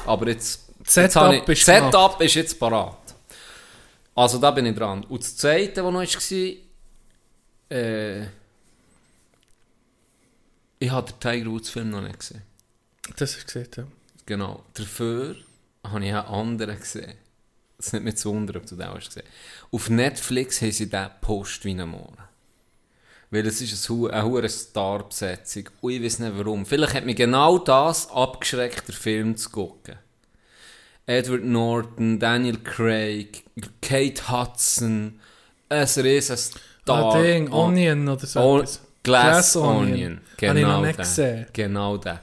Aber jetzt... Jetzt Setup ich, ist Setup ist jetzt parat. Also da bin ich dran. Und das zweite, was noch war, äh, ich habe den Tiger Woods Film noch nicht gesehen. Das hast du gesehen, ja. Genau. Dafür habe ich einen anderen gesehen. Es ist nicht mehr zu wundern, ob du den hast gesehen Auf Netflix haben sie den Post wie einen Morgen. Weil es ist eine, hohe Star-Besetzung. Und ich weiß nicht warum. Vielleicht hat mich genau das abgeschreckt, den Film zu gucken. Edward Norton, Daniel Craig, Kate Hudson, ein riesen Star. Ah, Ding, Onion oder so etwas. Glass, Glass Onion. Onion. Genau Habe ich noch nicht den. gesehen. Genau den.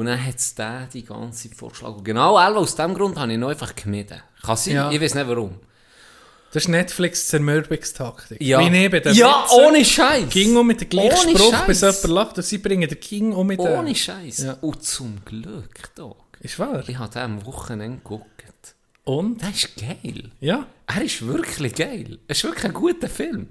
Und dann hat es den die ganze Zeit vorgeschlagen. Genau aus dem Grund habe ich ihn einfach gemieden. Kann sein, Ja. ich weiß nicht warum. Das ist Netflix Zermürbungstaktik. Ja, Wie neben den ja Witzen. ohne Scheiß. Ging um mit dem gleichen Ohne Spruch, Scheiß. bis jemand lacht und sie bringen den King um mit dem. Ohne Scheiß. Ja. Und zum Glück, Dog. Ist wahr? Ich habe den am Wochenende geguckt. Und? Der ist geil. Ja. Er ist wirklich geil. Es ist wirklich ein guter Film.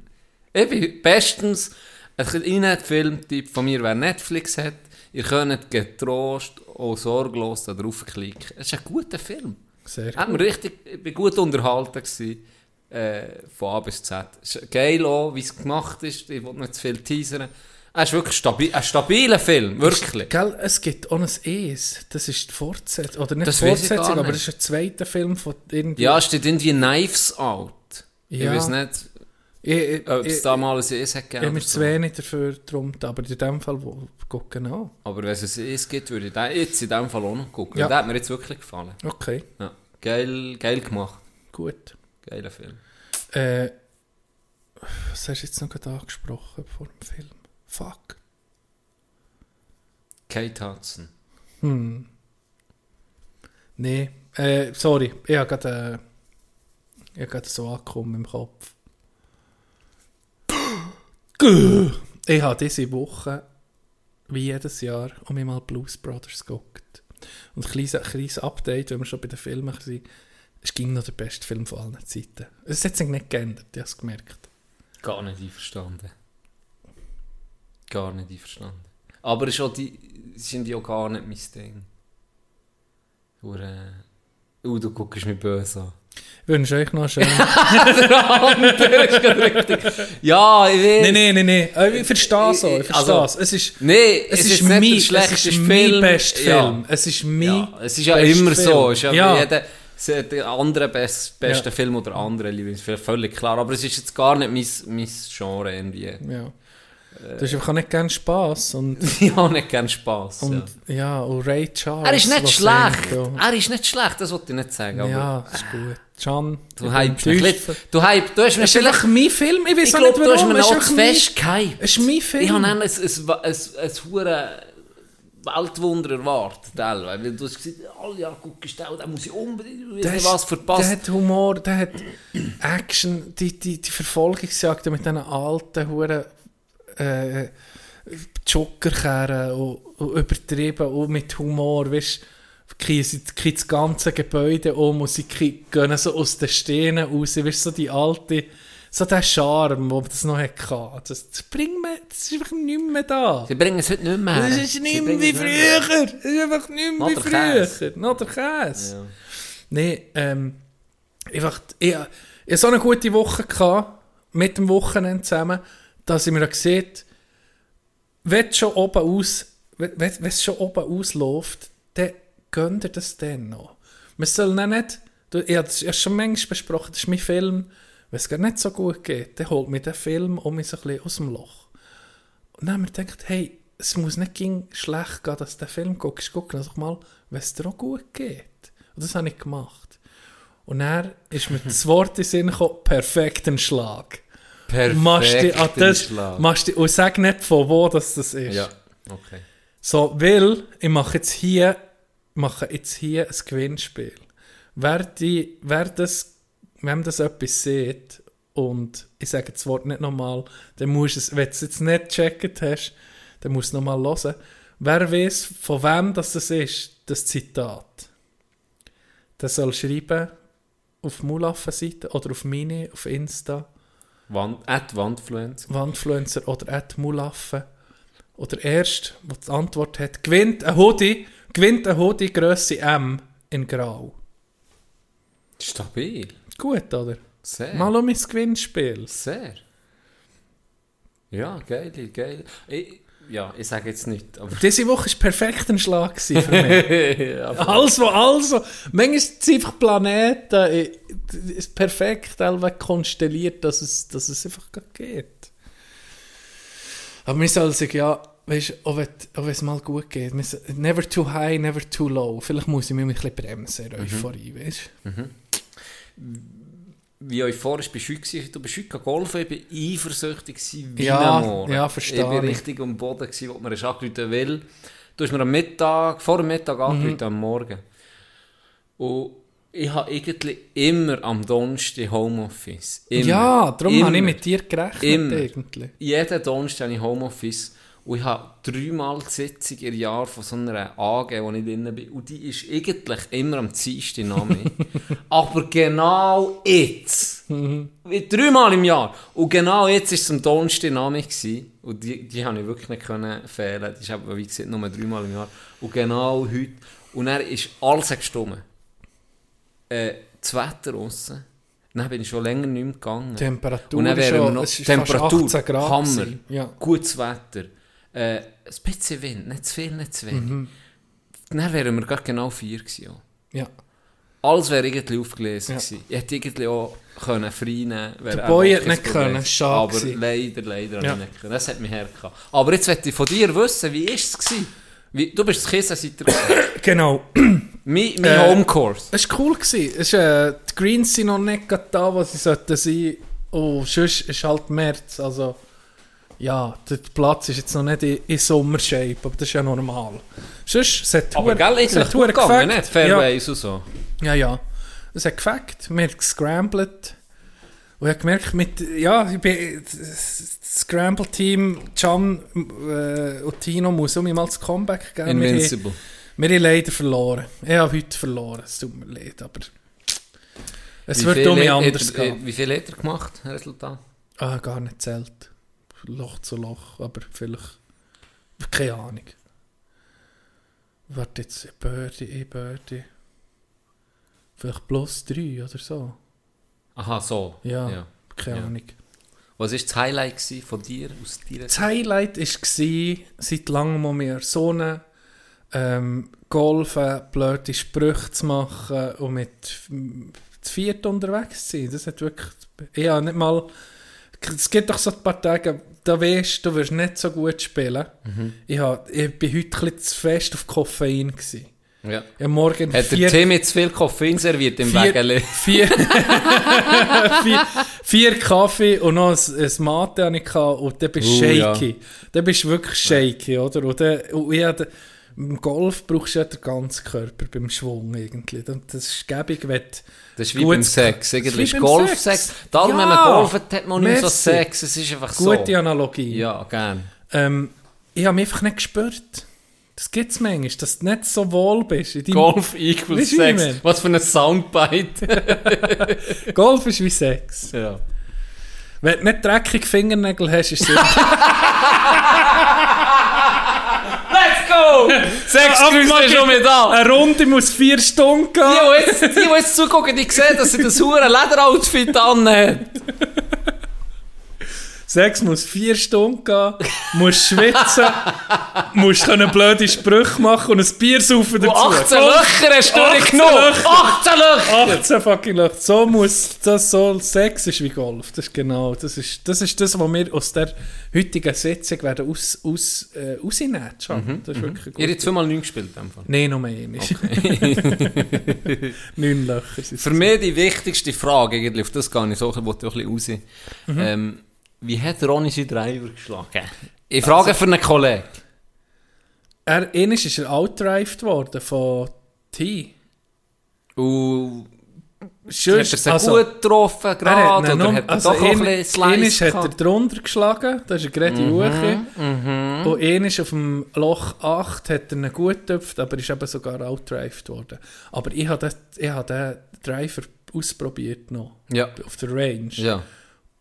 Ich bin bestens ein Internet-Filmtipp von mir, wer Netflix hat. Ihr könnt getrost und sorglos da drauf klicken. Es ist ein guter Film. Sehr gut. mir richtig, ich bin gut unterhalten gewesen, äh, von A bis Z. Es ist geil auch, wie es gemacht ist. Ich will nicht zu viel teasern. Er ist wirklich stabil, ein stabiler Film, wirklich. Gell, es gibt auch ein Es. Das ist die Fortsetzung. Oder nicht Das ich Fortsetzung, aber das ist ein zweiter Film von irgendwie. Ja, es steht irgendwie Knives Out. Ich Ja. weiß nicht, ich, ich, ob es ich, da mal ein Es hat ich gegeben. mich so. zu wenig dafür drum, aber in dem Fall wo, gucken auch. Aber wenn es ein Es gibt, würde ich den jetzt in dem Fall auch noch gucken. Ja. Der hat mir jetzt wirklich gefallen. Okay, Ja. Geil, geil gemacht. gut. Geiler Film. Äh, was hast du jetzt noch gerade angesprochen vor dem Film? Fuck. Kate Hudson. Hm. Nee, äh, sorry, ich habe gerade, äh, ich gerade so angekommen im Kopf. Ich habe diese Woche, wie jedes Jahr, um mich mal Blues Brothers geguckt. Und ein kleines, ein kleines Update, wenn wir schon bei den Filmen sind. Es ging noch der beste Film von allen Zeiten. Es hat sich nicht geändert, ich habe es gemerkt. Gar nicht einverstanden. Gar nicht einverstanden. Aber es die, sind ja gar nicht mein Ding. Hure- Uh, du guckst mich böse an. Ich wünsche euch noch einen schönen... Ja, ich weiß. nein, nein, nein, nein. Äh, Ich verstehe es auch, ich verstehe Also- es. Es ist... Nee, Es, es, ist, ist, mein, es ist Film. mein bester Ja. Film. Es ist mein Ja, es ist ja immer so. Film. Es ist ja, Ja. jeder der andere best, beste Ja. Film oder andere Lieblingsfilm, völlig klar. Aber es ist jetzt gar nicht mein, mein Genre irgendwie. Ja. Du hast einfach nicht gerne Spass und... Ich habe nicht gerne Spass. Und ja. ja, und Ray Charles. Er ist nicht schlecht. singt, Er ist nicht schlecht, das wollte ich nicht sagen. Ja, Aber ja ist gut. Can, du hypst mich. Du hypst, du hast mir vielleicht... mein Film, ich weiß Ich nicht du hast mir noch zu fest gehypt. Es ist mein Film. Ich habe dann ein, ein, ein, ein, hure Weltwunder erwartet. Weil du hast gesagt, alle guckst du auch, da muss ich unbedingt, ich was verpasst. Der hat Humor, der hat Action, die, die, die Verfolgungsjagden mit diesen alten, huren äh, Jokerkerren und, und übertrieben und mit Humor, weißt du, sie das ganze Gebäude um und sie gehen so aus den Steinen raus, weißt so die alte, so der Charme, wo das noch hatte. Das, das bringt mir, das ist einfach nicht mehr da. Sie bringen es heute nicht mehr her. Das ist nicht mehr wie es früher. Das ist einfach nicht mehr wie früher. Noch der Käse. Ja. Nee, ähm, einfach, ich, ich hatte so eine gute Woche gehabt, mit dem Wochenende zusammen, dass ich mir gesehen wenn es schon oben aus, wenn wenn es schon oben ausläuft, dann gönnt ihr das dann noch. Man soll nicht, du, ich habe das ja schon manchmal besprochen, das ist mein Film, wenn es gar nicht so gut geht, dann holt mir der Film um mich so ein bisschen aus dem Loch. Und dann haben wir gedacht, hey, es muss nicht ging schlecht gehen, dass du den Film guckst. Guck doch mal, wenn es dir auch gut geht. Und das habe ich gemacht. Und dann ist mir das Wort in den Sinn gekommen, perfekten Schlag. Machst du an Perfekten das, machst du, und sag nicht von wo das, das ist. Ja, okay. So, weil ich mache jetzt hier, mache jetzt hier ein Gewinnspiel. Wer, die, wer das, wem das etwas sieht, und ich sage das Wort nicht nochmal, dann musst es, wenn du es jetzt nicht gecheckt hast, dann musst du es nochmal hören. Wer weiß, von wem das, das ist, das Zitat, der soll schreiben auf Mulaffen-Seite oder auf meine, auf Insta, Wand, at Wandfluencer. Wandfluencer oder at Mulaffe. Oder erst, wo die Antwort hat, gewinnt ein Hoodie, gewinnt ein Hoodie Grösse M in Grau. Stabil. Gut, oder? Sehr. Mal um ins Gewinnspiel. Sehr. Ja, geil, geil. Ich, ja, ich sage jetzt nicht, aber... Diese Woche war perfekt ein Schlag für mich. ja, also, also. Manchmal sind es einfach Planeten. äh, Es ist perfekt alle konstelliert, dass es, dass es einfach geht. Aber wir sollen sich ja, weißt du, auch wenn es mal gut geht, never too high, never too low. Vielleicht muss ich mich ein bisschen bremsen, in Euphorie, weißt du? Wie euphorisch bist du heute? Du bist heute golfen, ich war eifersüchtig wie Ja, Mohren. ja, verstehe Ich ich. richtig am Boden, gewesen, wo man es angerufen will. Du hast mir am Mittag, vor dem Mittag Mhm. angerufen, am Morgen. Und ich habe irgendwie immer am Donnerstag Homeoffice. Immer. Ja, darum Immer. habe ich mit dir gerechnet, Immer. eigentlich. Jeden Donnerstag habe ich Homeoffice und ich habe dreimal die Sitzung im Jahr von so einer AG, wo ich drin bin. Und die ist eigentlich immer am Dienstag Name. Aber genau jetzt, wie dreimal im Jahr, und genau jetzt war es am Donnerstag Name. gewesen. Und die, die habe ich wirklich nicht können fehlen. Die ist eben, wie gesagt, nur dreimal im Jahr. Und genau heute. Und dann ist alles gestummen. Äh, das Wetter draussen. Dann bin ich schon länger nicht mehr gegangen. Temperatur Und dann schon- wir noch es ist fast Temperatur, 18 Grad Hammer. Ja. gutes Wetter, äh, ein bisschen Wind, nicht zu viel, nicht zu wenig. Mhm. Dann wären wir gerade genau vier gewesen. Ja. Alles wäre irgendwie aufgelesen Ja. gewesen. Ich hätte irgendwie auch können frei nehmen können. Der Boy hat nicht können, schade Aber gewesen. leider, leider Ja. nicht können. Das hat mich hergehabt. Aber jetzt möchte ich von dir wissen, wie war es? gewesen? Wie, du bist das Kissenseiter. Genau. mein mein Äh, Homecourse. Es war cool. Gewesen. Es äh, die Greens sind noch nicht da, wo sie sollten sein. Und sonst ist halt März. Also, ja, der Platz ist jetzt noch nicht in, in Sommershape, aber das ist ja normal. Sonst, es hat Aber gell, es hat gut gegangen, nicht? Fairways und so. Ja, ja. ja. Es hat gefackt, wir haben gescrambled. Und ich habe gemerkt, mit, ja, ich bin, das Scramble-Team, Can äh, und Tino muss um mal das Comeback geben. Wir Invincible. Wir haben leider verloren. Ich habe heute verloren, es tut mir leid, aber es Wie wird um mich anders er- gehen. Wie viel hat er gemacht, Resultat? Ah, gar nicht zählt. Loch zu Loch, aber vielleicht. Keine Ahnung. Warte jetzt, ein Birdie, ein Birdie. Vielleicht plus drei oder so. Aha, so. Ja. Keine Ja. Ahnung. Was war das Highlight von dir, aus deiner Das Highlight war, seit langem mal mehr so eine ähm, Golfen, blöde Sprüche zu machen und mit zu viert unterwegs zu sein. Das hat wirklich. Ich habe nicht mal. Es gibt doch so ein paar Tage, da weißt du, du wirst nicht so gut spielen. Mhm. Ich, hab, ich bin heute ein zu fest auf Koffein. Gewesen. Ja. Habe morgen Hat der Tim jetzt viel Koffein serviert im vier, Wägele? vier, vier, vier Kaffee und noch ein, ein Mate hatte ich und dann bist du Uh, ja. shaky. Dann bist du wirklich shaky, oder? Und, dann, und ich hatte, im Golf brauchst du ja den ganzen Körper beim Schwung irgendwie. Das ist gäbig, wenn Das ist wie beim Sex. das ist Golf Sex. Sex. Darum, wenn man Ja. golft, hat man nicht so. Sex. Es ist einfach gute so. Analogie. Ja, gern. Ähm, ich habe mich einfach nicht gespürt. Das gibt es manchmal, dass du nicht so wohl bist. In Golf equals wie ich Sex. meine? Was für ein Soundbite. Golf ist wie Sex. ja. Wenn du nicht dreckige Fingernägel hast, ist es Mag ist ich- schon mit an. Eine Runde muss vier Stunden gehen. Die, die jetzt, die, die jetzt zugucken, die sehen, dass sie das hure Lederoutfit anhat. Sechs muss vier Stunden gehen, musst schwitzen, musst können blöde Sprüche machen und ein Bier saufen dazu. Und 18 So- Löcher hast du 18 durchgenommen. Löcher. 18 Löcher! 18 fucking Löcher. So muss das so Sex ist wie Golf. Das ist genau. Das ist das, ist das was wir aus der heutigen Sitzung werden aus, aus, äh, rausnehmen. Schon. Das ist wirklich gut. Ihr habt zweimal 9 gespielt. in dem Fall. Nein, noch mehr nicht. Neun Löcher sind Für mich die wichtigste Frage, eigentlich, auf das gehe ich so, ich wollte ein bisschen raus. Mhm. Ähm, wie hat Ronny seinen Driver geschlagen? Ich frage für einen Kollegen. Er, ist er outdrived worden von T. Und Sonst- hat er sie also- gut getroffen Er gerade? hat oder hat er also doch ein- ein bisschen Slice hat er drunter geschlagen, da ist er gerade. Mhm. Und einmal auf dem Loch 8 hat er ihn gut getöpft, aber ist eben sogar outdrived worden. Aber ich habe den, ich habe den Driver ausprobiert noch, Ja. auf der Range. Ja.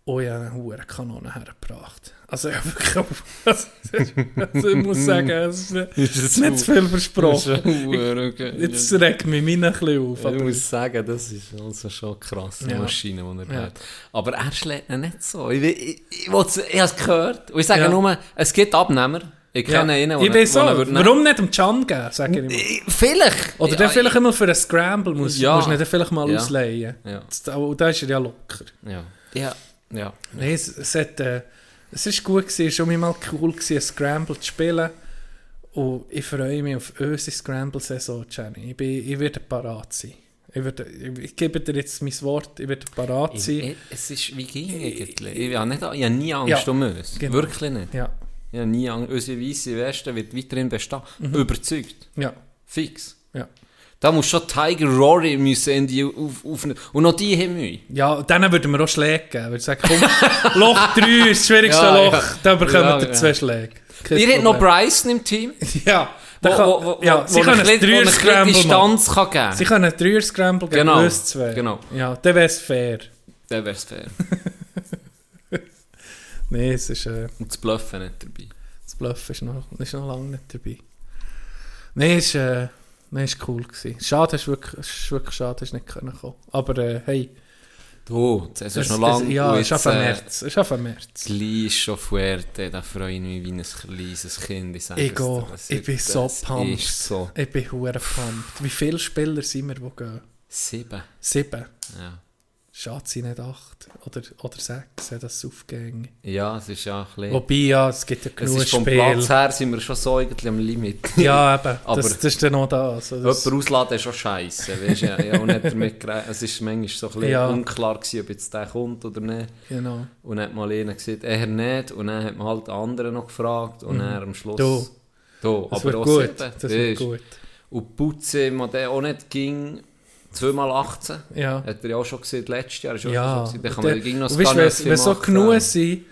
Ich habe eine hohe Kanone hergebracht. Also, ich, habe wirklich, also, ich muss sagen, es ist nicht, Ist nicht zu viel versprochen. okay. Jetzt regt mich meine ein bisschen auf. Ich muss sagen, das ist also schon krass, die Ja. Maschine, die er Ja. hat. Aber er schlägt ihn nicht so. Ich, ich, ich, ich, habe es gehört. Und ich sage Ja. nur, es gibt Abnehmer. Ich kenne einen, ich der- bin so. der. Warum nicht um Can geben, sage ich immer. Ich- Vielleicht. Oder ja, dann vielleicht immer für einen Scramble muss, Ja. musst du ihn dann vielleicht mal Ja. ausleihen. Ja. Oh, Da ist er ja locker. Ja. Ja. Nein, es, es, hat, äh, es ist gut gewesen, es war schon mal cool gewesen, Scramble zu spielen. Und ich freue mich auf unsere Scramble-Saison, Jenny. Ich, bin, ich werde parat sein. Ich, werde, ich, ich gebe dir jetzt mein Wort, ich werde parat Ich, sein. ich, es ist wie ging eigentlich. Ich habe, nicht, ich habe nie Angst Ja, um uns. genau. Wirklich nicht. Ja, Ich habe nie Angst. Unsere weiße Weste wird weiterhin bestehen. Mhm. Überzeugt. ja, Fix. ja. Da muss schon Tiger Rory müssen in die auf, auf, und noch die haben Mühe. Ja, dann würden wir auch Schläge geben. Ich würde sagen, komm, Loch 3 ist das schwierigste Ja, Loch, ja. da bekommen Ja, wir zwei Schläge. Kein Ihr habt noch. Bryson im Team. Ja, Wo, wo, wo, ja sie können ein ein ein Dreier-Scramble kann geben Sie können einen Dreier-Scramble gegen Genau, zwei. genau. Ja, dann wäre es fair. Dann wäre es fair. Nein, es ist, äh, Und das Bluffen nicht dabei. das Bluff ist noch, ist noch lange nicht dabei. Nein, es ist, äh, nein, ist cool gewesen. Schade, es ist wirklich, es ist wirklich schade, es ist nicht kommen. Aber äh, hey, Du, das ist es, noch lange. es, ja, es ist auf äh, März. Es ist auf März. Gleich schon Fuerte, da freue ich mich wie ein kleines Kind. Ich, sage Ich es das Ich bin so pumped. so. Ich bin hure pumped. Wie viele Spieler sind wir, die gehen? Sieben. Sieben. Ja. Schade, sie nicht acht. Oder, oder sechs, ja, das ist aufgegangen. ja, es ist ja ein bisschen... Wobei, ja, es gibt ja genug ist vom. Platz her sind wir schon so irgendwie am Limit. Ja, eben. Aber- das, das ist dann noch da. Also das, ausladen ist schon scheiße. Weißt du, ja, ja, und hat damit. Es war manchmal so ein bisschen Ja. unklar, gewesen, ob jetzt der kommt oder nicht. genau. Und dann hat mal einer gesagt, er nicht. Und dann hat man halt den anderen noch gefragt. Und dann am Schluss. Du. Du, Das aber wird auch gut. sieben, Das weisst. gut. Und Putze, man der auch nicht ging, Zweimal 18. Ja. Hat er ja auch schon gesehen, letztes Jahr ist auch Ja. schon. Dann kann man gegen noch weißt, wenn, wenn so genug sind,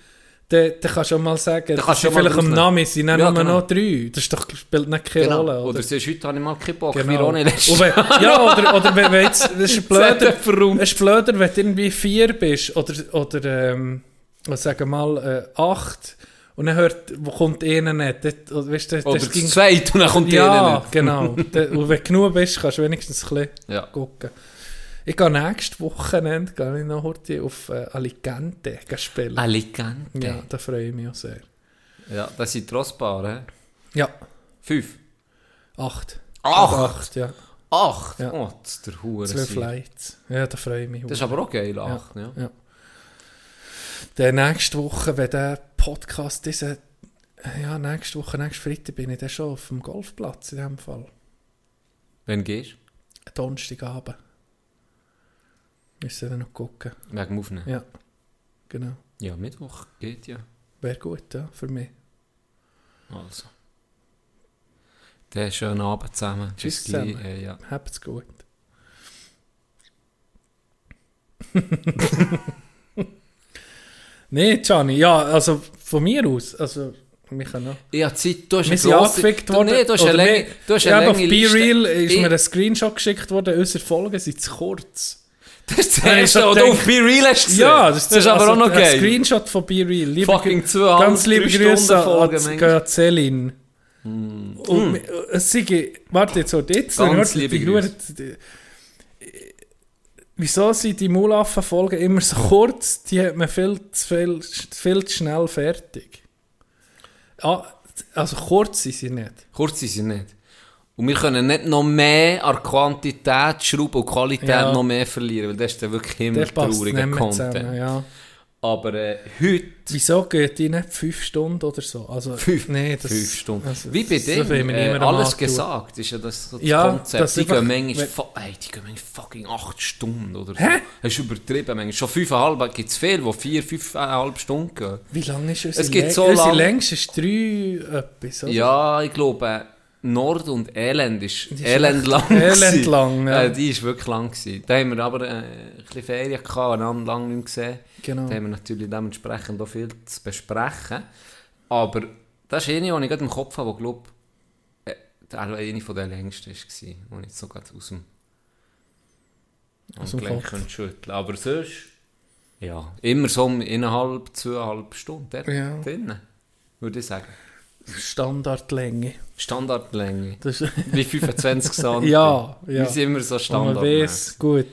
dann, dann kannst du auch mal sagen, dass sie vielleicht am. Namen sind, dann Ja, nur genau. noch drei. Das ist doch, spielt nicht keine Genau. Rolle. Oder, Oder? siehst du, heute habe ich mal keinen Bock, Genau. wenn, Jahr. ja, oder, oder wenn, wenn jetzt, das ist blöder, ist blöder, wenn du irgendwie vier bist oder, oder ähm, sagen wir mal, äh, acht und dann hört, wo kommt einer nicht. Das, oder, weißt, das, Oder das das zweite und dann kommt ja, einer nicht. genau. Und wenn du genug bist, kannst du wenigstens ein bisschen Ja. gucken. Ich gehe nächstes Wochenende gehe ich noch heute auf äh, Alicante spielen. Alicante. Ja, da freue ich mich auch sehr. Ja, das sind Trossbar, hä? Ja, Fünf. acht. Acht? Acht, ja. Acht? Ja. Oh, das ist der Hure. Sieg. Flights. Ja, da freue ich mich. Das ist aber auch geil, acht, ja. Ja. Dann nächste Woche, wenn der Podcast diese, ja, nächste Woche, nächste Freitag bin ich dann schon auf dem Golfplatz in dem Fall. Wenn gehst Donnerstagabend. Müssen wir dann noch gucken. du? Wegen dem Aufnehmen. Ja, genau. Ja, Mittwoch geht ja. Wäre gut, ja, für mich. Also. Der schönen Abend zusammen. Tschüss Bis zusammen. Äh, ja. Habt's gut. nee, Gianni, ja, also von mir aus, also wir können noch. Ich habe Zeit, du hast Wir sind grosse... angefickt du, worden. nee, du hast eine, Länge, wir- du hast Ja, eine aber auf lange Liste. BeReal ist Ich- mir ein Screenshot geschickt worden, unsere Folgen sind zu kurz. Das ist das Ja, erste, was du auf BeReal hast gesehen. Ja, das ist aber also auch noch ein geil. Screenshot von BeReal. Liebe Fucking Grü- zweieinhalb, Ganz liebe Grüße an, Celine. Und mi- es sei, warte jetzt, warte jetzt. Ganz liebe Grüße. Wieso sind die Mulaffen-Folgen immer so kurz? Die hat man viel zu, viel, viel zu schnell fertig. Ah, also kurz sind sie nicht. Kurz sind sie nicht. Und wir können nicht noch mehr an Quantität schrauben und Qualität Ja. noch mehr verlieren, weil das ist dann wirklich immer trauriger mehr Content. zusammen. Ja. Aber äh, heute Wieso geht die nicht fünf Stunden oder so? Also, Fünf- nee, das, fünf Stunden. also, Wie bei dem, mir äh, alles gesagt, ist ja das, so das Ja, Konzept. das die, einfach- gehen manchmal, ey, die gehen manchmal fucking acht Stunden oder so. Hä? Hast du übertrieben manchmal. Schon fünfeinhalb gibt es viele, die vier, fünfeinhalb Stunden gehen. Wie lange ist unsere Es gibt so Unsere lang- längste ist drei etwas, oder? Ja, ich glaube, Nord und Elend ist, ist Elend lang. elend lang, ja. Äh, die ist wirklich lang gewesen. Da haben wir aber äh, ein bisschen Ferien gehabt, einander lange nicht gesehen. Genau. Da haben wir natürlich dementsprechend auch viel zu besprechen. Aber das ist eine, die ich gerade im Kopf habe, die glaube äh, der eine von der längsten war, die ich so gerade aus dem, Aus dem Kopf. könnte schütteln Aber sonst, ja, immer so um innerhalb, zweieinhalb Stunden dort Ja. drinnen, würde ich sagen. Standardlänge. Standardlänge. Das ist, Wie 25 cm. ja, ja. Wir sind immer so Und man Standard. weiss, gut,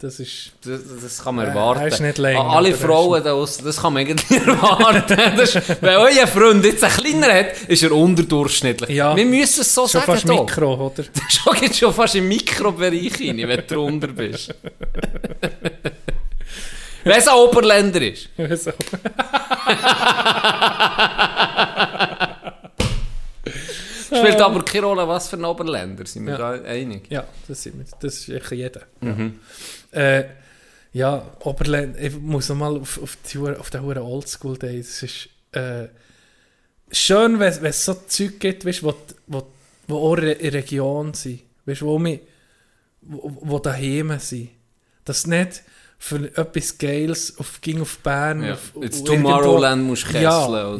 das ist... Das, das kann man Äh, erwarten. er ist nicht länger, alle Frauen da draussen, das kann man irgendwie erwarten. Das ist, wenn euer Freund jetzt ein kleiner hat, ist er unterdurchschnittlich. Ja. Wir müssen es so Schon sagen. fast hier. Mikro, oder? Schon geht schon fast im Mikrobereich rein, wenn du drunter bist. wenn es ein Oberländer ist. Spielt aber keine Rolle, was für ein Oberländer, sind wir Ja. da einig. Ja, das, sind wir, das ist jeder. Mhm. Äh, ja, Oberland, ich muss noch mal auf, auf, die, auf den Huren Oldschool Day, das ist äh, schön, wenn es so Zeug gibt, weißt, wo, wo, wo auch in der Region sind, weißt, wo, wir, wo, wo daheim sind. Das nicht für etwas Geiles auf, ging auf Bern. Ja. Auf, Jetzt Tomorrowland musst du kesseln,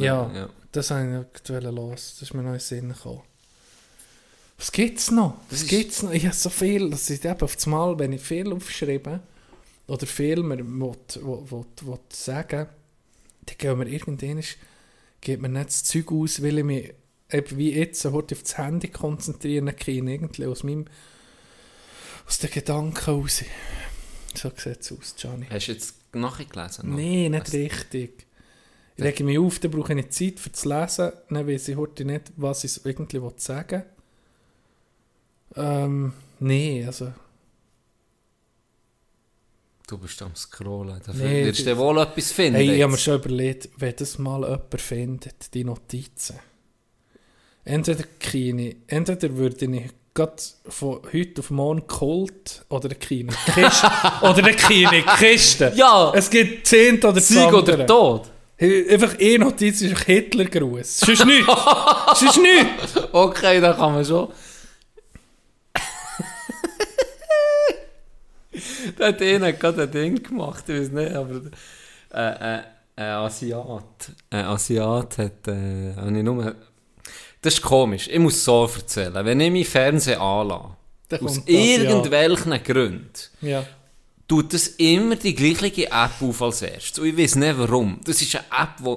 Ja, oder? ja. Das habe ich aktuell los. Das ist mir noch in den Sinn gekommen. Was gibt's noch? Das Was gibt's noch? Ich habe so viel, das ist eben auf das Mal, wenn ich viel aufschreibe oder viel mir will, will, will, will sagen, dann gehen wir irgendwann, geht mir nicht das Zeug aus, weil ich mich eben wie jetzt heute auf das Handy konzentrieren kann, irgendwie aus meinem, aus den Gedanken raus. So sieht es aus, Gianni. Hast du jetzt nachgelesen? noch? Nein, nicht richtig. Ich lege mich auf, dann brauche ich Zeit für das Lesen. Dann weiß ich heute nicht, was ich irgendwie sagen will. Ähm, nee, also... Du bist am Scrollen. Da Nee, wirst du wohl etwas finden. Hey, ich habe mir schon überlegt, wenn das mal jemand findet, die Notizen. Entweder Kini, entweder würde ich gerade von heute auf morgen Kult oder eine Kini. Kiste, oder eine Kini, Kiste. Ja! Es gibt 10 oder Sieg oder Tod? Einfach eine Notiz ist Hitlergruß. Sonst nichts. Sonst nichts. Okay, da kann man schon. Der hat ihnen gerade ein Ding gemacht, ich weiß nicht, aber äh, äh, ein Asiat, ein Asiat hat, äh, habe ich nur, das ist komisch, ich muss so erzählen, wenn ich meinen Fernseher anlasse, aus irgendwelchen Gründen, Ja. tut das immer die gleiche App auf als erstes. Und ich weiß nicht warum. Das ist eine App, die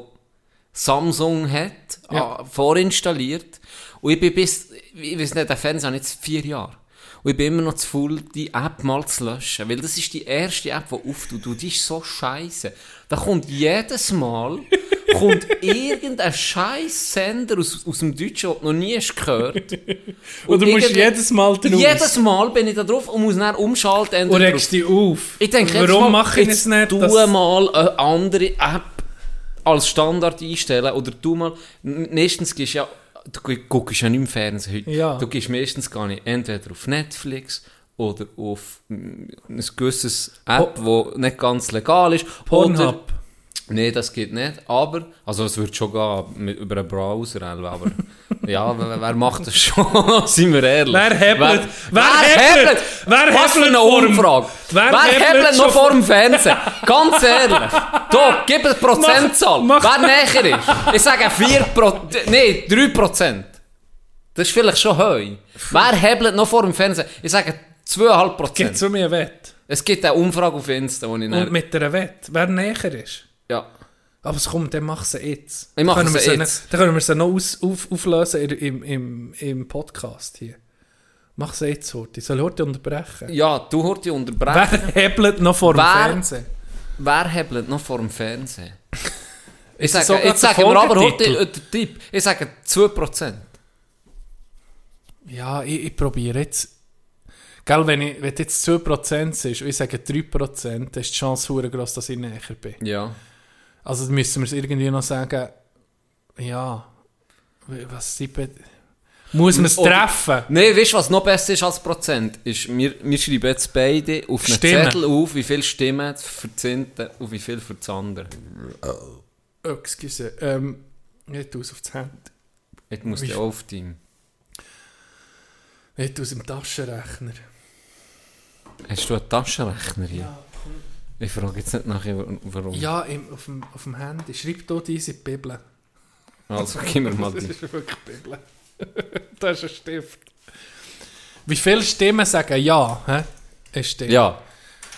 Samsung hat, Ja. ah, vorinstalliert. Und ich bin bis, ich weiß nicht, der Fernseher habe ich jetzt vier Jahre. Und ich bin immer noch zu faul, die App mal zu löschen. Weil das ist die erste App, die auftut. Und die ist so scheiße. Da kommt jedes Mal kommt irgendein scheiß Sender aus, aus dem Deutschen, den du noch nie hast gehört. Und du musst jedes Mal drauf. Jedes Mal bin ich da drauf und muss dann umschalten. Und regst dich auf. ich denke, jetzt Warum mal, mache ich es nicht? Tu mal eine andere App als Standard einstellen oder du mal, meistens gehst ja, du gu- guckst ja nicht im Fernsehen heute. Ja. Du gehst meistens gar nicht entweder auf Netflix oder auf mm, ein gewisses App, wo nicht ganz legal ist. Pornhub. Nein, das geht nicht. Aber, also es wird schon gehen mit, über einen Browser, aber ja, wer, wer macht das schon? Seien wir ehrlich. Wer hebelt? Wer Wer hebelt? Wer Was für eine Umfrage? Wer Wer, hebelt noch vor dem Fernsehen? Ganz ehrlich. Da, gib eine Prozentzahl. Mach- mach- Wer näher ist? Ich sage 4 Pro... Nein, 3 Prozent. Das ist vielleicht schon heu. Wer hebelt noch vor dem Fernsehen? Ich sage 2,5 Gibt Prozent. zu mir Wett. Es gibt eine Umfrage auf Insta, wo ich Und mit einer Wett. Wer näher ist. Ja. Aber es kommt, dann mach sie jetzt. Ich mache Dann können sie wir jetzt. Dann können wir sie noch aus, auf, auflösen im, im, im, Podcast hier. Mach sie jetzt, Horti. Soll Horti unterbrechen? Ja, du dich unterbrechen. Wer hebelt noch vor dem Fernsehen? Wer hebelt noch vor dem Fernsehen? Ich sage, so jetzt sagen der wir aber Folgetitel? den Tipp. Ich sage 2%. Ja, ich, ich probiere jetzt. Gell, wenn, ich, wenn jetzt 2% ist und ich sage 3%, dann ist die Chance groß, dass ich näher bin. Ja. Also müssen wir es irgendwie noch sagen, ja, was be- Muss man es treffen? Nein, weißt du, was noch besser ist als Prozent? Ist, wir, wir schreiben jetzt beide auf einen Stimmen. Zettel auf, wie viele Stimmen für das eine und wie viel für das andere. Oh, excuse. Ähm, nicht aus auf das Handy. Jetzt musst du auf deinem. Nicht aus dem Taschenrechner. Hast du einen Taschenrechner hier? Ich frage jetzt nicht nachher, warum. Ja, im, auf, dem, auf dem Handy. Schreib dort diese Bibel. Also, gib mir mal Das ist wirklich Bibel. das ist ein Stift. Wie viele Stimmen sagen ja? Hä? Ist Stift. Ja,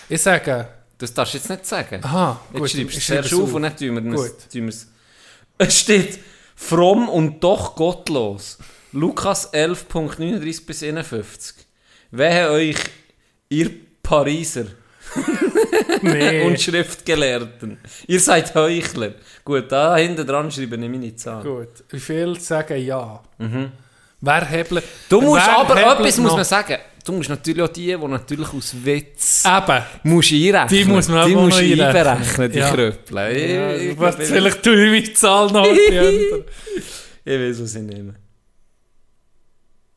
Ich sage, das darfst du jetzt nicht sagen. aha, Jetzt gut. schreibst du ich es auf und dann tun wir es. tun wir es. Es steht fromm und doch gottlos. Lukas 11.39 bis 51. Wehe euch, ihr Pariser Nee. und Schriftgelehrten. Ihr seid Heuchler. Gut, da hinten dran schreibe ich meine Zahl. Gut. Wie viele sagen ja? Wer hebelt? Mhm. Du musst wer aber etwas muss noch? man sagen. Du musst natürlich auch die, die natürlich aus Witz Eben. musst einrechnen. Die muss man die auch musst einrechnen. einberechnen, die Ja. Kröppel. Ja, Ich, ich, was, ich, vielleicht tue ich meine Zahl noch ich weiß, was ich nehme.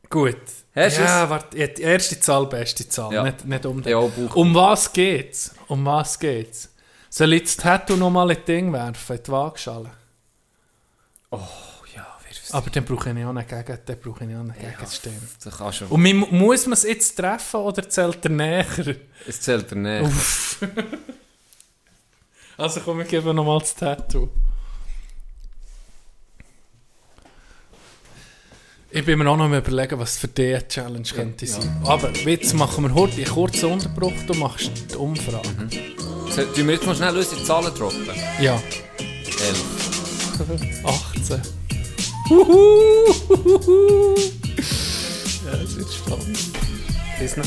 Gut. Hast ja, warte, ja, die erste Zahl, beste Zahl. Ja. Nicht, nicht um den. Ja. Um was geht's? Um was geht's? Soll ich das Tattoo nochmal in Ding werfen, in die Waagschale? Oh, ja, wirf's. Aber dann brauche ich auch einen Gegen, dann brauche ich auch einen Gegenstimme. Das kann schon. Und man, muss man es jetzt treffen oder zählt er näher? Es zählt er nicht. Uff. also komm, wir geben nochmal das Tattoo. Ich bin mir auch noch überlegen, was für dich eine Challenge könnte sein. Aber jetzt machen wir heute einen kurzen Unterbruch, du machst die Umfrage. So, Tun wir jetzt mal schnell unsere Zahlen droppen? Ja, 11. 18. ja, das wird spannend. Bis dann.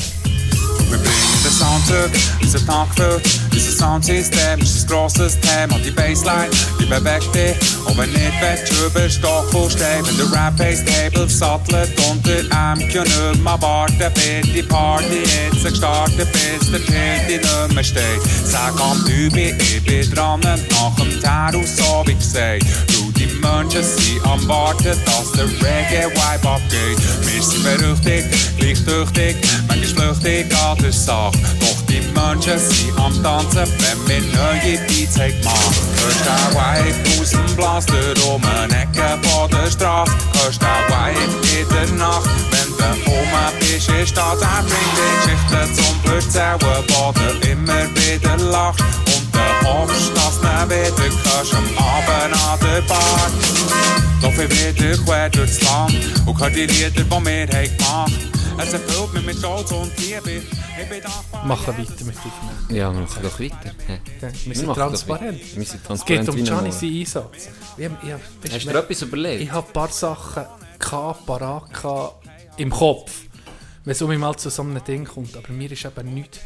Wir bringen den Sound zurück, unser Tag füllt. Unser Soundsystem ist ein grosses Thema. Die Bassline, die bewegt dich. Und wenn nicht, willst du über Stock und Stein. Wenn der Rap-Bass-Table sattelt und der MQ nicht mehr warten, wird die Party jetzt gestartet, bis der Tilti nicht mehr steht. Sag am Übi, ich bin dran, nach dem Terror, so wie gesagt. Sind am Warten, dass der Reggae-Vibe abgeht. Wir sind berüchtigt, gleich tüchtig, manchmal flüchtig an der Sache. Doch die Menschen sind am Tanzen, wenn wir neue Beats haben gemacht. Hörst du Vibe aus dem Blaster um eine Ecke von der Straße? Hörst in der Nacht, wenn du oben bist, ist das ein Bring die Geschichte zum erzählen, wo du immer wieder lachst du ihn wieder hörst am Abend an der Bar. Doch ich wieder quer durchs Land und höre die Lieder, die wir haben gemacht. Es erfüllt mich mit Stolz und Liebe. Ich bin dankbar. Machen weiter mit aufnehmen. Ja, wir machen doch weiter. Wir sind transparent. weiter. Wir sind Es transparent. geht um wie ein Gianni Moor. seinen Einsatz. Ich hab, ich Hast du dir etwas überlegt? Ich habe ein paar Sachen gehabt, parat gehabt, im Kopf, wenn es um mal zu so einem Ding kommt. Aber mir ist eben nichts.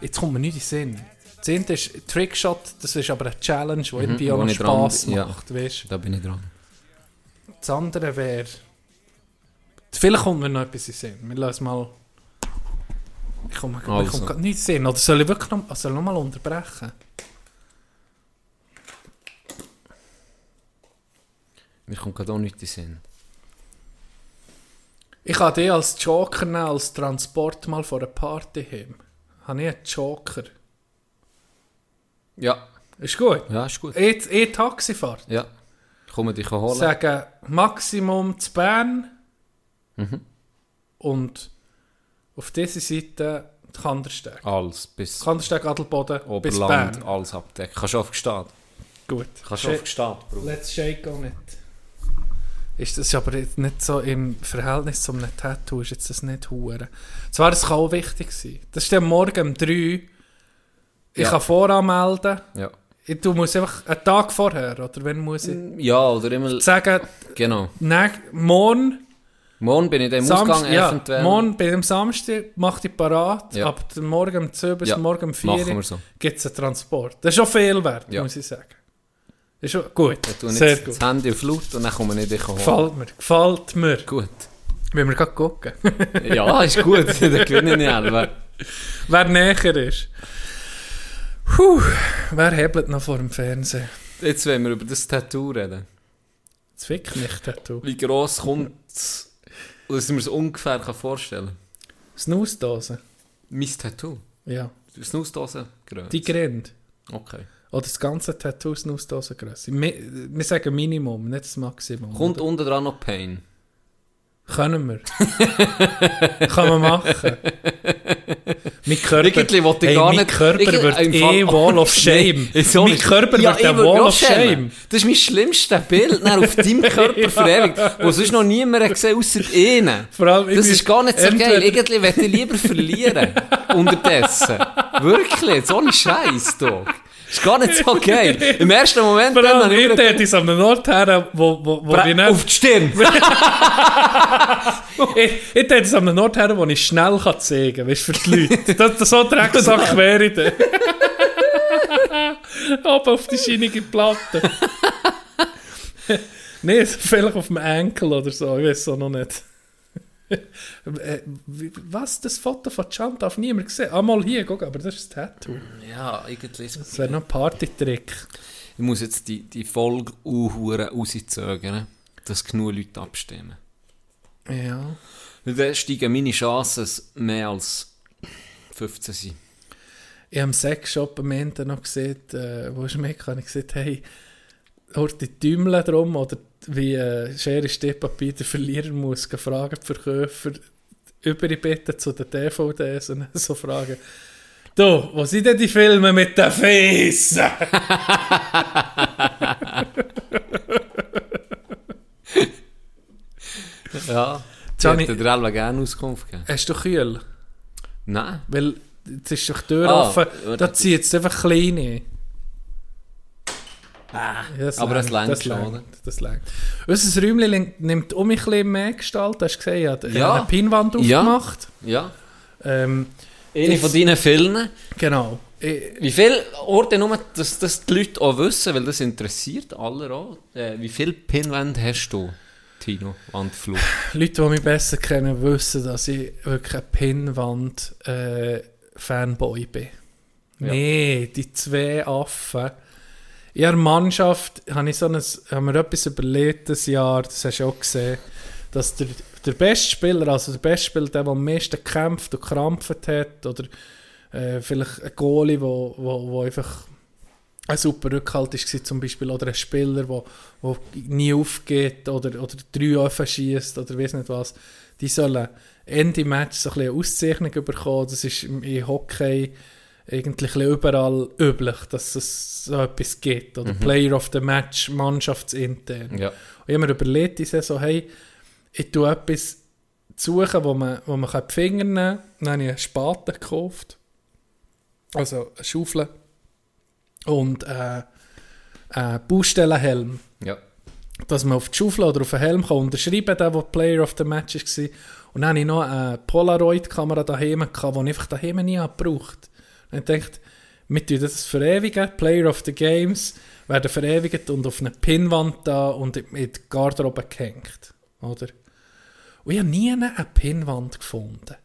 Jetzt kommt mir nichts in den Sinn. Das eine ist Trickshot, das ist aber eine Challenge, die irgendwie Mhm, wo auch noch ich dran Spass bin, ja. macht. Weisst. Da bin ich dran. Das andere wäre. Vielleicht kommt mir noch etwas in Sinn. Wir lassen mal. Ich komme Also. nichts in den Sinn. Oder soll ich wirklich noch, soll noch mal unterbrechen? Mir kommt gerade auch nichts in Sinn. Ich kann dich als Joker nehmen, als Transport mal vor einer Party hin. Habe ich einen Joker? Ja. Ist gut. Ja, ist gut. Ich, ich Taxifahrt. Ja. Ich komme dich holen. Sagen Maximum zu Bern Mhm. und auf dieser Seite Kandersteg. Alles. Bis Kandersteg, Adelboden bis Oberland, Bern. alles abdecken. Kannst du aufgestehen. Gut. Kannst du aufgestehen, Bruder. Let's shake on it. Ist das aber jetzt nicht so im Verhältnis zu einem Tattoo, ist jetzt das nicht hure. Zwar, das kann auch wichtig sein. Das ist dann morgen um 3 Ich Ja. kann voranmelden. Ja. Du musst einfach einen Tag vorher, oder wenn muss ich Ja, oder immer... sagen, Genau. ne, morgen, Morgen bin ich dann im Samstag, Ausgang ja, eventuell. morgen bin ich am Samstag, mach dich parat, Ja. ab Morgen um 2 bis Ja, morgen um 4 machen wir so. gibt es einen Transport. Das ist schon viel wert, Ja. muss ich sagen. Ist schon gut, Ich tue sehr gut. das Handy auf laut und dann komme ich dich holen. Gefällt mir, gefällt mir. Gut. Wenn wir gerade gucken. Ja, ist gut. dann gewinne ich nicht. Wer näher ist. Puh, wer hebelt noch vor dem Fernsehen? Jetzt wollen wir über das Tattoo reden. Das fickt mich, Tattoo. Wie gross kommt es, dass ich mir es ungefähr kann vorstellen Snooze-Dose. Mein Tattoo? Ja. Snooze-Dose? Größe? Die Grind. Okay. Oder das ganze Tattoo Snooze-Dose-Grösse. Mi- Wir sagen Minimum, nicht das Maximum. Kommt unten dran noch Pain? Können wir. Kann man machen. mein Körper, Irgendwie will ich hey, gar mein nicht... Körper wird eh Fall- Wall of Shame. Nein, wieso mein? Körper Ja, wird würde Wall of Shame. schämen. Das ist mein schlimmstes Bild dann auf deinem Körper verewigt, wo sonst noch niemand hat gesehen außer ihnen. Vor allem, Das ist gar nicht so geil. Irgendwie möchte ich lieber verlieren. Unterdessen. Wirklich, so ein Scheiß, Dog. Ist gar nicht so geil. Im ersten Moment Vor dann ich hätte es an einem Ort her, wo, wo, wo ich nicht... auf die Stirn. Ich, ich hätte es an einem Ort her, wo ich schnell kann zeigen kann, weißt du, für die Leute. Das, das so Drecksack wäre ich dann. Oben auf die scheinige Platte. Nein, vielleicht auf dem Enkel oder so, ich weiß auch noch nicht. Äh, Was? Das Foto von Can darf niemand sehen? Ah, mal hier, guck, aber das ist das Tattoo. Ja, irgendwie ist Das wäre noch ein Partytrick. Ich muss jetzt die, die Folge uhuere rauszögern, dass genug Leute abstimmen. Ja. Dann steigen meine Chancen mehr als 15 sind. Ich habe im Sexshop am Ende noch gesehen, äh, wo ich mich habe ich gesagt, hey, hört die Däumel drum oder wie äh, Schere, Stift, Papier der Verlierer muss fragen, die Verkäufer überbitten zu den DVDs und so fragen, du, wo sind denn die Filme mit den Füßen? Ja. Gianni- Ich hätte dir alle gerne Auskunft geben. Hast du Kühl? Nein. Weil jetzt ist doch die Tür Ah, offen, da zieht es einfach kleine. Ah, das aber das längt, schon? Das längt. Unser Räumchen nimmt um ein bisschen mehr Gestalt. Hast du gesehen? Ich habe Ja. eine Pinwand Ja. aufgemacht. Ja. Ähm, Eine von deinen Filmen. genau. Ich, Wie viele Orte nur, dass das die Leute auch wissen, weil das interessiert alle auch. Äh, wie viele Pinwände hast du, Tino, Wandflug? Leute, die mich besser kennen, wissen, dass ich wirklich ein Pinwand-Fanboy bin. Ja. Nee, die zwei Affen. In der Mannschaft habe ich so ein, haben wir etwas überlegt das Jahr, das hast du auch gesehen, dass der, der beste Spieler, also der beste Spieler, der, der am meisten gekämpft und gekrampft hat, oder äh, vielleicht ein Goalie, wo, wo, wo einfach ein super Rückhalt war, zum Beispiel, oder ein Spieler, der wo, wo nie aufgeht oder, oder drei Öfen schießt oder weiß nicht was, die sollen Ende Match so ein bisschen eine Auszeichnung bekommen. Das ist im Hockey eigentlich überall üblich, dass es so etwas gibt. Oder Player of the Match, mannschaftsintern. Ja. Und ich habe mir überlegt, diese so, hey, ich tue etwas suchen, wo man, wo man die Finger nehmen kann. Dann habe ich einen Spaten gekauft. Also eine Schaufel. Und äh, einen Baustellenhelm. Ja. Dass man auf die Schaufel oder auf den Helm kann unterschreiben kann, der, Player of the Match war. Und dann hatte ich noch eine Polaroid-Kamera daheim, gehabt, die ich einfach daheim nie habe gebraucht Und ich dachte, wir tun das verewigen, Player of the Games werden verewigt und auf eine Pinnwand da und in die Garderobe gehängt. Oder? Und ich habe nie eine Pinnwand gefunden.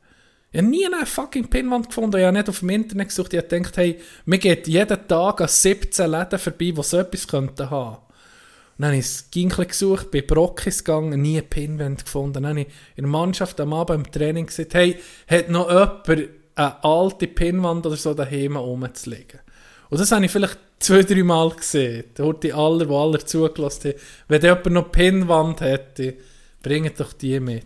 Ich habe nie eine fucking Pinnwand gefunden. Ich habe nicht auf dem Internet gesucht. Ich habe gedacht, hey, mir geht jeden Tag an 17 Läden vorbei, die so etwas könnten haben. Und dann habe ich ein bisschen gesucht, bei Brockis gegangen, nie eine Pinnwand gefunden. Dann habe ich in der Mannschaft am Abend im Training gesagt, hey, hat noch jemand eine alte Pinnwand oder so daheim rumzulegen? Und das habe ich vielleicht zwei, drei Mal gesehen. Da die aller, die alle zugelassen haben. Wenn jemand noch Pinnwand hätte, bringt doch die mit.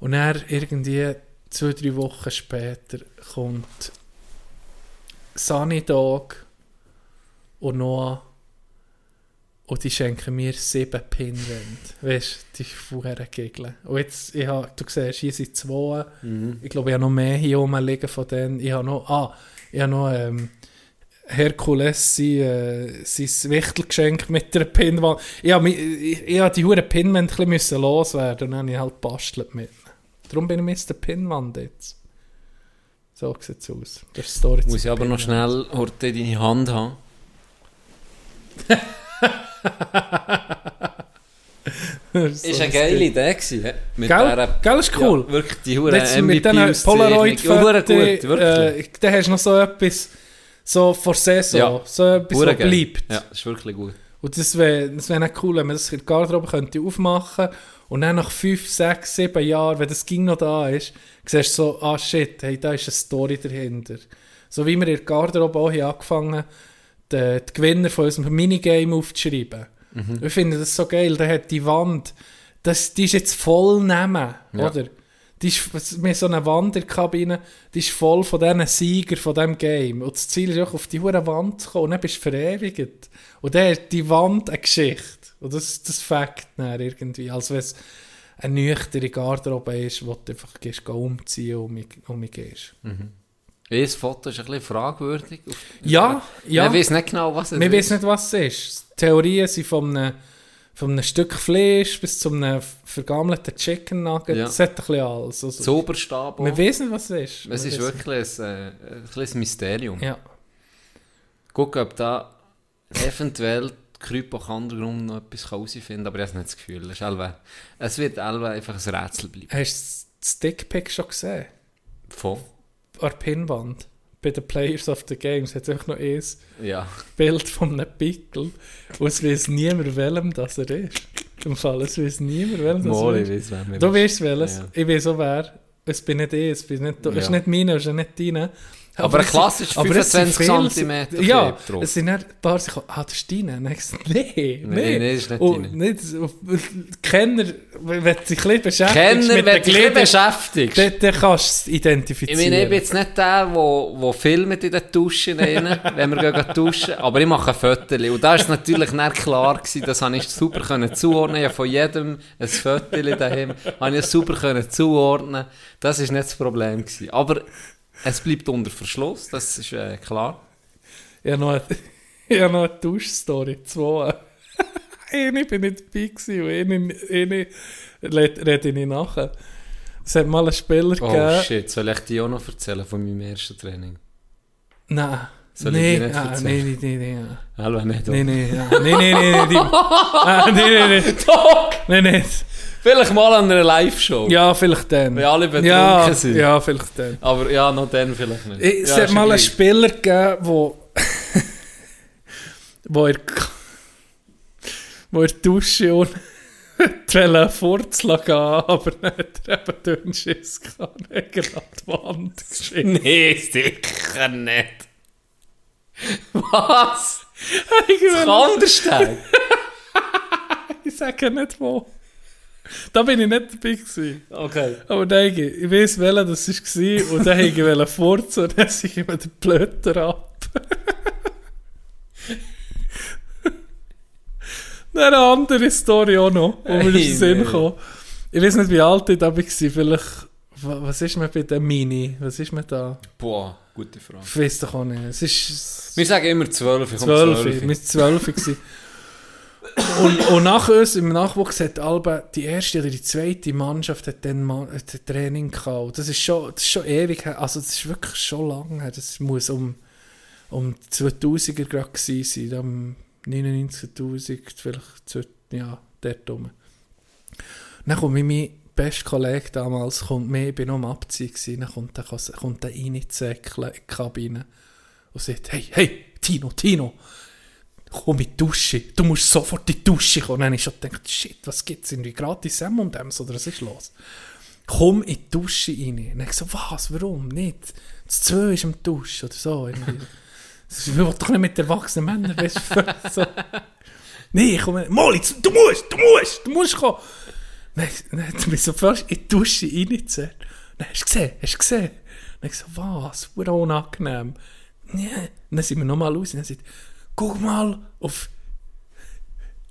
Und dann irgendwie zwei, drei Wochen später kommt Sunny Dog und Noah und die schenken mir sieben Pinnwände. Weißt du, die vorher Gegeln. Und jetzt, ich habe, du siehst, hier sind zwei. Ich glaube, ich habe noch mehr hier rumliegen von denen. Ich habe noch, ah, ich habe noch ähm, Herkules sein, äh, sein Wichtelgeschenk mit einer Pinnwand. Ich habe die hure Pinnwände ein bisschen loswerden und dann habe ich halt bastelt mit. Darum bin ich Mr. Pinnwand jetzt. So sieht es aus. Das Story Muss ich aber noch Pinnwand. schnell heute in deine Hand haben. Das Ist so eine geile Idee gewesen? Mit Gell? dieser- Gell, ist cool. Ja, wirklich, die hure Jetzt mit diesen hure gut, wirklich. äh, dann hast du noch so etwas, so vor Saison, Ja. so etwas, was bleibt. Ja, ist wirklich gut. Und das wäre das wär nicht cool, wenn man das in der Garderobe könnte aufmachen und dann nach 5, 6, 7 Jahren, wenn das Ging noch da ist, siehst du so, ah shit, hey, da ist eine Story dahinter. So wie wir in der Garderobe auch haben angefangen die, die Gewinner von unserem Minigame aufzuschreiben. Mhm. Ich finde das so geil, da hat die Wand, das, die ist jetzt voll nehmen, Ja. oder? Die ist, haben so eine Wand in der Kabine, die ist voll von diesen Siegern von diesem Game. Und das Ziel ist auch, auf die hure Wand zu kommen und dann bist du verewigt. Und dann hat die Wand eine Geschichte. Und das, das Fakt dann irgendwie. Als wenn es eine nüchterne Garderobe ist, wo du einfach gehst, geh umziehen und mich, um gehst. Das Foto ist ein bisschen fragwürdig. Ja, ja. Man weiß nicht genau, was es Wir ist. wissen nicht, was es ist. Die Theorien sind von einem, von einem Stück Fleisch bis zu einem vergammelten Chicken Nugget. Ja. Das hat ein bisschen alles. Also, Zauberstab auch. wir wissen nicht, was es ist. Es ist wirklich ein, äh, ein Mysterium. Ja. Gucken, ob da eventuell die Krypo-Undergrund noch etwas herausfinden kann, aber ich habe nicht das Gefühl. Es, allweil- es wird allweil einfach ein Rätsel bleiben. Hast du das Stickpick schon gesehen? Von? An der Pinnwand. Bei den Players of the Games hat es einfach noch ein Ja. Bild von einem Pickel. Und es weiß niemand, welchem das er ist. Im Fall, es weiß niemand, welchem das er ist. weiß, Du weißt welches. Ja. Ich weiß auch wer. Es bin nicht ich, es, bin nicht, es ist Ja. nicht meine, es ist nicht deine. Aber ein klassisch aber es sind 25 viele- Zentimeter Ja, drauf. es sind nicht ein paar, die ah, das ist deine. Dann ich nee, nee. Nee, nee, das ist nicht Und deine. nicht, Kenner, wenn du dich ein beschäftigst Kenner, mit wenn den beschäftigst. dann, dann kannst du es Ich identifizieren. meine, ich bin jetzt nicht der, der, filmt in den Duschen, rein, wenn wir gehen duschen, aber ich mache ein Foto. Und da war es natürlich nicht klar, gewesen, das habe ich super können zuordnen. Ich habe von jedem ein Foto daheim, habe ich super können zuordnen. Das war nicht das Problem. Gewesen. Aber es bleibt unter Verschluss, das ist äh, klar. Ich habe noch eine, ich habe noch eine Duschstory, zwei. eine bin nicht dabei gewesen und eine, eine red- rede ich nachher. Es hat mal einen Spieler Oh gegeben. shit, soll ich dir auch noch erzählen von meinem ersten Training? Nein. Soll ich nee, dir nicht ah, erzählen? nee, nee, nee, nee. Hallo, nicht. Nee, nee, ja. nee, nee, nee, nee, die, ah, nee, nee, nee, Doch! nee, nee. Vielleicht mal an einer Live-Show. Ja, vielleicht dann. Wenn alle betrunken ja, sind. Ja, vielleicht dann. Aber ja, noch dann vielleicht nicht. Es ja, hat mal einen. Spieler gegeben, wo, wo er, wo er Dusche und wollte Furzel gehen, aber dann hat er eben dünnen Schiss gehabt, und hat die Wand geschickt. Nee, sicher nicht. Was? Ich Kandersteg? Ich sage nicht wo. Da bin ich nicht dabei gewesen. Okay. Aber dann, ich weiss, welcher das war und dann wollte ich furzen und dann sind ich mir den Blöter ab. Eine andere Story auch noch, wo mir in den Sinn kam. Ich weiß nicht, wie alt ich da war, vielleicht, wa- was ist man bei der Mini? Was ist man da? Boah, gute Frage. Ich weiß doch auch nicht. Es ist Wir sagen immer 12. ich komm 12, 12. wir waren 12 gewesen. und, und nach uns im Nachwuchs hat Alba die erste oder die zweite Mannschaft hat dann Ma hat Training gehabt. Und Das ist schon, das ist schon ewig her. Also das ist wirklich schon lange her. Das muss um, um 2000er gerade gewesen sein. Um 99, 2000, vielleicht, zwei- ja, dort rum. Dann kommt mir mein bester Kollege damals, kommt mir, ich bin noch am Abziehen dann kommt der reinzäckeln in die Kabine und sagt, hey, hey, Tino, Tino, komm in die Dusche, du musst sofort in die Dusche kommen. Und dann habe ich schon gedacht, shit, was gibt's, irgendwie gratis M&M's oder was ist los? Komm in die Dusche rein. Und dann habe ich so, was, warum, nicht? Das zwei ist am Duschen oder so. Ich will doch nicht mit erwachsenen Männern, weißt du, so. Nee, komm, Molly, du musst, du musst, du musst kommen. Dann, hat er mich so fast in die Dusche reingezerrt. Dann hast du gesehen, hast du gesehen? Dann habe ich so, was, war unangenehm. Und dann sind wir nochmal raus und dann sagt, guck mal auf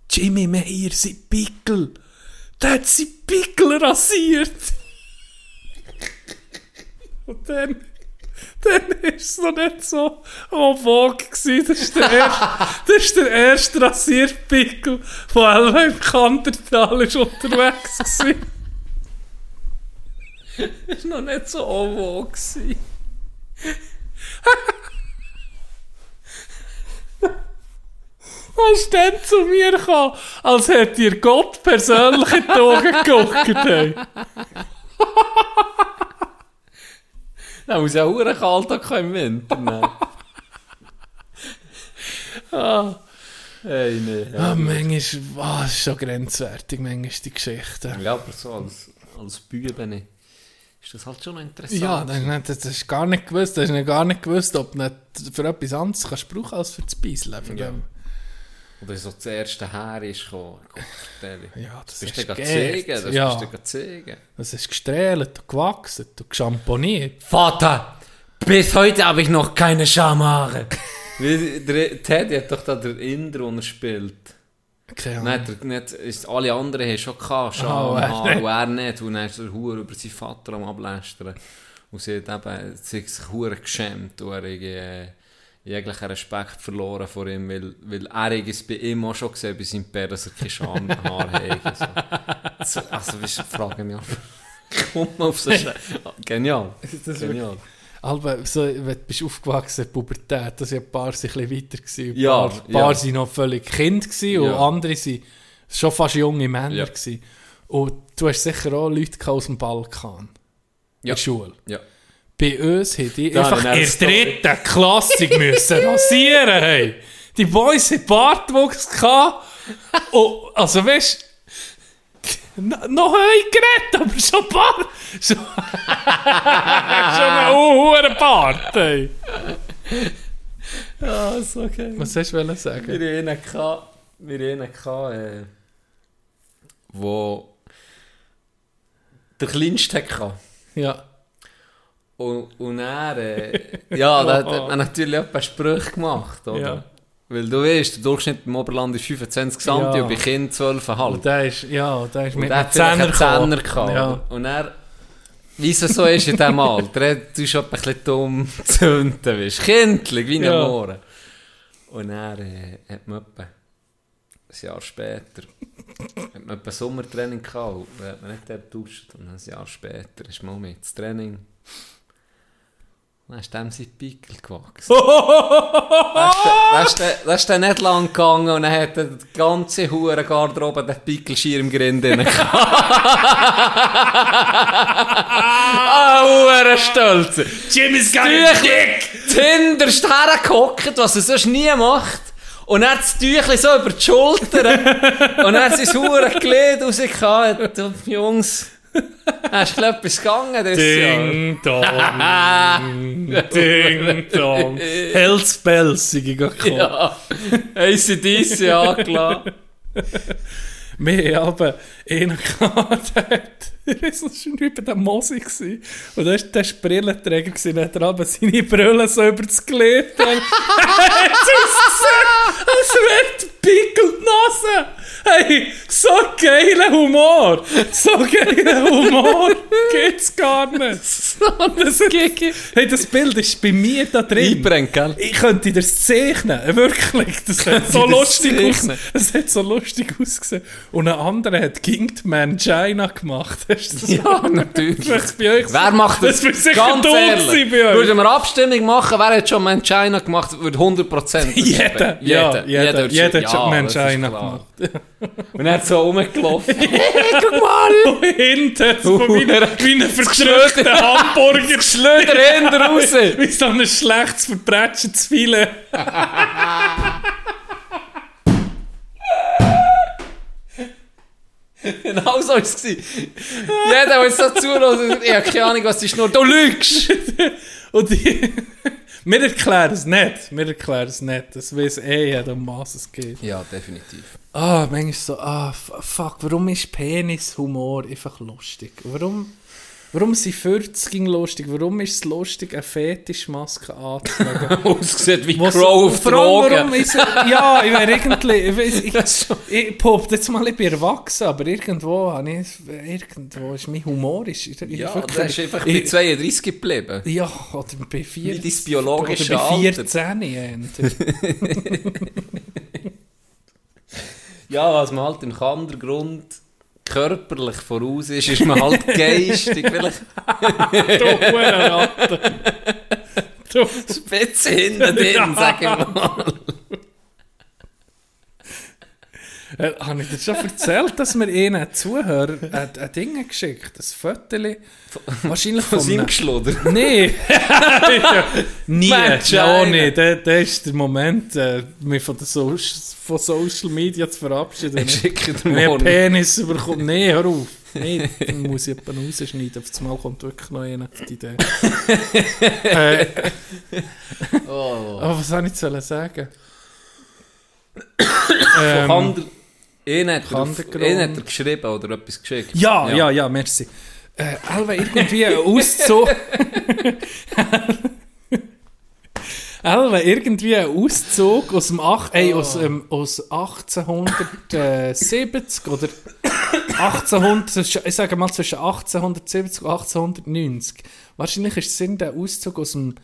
Jimmy Meyer, sein Pickel. Der hat sein Pickel rasiert. Und dann, dann ist es noch nicht so en vogue gewesen. Das ist der erste, das ist der erste Rasierpickel von Elva im Kantertal ist unterwegs gewesen. Das war noch nicht so en vogue. gewesen. Er ist dann zu mir gekommen, als hätte ihr Gott persönlich in die Augen geguckt. Hey. Da muss ja auch kalt im Winter. nehmen. Ah. Hey, nee. Ah, Ja, manchmal, ah, das ist schon grenzwertig, manchmal die Geschichte. ja aber so als, als Bübene ist das halt schon interessant. Ja, das, das, das ist gar nicht gewusst, das ist gar nicht gewusst, ob du nicht für etwas anderes kannst brauchen als für das Beiseln. Ja. dem. Oder so das erste Haar ist gekommen. Ja, das bist ist du zeigen, das Ja. bist du zeigen. Das ist gestrahlt und gewachsen und geschamponiert. Vater, bis heute habe ich noch keine Schamhaare. Der Teddy hat doch da der Inder, den er spielt. Keine Ahnung. Nein, der, nicht, ist, alle anderen haben schon gehabt, Oh, Schamhaare, er nicht. und er nicht. Und dann ist er hure über seinen Vater am ablästern. Und sie hat eben sie hat sich hure geschämt und er äh, jeglichen Respekt verloren vor ihm, weil, weil er es bei ihm auch schon gesehen bei seinem Pär, dass er keine Schamhaare hat. So. So, Also, weißt du, frage mich man auf so Scheiße. Genial. Das Genial. Aber so, wenn du bist aufgewachsen in Pubertät, da sind ein paar sind ein bisschen weiter gewesen. Ein Ja, paar, ein paar ja. sind noch völlig Kind gewesen und Ja. andere sind schon fast junge Männer Ja. gewesen. Und du hast sicher auch Leute aus dem Balkan. In Ja. der Schule. Ja. Bei uns haben die Da einfach in der dritten Klasse müssen rasieren. Hey. Die Boys hatten Bartwuchs gehabt. Und, also weißt du, noch heu geredet, aber schon Bart. Schon, schon ein hoher Bart. Hey. Ja, ist okay. Was hast du wollen sagen? Wir hatten einen, gehabt- wir hatten einen, gehabt, äh, wo der Kleinste hatte. Ja. Und, und er, äh, ja, da hat hat man natürlich ein paar Sprüche gemacht, oder? Ja. Weil du weißt, der Durchschnitt im Oberland ist 25 cm Ja. und bei Kind 12,5. Und der ist, ja, der ist Und mit einem Zehner gehabt. Ja. Und er, wie es so ist in diesem Alter, er tust schon ein bisschen dumm zünden, weißt du, kindlich, wie ein Ja. Mohren. Und er äh, hat man etwa ein Jahr später, hat man etwa Sommertraining gehabt, und dann hat man nicht dort getauscht. Und ein Jahr später ist man mit ins Training. Dann ist dem sein Pickel gewachsen. Das ist dann- ist ist nicht lang gegangen und dann hat er die ganze hure Garderobe den Grind drin gehabt. ah, hure stolz. Jimmy's got a dick! Hinterst hergehockt, was er sonst nie macht. Und er hat das Tüchli so über die Schulter. und er hat sein hure Glied rausgehauen. Jungs, hast du etwas gegangen dieses Ding Dong. Ding Dong. Hells Bells sind gekommen. Ja, ACDC angelassen. Wir haben einen gehabt, der hat, er war schon bei der Mosi gewesen. Und der war der Brillenträger gewesen, der hat er aber seine Brille so über das Glied. Er hat ausgesehen, als wäre die Pickel die Nase. Hey, so geiler Humor. So geiler Humor gibt's gar nicht. So das, hey, das Bild ist bei mir da drin. Einbrennt, gell? Ich könnte das zeichnen, wirklich. Das hat so lustig aus, zeichnen? das hat so lustig ausgesehen. Und ein anderer hat Kinged Mangina gemacht. Hast du das Ja, natürlich. Bei euch Wer macht das? Das wird sicher Ganz ehrlich. sein bei euch. Würden wir Abstimmung machen, wer hat schon Mangina gemacht, würde 100% Jeder, ja, jeder, würde jeder, schon- hat schon Mangina klar. gemacht. Und er hat so rumgelaufen. Und hinten, so wie, wie ein verdrückter Hamburger. Schlöder hinten raus. Wie so ein schlechtes, verbrätschtes Filet. Genau so war es. Jeder, der jetzt so zuhört, ich habe keine Ahnung, was die Schnur... Du lügst! Und die, wir erklären es nicht. Wir erklären es nicht. Das weiß eh jeder, um was es geht. Ja, definitiv. Ah, manchmal so, ah, f- fuck, warum ist Penishumor einfach lustig? Warum, warum sind 40 lustig? Warum ist es lustig, eine Fetischmaske anzulegen? Ausgesehen wie Was- Crow auf allem, warum Drogen. ist ja, ich wäre irgendwie, ich ich, ich poppt jetzt mal, ich bin erwachsen, aber irgendwo, habe ich, irgendwo ist mein Humor, ist, ist Ja, wirklich- das ist einfach bei ich- 32 geblieben. Ja, oder bei 4, Wie dein biologisches oder bei Alter. 14 eher. Ja, was man halt im Kandergrund körperlich voraus ist, ist man halt geistig vielleicht Du. Du. spitze hinten drin, sag ich mal. Äh, habe ich dir schon erzählt, dass mir ihnen Zuhörer ein, ein Ding geschickt ein Foto, wahrscheinlich Von von seinem einem... Geschluder. Nee! Nie! Mensch, No, nee, der, der ist der Moment, äh, mich von, der so von Social Media zu verabschieden. Wenn. Penis überkommt, nee, hör auf. Nee, dann muss ich jemanden rausschneiden. Auf das Mal kommt wirklich noch einer auf die Idee. äh, Oh. aber was soll ich sagen? Von ähm. Ihn hat, er auf, ihn hat er geschrieben oder etwas geschickt. Ja, ja, ja, merci. Äh, Elva, irgendwie ein Auszug. Elva, irgendwie ein Auszug aus dem ach, ey, aus, ähm, aus 1870 oder 1800, zwischen- ich sage mal zwischen 1870 und 1890. Wahrscheinlich ist es irgendein Auszug aus dem,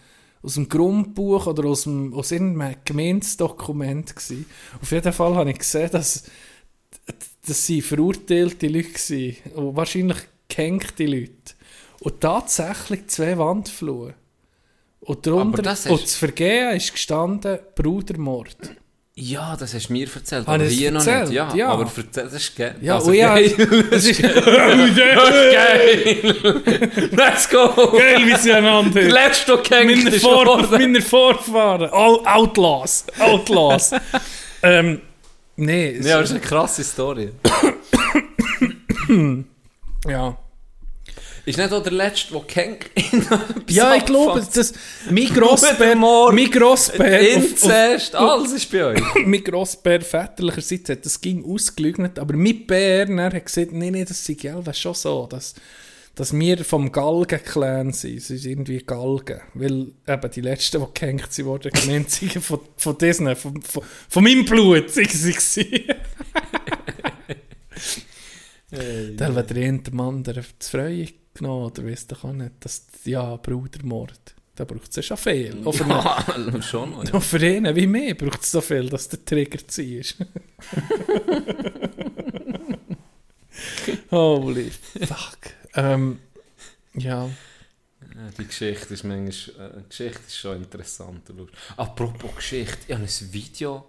aus dem Grundbuch oder aus, dem, aus irgendeinem Gemeinsdokument gewesen. Auf jeden Fall habe ich gesehen, dass das sind verurteilte Leute gewesen. und wahrscheinlich gehängte Leute. Und tatsächlich zwei Wandfluhen. Und darunter, das ist- und das Vergehen ist gestanden Brudermord. Ja, das hast du mir erzählt, Habe aber hier noch erzählt? nicht. Ja, Ja. aber erzähl, das ist geil. Ja, also, und ja, geil. das ist Let's go! geil, wie sie einander Der letzte, der gehängt meine, ist Vor worden. meine Vorfahren. All Outlaws. Outlaws. ähm, nee, es- Ja, das ist eine krasse Story. ja. Ist nicht auch der letzte, der gehängt Ja, ich glaube, das, mein Grossbär, mein Grossbär, Inzest, alles ist bei euch. mein Grossbär väterlicherseits hat das ging ausgelügnet, aber mein Bär er hat gesagt, nee, nee, das ist ja schon so, dass, dass wir vom Galgen-Clan sind, es ist irgendwie Galgen, weil eben die Letzten, die gehängt wurden genannt sind von, von Disney, von, von, von meinem Blut, sie gewesen. Dann hat der eine dem anderen das Freie genommen, oder weißt du auch nicht, das, ja, Brudermord, da braucht es ja schon viel. Auch für einen- Ja, schon. Ja. und für ihn wie mir braucht es so viel, dass der Trigger zieh ist. Holy fuck. Ähm, ja. Die Geschichte ist manchmal, äh, Geschichte ist schon interessant. du. Apropos Geschichte, ich habe ein Video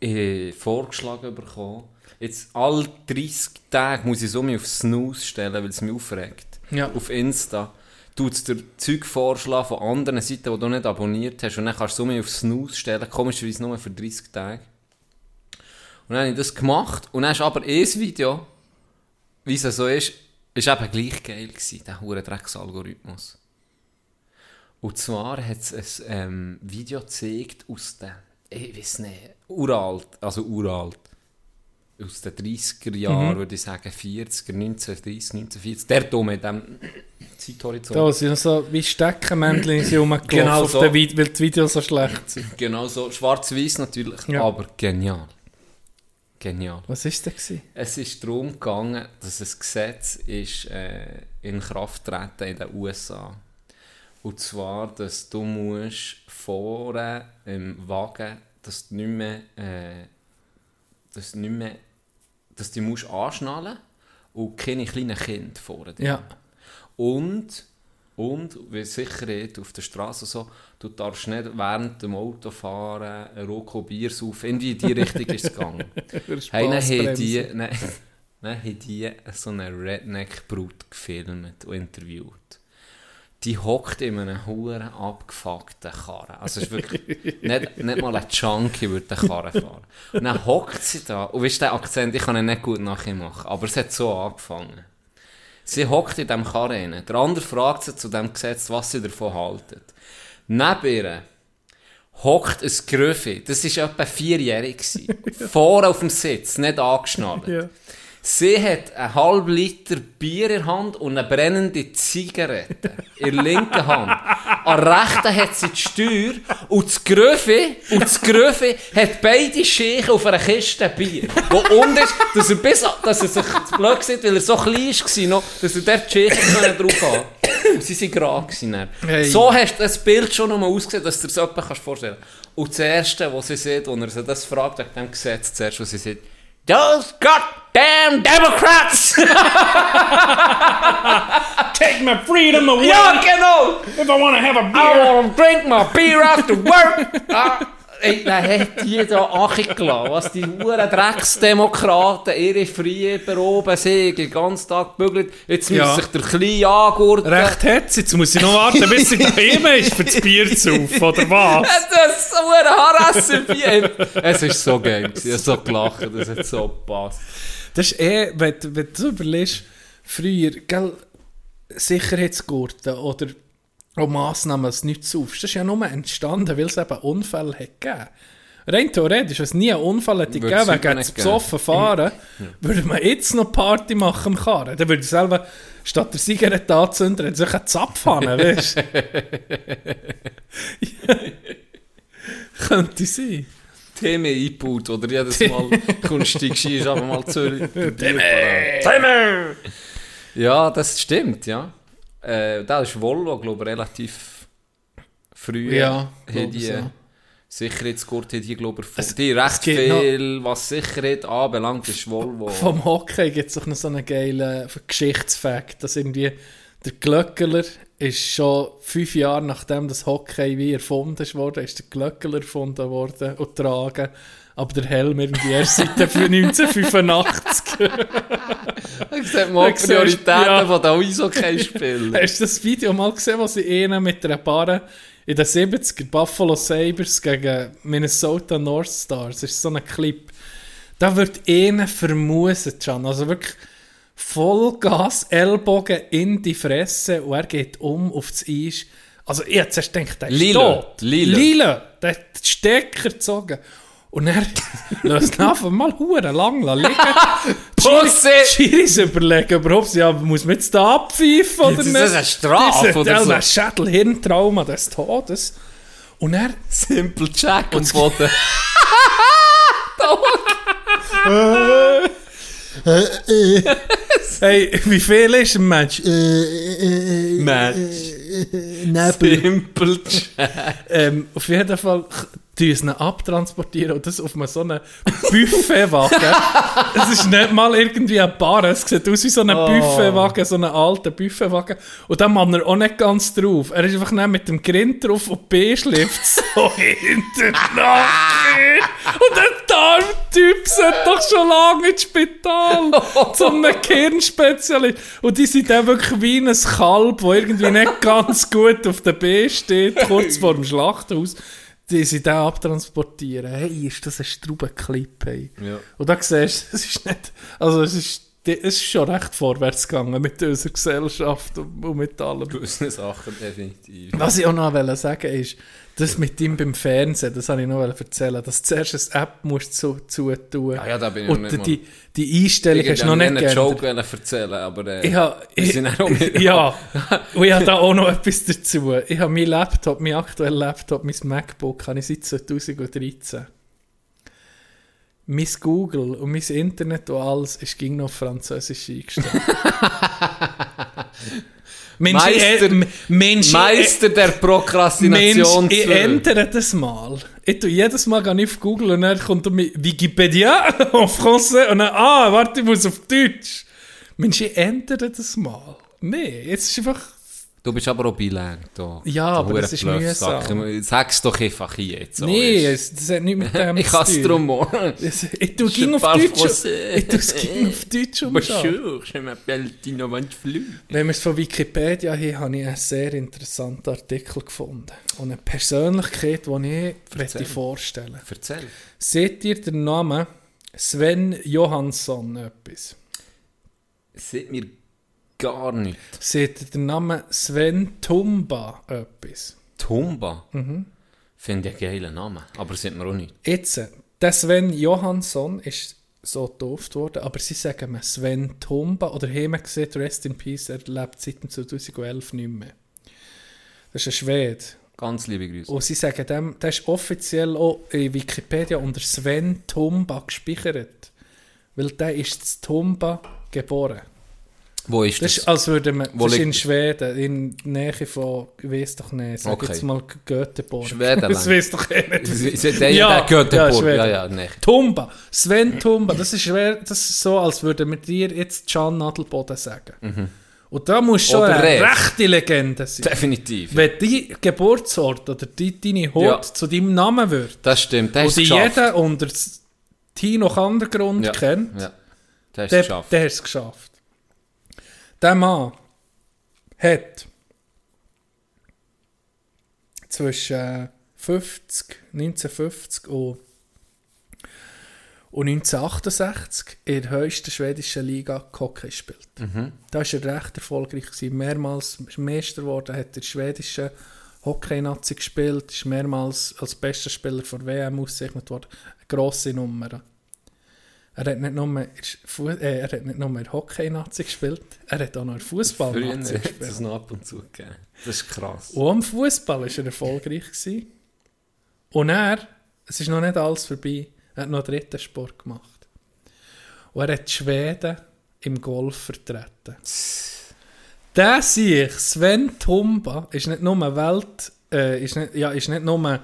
äh, vorgeschlagen bekommen. Jetzt alle 30 Tage muss ich um mich auf Snooze stellen, weil es mich aufregt. Ja. Auf Insta tut es dir Zeug vorschlagen von anderen Seiten, die du nicht abonniert hast und dann kannst du um mich auf Snooze stellen, komischerweise nur für 30 Tage. Und dann habe ich das gemacht und dann ist aber ein Video, wie es so ist, ist eben gleich geil gewesen, der hure Drecksalgorithmus. Und zwar hat es ein ähm, Video gezeigt aus den, ich weiß nicht, uralt, also uralt. aus den 30er Jahren, würde ich sagen, 40er, 1930, 1940, der da mit dem Zeithorizont. Da sind so wie Steckenmännchen sind rumgelaufen, Genau so. weil die Videos so schlecht sind. Genau so, schwarz-weiß natürlich, Ja. aber genial. Genial. Was ist gewesen? Es ist darum gegangen, dass ein Gesetz ist, äh, in Kraft treten in den USA. Und zwar, dass du musst vorne im Wagen, dass du nicht mehr, äh, dass du nicht mehr, dass du musst anschnallen und keine kleinen Kinder vorne. Ja. Und, und, wie Sicherheit auf der Straße so, du darfst nicht während dem Autofahren ein Rocco Bier saufen. Irgendwie in die Richtung ist es gegangen. Hey, dann haben die, dann, dann haben die so eine Redneck-Brut gefilmt und interviewt. Die hockt in einem huren abgefuckten Karren. Also es ist wirklich, nicht, nicht mal ein Junkie würde den Karren fahren. Und dann hockt sie da, und weißt du, der Akzent, ich kann ihn nicht gut nachmachen, aber es hat so angefangen. Sie hockt in diesem Karren. Der andere fragt sie zu dem Gesetz, was sie davon halten. Neben ihr hockt ein Gröffi, das war etwa vierjährig. gewesen. Vorne auf dem Sitz, nicht angeschnallt. Ja. Sie hat einen halben Liter Bier in der Hand und eine brennende Zigarette in der linken Hand. An der rechten hat sie die Steuer und das Gröfe, und das Gröfe hat beide Scheichen auf einer Kiste Bier. Wo unten ist, dass er bis, dass er sich blöd sieht, weil er so klein war, noch, dass er dort die können drauf haben sie waren gerade. gewesen dann. Hey. So hast du das Bild schon noch ausgesehen, dass du dir das jemand kannst vorstellen kannst. Und das Erste, was sie sieht, als er sie das fragt, wegen dem Gesetz, zuerst, was sie sieht, Those goddamn Democrats! Take my freedom away ja, genau! if I want to have a I wanna drink my beer after work! ah, ey, dann hat die da angelassen, was die huren Drecksdemokraten ihre Freiheit oben sind, den ganzen Tag gebügelt. Jetzt muss Ja. sich der Kleine angurten. Recht hat's, jetzt muss ich noch warten, bis sie daheim ist für das Bier zu saufen, oder was? Das ist so ein Harassbier. Es ist so geil. Ich habe so gelacht, das hat so gepasst. Das ist eh, wenn, du- wenn du überlegst, früher, gell, Sicherheitsgurten oder auch Massnahmen, du nichts saufst, das ist ja nur entstanden, weil es eben Unfälle hat gegeben. Rein theoretisch, wenn es nie einen Unfall hätte gegeben, es wegen zu besoffen fahren, würde man jetzt noch Party machen im Karren. Dann würde ich selber, statt der Zigarette anzünden, hätte sich einen Zapf haben, weißt du? Ja. Könnte sein. Themen eingebaut oder jedes Mal kommst du ist einfach mal Zürich. Timmer! Ja, das stimmt, ja. Äh, da ist Volvo, glaube ich, relativ früh. Ja, die so. Sicherheitsgurt, haben die, glaube ich, erfunden. die recht noch- viel, was Sicherheit anbelangt, ist Volvo. Vom Hockey gibt es auch noch so einen geilen Geschichtsfakt, dass irgendwie der Glöckler ist schon fünf Jahre nachdem das Hockey wie erfunden wurde, ist der Glöckler erfunden worden und getragen. Aber der Helm irgendwie erst seit der 1985. Ich sehe mal die Prioritäten ja. von den Eishockey-Spielen. Hast du das Video mal gesehen, wo sie einen mit einer Barre in den 70er Buffalo Sabres gegen Minnesota North Stars, das ist so ein Clip, da wird einer vermuset schon, also wirklich Vollgas, Ellbogen in die Fresse und er geht um auf das Eis. Also ich hätte zuerst gedacht, der ist Lila. tot. Lila. Lila. Der hat den Stecker gezogen. Und er lässt ihn einfach mal huren lang liegen. Pussy! Schiris überlegen überhaupt, ja, muss man jetzt da abpfeifen oder Das nicht? ist eine Strafe oder so. Der Schädel-Hirntrauma des Todes. Und er... Simple Jack und Boden. Hey, wie viel ist ein Mensch? Match. Nebel. Simple Jack. Ähm, auf jeden Fall ihn abtransportieren und das auf so einem Buffetwagen. Es ist nicht mal irgendwie ein Bar, es sieht aus wie so ein Oh. Buffetwagen, so ein alter Buffetwagen. Und dann macht er auch nicht ganz drauf. Er ist einfach nicht mit dem Grind drauf und B schläft so hinter. Und der Darmtyp sind doch schon lange ins Spital. zu einem Kirnspezialist. Und die sind dann wirklich wie ein Kalb, das irgendwie nicht ganz gut auf der B steht, kurz vor dem Schlachthaus. Die sind dann abtransportieren. Hey, ist das ein Straubenclip, hey. Ja. Und da siehst du, es ist nicht, also es ist es ist schon recht vorwärts gegangen mit unserer Gesellschaft und, und mit allem. Gewisse Sachen definitiv. Was ich auch noch wollte sagen ist, das mit ihm beim Fernsehen, das habe ich noch erzählen, dass du zuerst eine App musst zu, zu tun. Ja, ja, da bin ich und noch nicht die, die Einstellung hast du noch nicht einen geändert. Joke wollen erzählen, aber äh, Ich wir ich, nicht- ja, und ich habe da auch noch etwas dazu. Ich habe mein Laptop, mein aktueller Laptop, mein MacBook, habe ich seit 2013. Mein Google und mein Internet und alles ist ging noch auf Französisch eingestellt. Mensch, Meister- äh, Mensch, ich- Meister der Mensch, Prokrastination. ich ändere das mal. Ich tue jedes Mal ich auf Google und dann kommt mir Wikipedia auf Français und dann, ah, warte, ich muss auf Deutsch. Mensch, ich ändere das mal. Nee, jetzt ist einfach, Du bist aber auch bilang. Da. Ja, aber das ist mühsam. Sag's doch einfach jetzt. so, nee, es, das hat nichts mit dem Ich kann es tun. drum. Es- Ich tue ging auf Deutsch. Ich tue es ging auf Deutsch umschauen. Bonjour, je m'appelle Tino Van. Wenn wir es von Wikipedia haben, habe ich einen sehr interessanten Artikel gefunden. Und eine Persönlichkeit, die ich möchte vorstellen Erzähl. Seht ihr den Namen Sven Johansson etwas? Sieht mir gar nicht. Seht ihr den Namen Sven Tumba etwas? Tumba. Mhm. Finde ich einen geilen Namen. Aber sieht mir auch nicht. Jetzt, der Sven Johansson ist so getauft worden, aber sie sagen mir Sven Tumba oder haben wir gesehen, Rest in Peace, er lebt seit dem 2011 nicht mehr. Das ist ein Schwede. Ganz liebe Grüße. Und sie sagen dem, der ist offiziell auch in Wikipedia unter Sven Tumba gespeichert. Weil der ist in Tumba geboren. Wo ist Das das? ist, als würde man, Wo das ist in das? Schweden, in der Nähe von, ich weiß doch nicht, sag Okay. jetzt mal Göteborg. Schwedenland. Das weiß doch eh nicht. Ja, der Göteborg. ja, Ja, Schweden. ja, nee. Tumba, Sven Tumba, das ist, schwer, das ist so, als würde man dir jetzt Can Nadelboden sagen. Und da muss schon Oder eine Rev. rechte Legende sein. Definitiv. Wenn dein Geburtsort oder die, deine Hut Ja. zu deinem Namen wird, Das stimmt. Der und die jeder unter Tino Kandergrund ja. kennt, Ja. Der der, geschafft. der hat es geschafft. Der Mann hat zwischen 50, 1950 und, und 1968 in der höchsten schwedischen Liga Hockey gespielt. Da war er recht erfolgreich. Gewesen. Mehrmals Meister geworden, hat der schwedischen Hockey-Nazi gespielt, ist mehrmals als bester Spieler von WM ausgezeichnet worden. Eine grosse Nummer. Er hat nicht nur, Fu- äh, er hat nicht nur in Hockey-Nazi gespielt, er hat auch noch in Fußball-Nazi hat gespielt. es noch ab und zu gegeben. Das ist krass. Und am Fußball war er erfolgreich. Gewesen. Und er, es ist noch nicht alles vorbei, er hat noch einen dritten Sport gemacht. Und er hat die Schweden im Golf vertreten. Der sich, Sven Tumba, ist nicht nur Welt, äh, ist nicht, ja, ist nicht nur,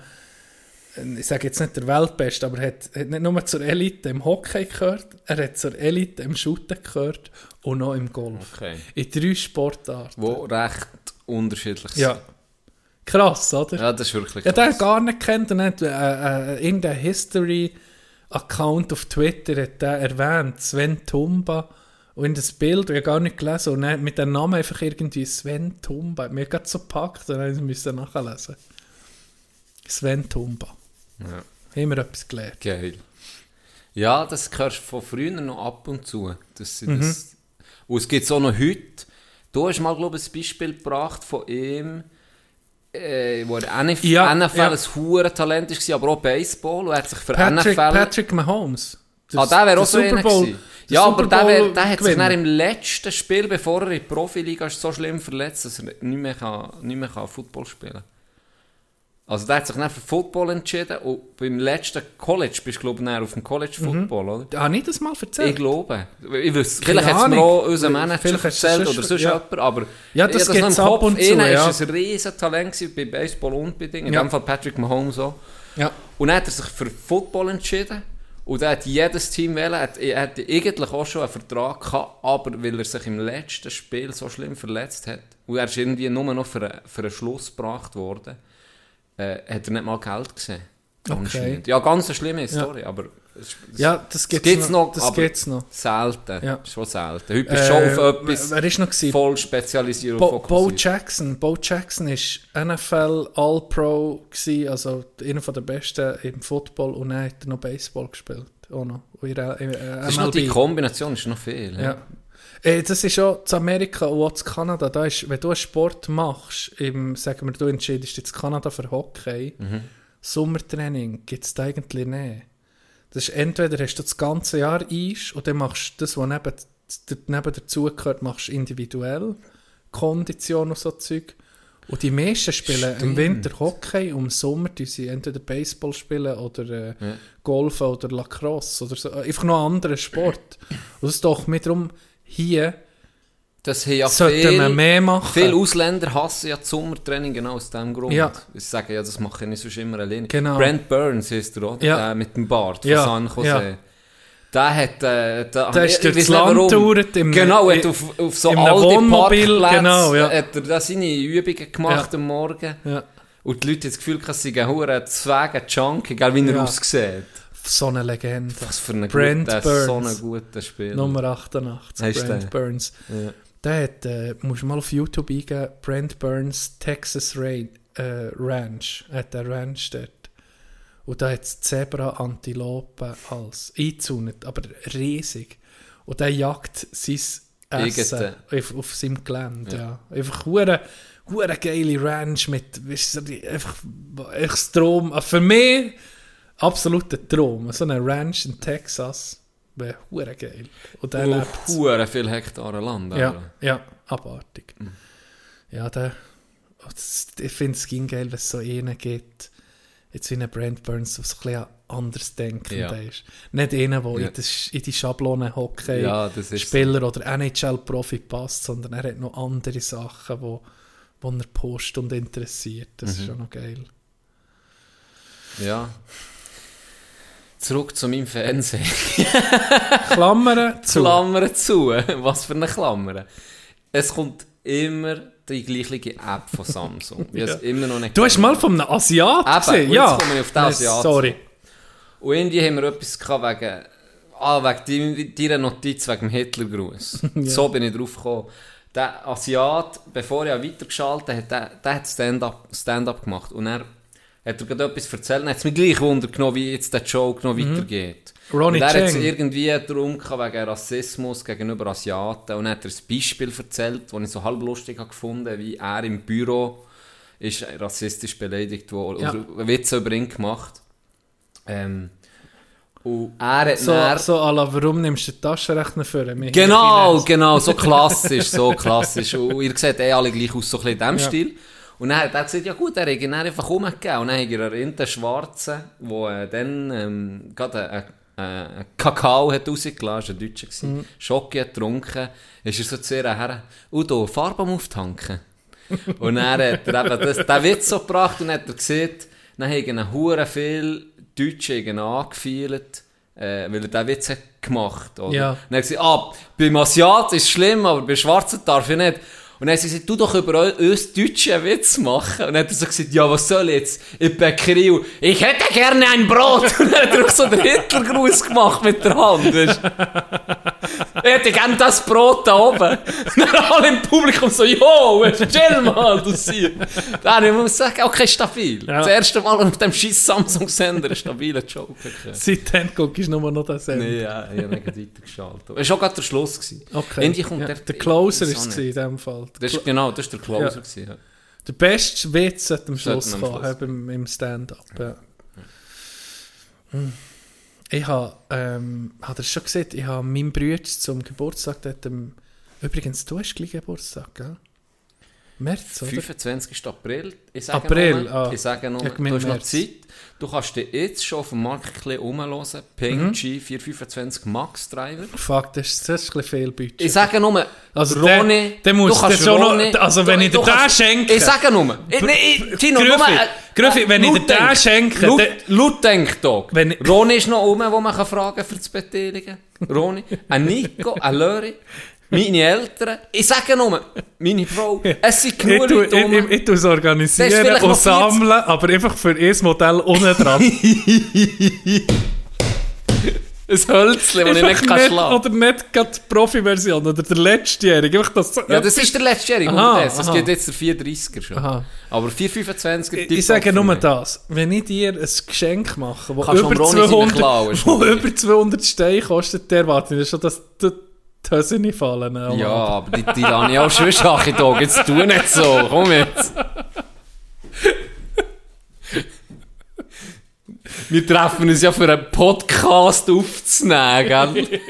ich sage jetzt nicht der Weltbeste, aber hat, hat nicht nur zur Elite im Hockey gehört, er hat zur Elite im Shooten gehört und noch im Golf. Okay. In drei Sportarten. Wo recht unterschiedlich sind. Ja. Krass, oder? Ja, das ist wirklich Ja, der krass. gar nicht kennt und hat äh, äh, in der History-Account auf Twitter hat der erwähnt, Sven Tumba. Und in das Bild, ich habe gar nicht gelesen, und dann mit dem Namen einfach irgendwie Sven Tumba. Mir hat gerade so gepackt und dann musste ich nachlesen. Sven Tumba. Ja. Haben wir etwas gelernt? Geil. Ja, das hörst du von früher noch ab und zu. Sie Mhm. das, und es gibt es auch noch heute. Du hast mal, glaube ich, ein Beispiel gebracht von ihm, äh, wo er NFL, Ja, NFL ja. ein hohes Talent war, aber auch Baseball. Und er hat sich für Patrick, NFL... Patrick Mahomes. ah, der wäre auch so einer Ja, aber der, wär, der hat sich dann im letzten Spiel, bevor er in die Profiliga ist, so schlimm verletzt, dass er nicht mehr, kann, nicht mehr kann Football spielen kann. Also der hat sich dann für Football entschieden und beim letzten College bist du glaube ich auf dem College Football, oder? Habe ich das mal erzählt? Ich glaube. Ich Keine vielleicht hat es mir auch unser Manager erzählt oder sonst ja. jemand, aber Ja, ich das noch gibt's im ab Kopf. und zu, Einer ja. war ein riesen Talent bei Baseball unbedingt, in Ja. dem Fall Patrick Mahomes auch. Ja. Und dann hat er sich für Football entschieden. Und dann hat jedes Team wählen. Er hat- er hatte eigentlich auch schon einen Vertrag gehabt, aber weil er sich im letzten Spiel so schlimm verletzt hat, und er ist irgendwie nur noch für, einen- für einen Schluss gebracht worden, äh, hat er nicht mal Geld gesehen. Anscheinend. Ja, ganz eine schlimme Story, aber es, es, Ja, das gibt's gibt's noch. noch, Das aber- gibt's noch. selten. Ja. Schon selten. Heute bist du schon auf Äh, etwas Wer ist noch gewesen? voll spezialisiert und Bo, Bo. Jackson. Bo Jackson ist NFL All-Pro gewesen, also einer von der Besten im Football und dann hat er noch Baseball gespielt. Auch noch. Und ihre, äh, Das ist noch die Kombination ist noch viel. Ja. Ja. Äh, das ist auch zu Amerika und auch zu Kanada. Da ist, wenn du einen Sport machst, im, sagen wir, du entscheidest jetzt Kanada für Hockey, Mhm. Sommertraining gibt es da eigentlich nicht. Das ist entweder hast du das ganze Jahr Eis und dann machst du das, was neben, neben dazugehört, machst du individuell. Kondition und so Zeug. Und die meisten spielen im Stimmt. Winter Hockey und im Sommer die sie entweder Baseball spielen oder äh, Ja. Golfen oder Lacrosse oder so. Einfach noch einen anderen Sport. Und das ist doch mit darum, hier Das ja sollte viel, man mehr machen. viele Ausländer hassen ja das Sommertraining genau aus diesem Grund. Ja. Sie sagen ja, das mache ich nicht sonst immer alleine. Genau. Brent Burns heißt er, oder? Ja. Der mit dem Bart von Ja, San Jose. ja. Der hat... Äh, der, Der ist ich- durch ich das weiss nicht, Land getourt Genau, hat auf, auf so in einem alte Wohnmobil, Parkplätze genau, ja. hat er da seine Übungen gemacht Ja. am Morgen. Ja. Und die Leute haben das Gefühl, dass sie ein Huren Zwege, Junkie, egal wie er Ja. aussieht. So eine Legende. Was für ein Brent guter, Burns. so ein guter Spieler. Nummer 88, Hast du Brent den? Burns. Ja. Der hat, äh, musst du mal auf YouTube eingeben, Brent Burns Texas Rain, äh, Ranch. Er hat einen Ranch dort. Und da hat es Zebra, Antilope als eingezäunt, aber riesig. Und der jagt sein Essen auf, auf seinem Gelände. Ja. Einfach hure hure geile Ranch mit weisst du, einfach. Äh, Für mich absolut ein Traum. So eine Ranch in Texas wäre hure geil. Und der lebt Auf Huren viel Hektare Land. ja, ja, abartig. Mhm. Ja, der, oh, ich finde es ging geil, wenn es so einen gibt, jetzt wie ein Brand Burns, der so ein bisschen anders denkend Ja. ist. Nicht einen, der Ja. in, die Schablone Hockey Ja, ist Spieler oder NHL-Profi passt, sondern er hat noch andere Sachen, wo, wo er postet und interessiert. Das ist Mhm. schon noch geil. Ja. Zurück zu meinem Fernsehen. Klammern zu. Klammern zu. Was für eine Klammer. Es kommt immer die gleiche App von Samsung. Es immer noch nicht Du hast mal von einem Asiat Eben, gesehen? Ja. jetzt komme ich auf den Nein, Asiat Sorry. Und irgendwie haben wir etwas gehabt wegen, ah, wegen deiner Notiz wegen dem Hitlergruß. So bin ich drauf gekommen. Der Asiat, bevor ich weitergeschaltet habe, der, der hat Stand-up Stand gemacht. Und er hat er gerade etwas erzählt. Dann hat es mich gleich Wunder genommen, wie jetzt der Joke noch weitergeht. Mhm. Ronnie und er hat es irgendwie darum wegen Rassismus gegenüber Asiaten. Und hat er ein Beispiel erzählt, das ich so halb lustig habe gefunden, wie er im Büro ist rassistisch beleidigt wurde Ja. oder Witze über ihn gemacht. Ähm, und er hat So, dann- so la, warum nimmst du den Taschenrechner für? Wir Genau, genau, so klassisch, so klassisch. Und ihr seht eh alle gleich aus, so ein bisschen in diesem Ja. Stil. Und dann hat er gesagt, ja gut, er hat ihn einfach umgegeben. Und dann hat er einen Schwarzen, der äh, dann ähm, gerade einen äh, Kakao hat rausgelassen, ein Deutscher gewesen, Mhm. Schocke hat getrunken, ist er so zu ihr her, Udo, Farbe am Auftanken. und dann hat er eben das, den Witz so gebracht und hat er gesehen, dann haben hure viel Deutsche angefeilt, äh, weil er diesen Witz hat gemacht oder? Ja. Und dann hat er gesagt, ah, beim Asiat ist es schlimm, aber bei Schwarzen darf ich nicht. Und dann hat sie gesagt, du doch über uns Deutsche einen Witz machen. Und dann hat er so gesagt, ja, was soll ich jetzt? In die Bäckerei. und, Ich hätte gerne ein Brot. Und dann hat er auch so den Hitlergruß gemacht mit der Hand. Ich hätte gerne das Brot da oben. Und dann alle im Publikum so, jo, chill mal, du siehst. Dann ich muss sagen, okay, stabil. Ja. Das erste Mal auf dem scheiß Samsung-Sender einen stabilen Joke. gehört. Seitdem guckst du nur noch das Sender. Nee, ja, ich habe nicht weitergeschaltet. Das war schon gerade der Schluss. Gewesen. Okay. Irgendwie kommt ja, der, der Closer auch es in diesem Fall. Das ist, genau, das war der Closer. Ja. Gewesen, ja. Der beste Witz sollte am Schluss kommen, eben im Stand-up. Ja. Hm. Ich habe, ähm, hat er schon gesehen, ich habe meinem Bruder zum Geburtstag, hat dem, übrigens, du hast gleich Geburtstag, gell? März, oder? 25. April. Ich sage April, nur, ah. ich sage nur, Ich du hast noch März. Zeit. Du kannst dich jetzt schon auf dem Markt ein bisschen rumhören. Ping Mhm. G425 Max Driver. Fuck, das ist, das ist ein bisschen viel Budget. Ich sage nur, Also Roni, der- der muss du kannst schon noch- Roni- also wenn du- ich dir den schenke- Ich sage nur, ich, nee, ich, Tino, nur, Grüffi, äh, Grüffi, wenn ich dir den schenke, Laut, laut denkt doch. Wenn ich- Roni ist noch um, wo man kann fragen für das Beteiligen. Roni, ein Nico, ein Löri, meine Eltern. Ich sage nur, meine Frau, es sind Ich genug Leute ich, ich, ich tue es Das organisieren und noch 40 sammeln, aber einfach für ein Modell unten dran. Ein Hölzchen, das ich nicht kann schlagen Oder nicht gerade die Profi-Version, oder der letztjährige. Das, Ja, das ist der letztjährige Aha, unterdessen. Es gibt jetzt der 430er schon. Aha. Aber 425er Ich, ich sage nur mich. das. Wenn ich dir ein Geschenk mache, das du über, am Ronny seine 200 klauen, ist wo über 200 Steine kostet, der erwarte ich schon, dass die die Hosen nicht fallen. Ja, aber die, die lasse ich auch schon Sache da. Jetzt tu nicht so. Komm jetzt. Wir treffen uns ja für einen Podcast aufzunehmen, gell?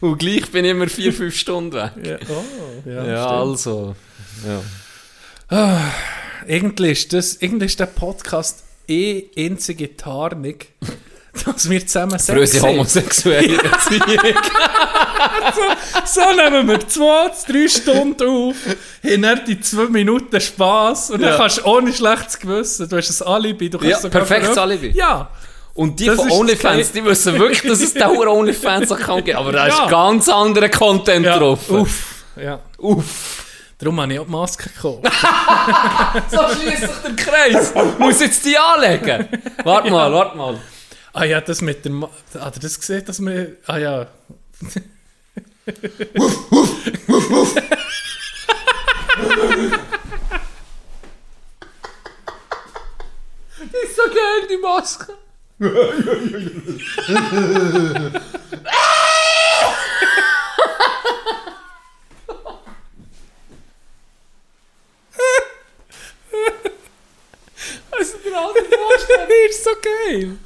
Und gleich bin ich immer vier, fünf Stunden weg. Ja, oh, ja, Ja, also. Ja. Irgendwie ist, das, irgendwie ist der Podcast eh einzige Tarnung, dass wir zusammen unsere sind. homosexuelle Beziehung. So nehmen wir zwei, drei Stunden auf, haben dann die zwei Minuten Spass und dann Ja. kannst du ohne schlechtes Gewissen, du hast ein Alibi, du kannst Ja, perfektes Alibi. Ja, Und die Das von ist OnlyFans, die wissen wirklich, dass es dauer OnlyFans-Account gibt. Aber da ist Ja. ganz anderer Content ja. drauf. Uff. Ja. Uff. Darum habe ich auch die Maske gekauft. So schließt sich der Kreis. Muss jetzt die anlegen? Warte mal, warte mal. Ah ja, das mit dem... Ma Hat er das gesehen, dass wir... Ah ja... Ist so geil, die Maske. geil.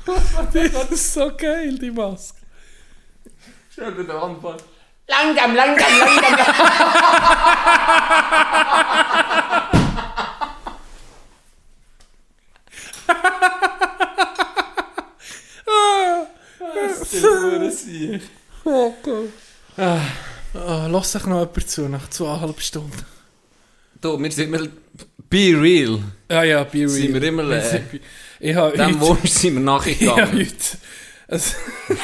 Die ist so geil, die Maske. Stell dir den Anfang. Langsam, langsam, langsam. Ah, lass sich noch jemand zu, nach zweieinhalb Stunden. Du, wir sind immer... Be real. Ja, ja, be real. Sind wir immer, äh, Ich habe Dem. Wunsch sind wir Ich habe nachgegangen. heute... Also,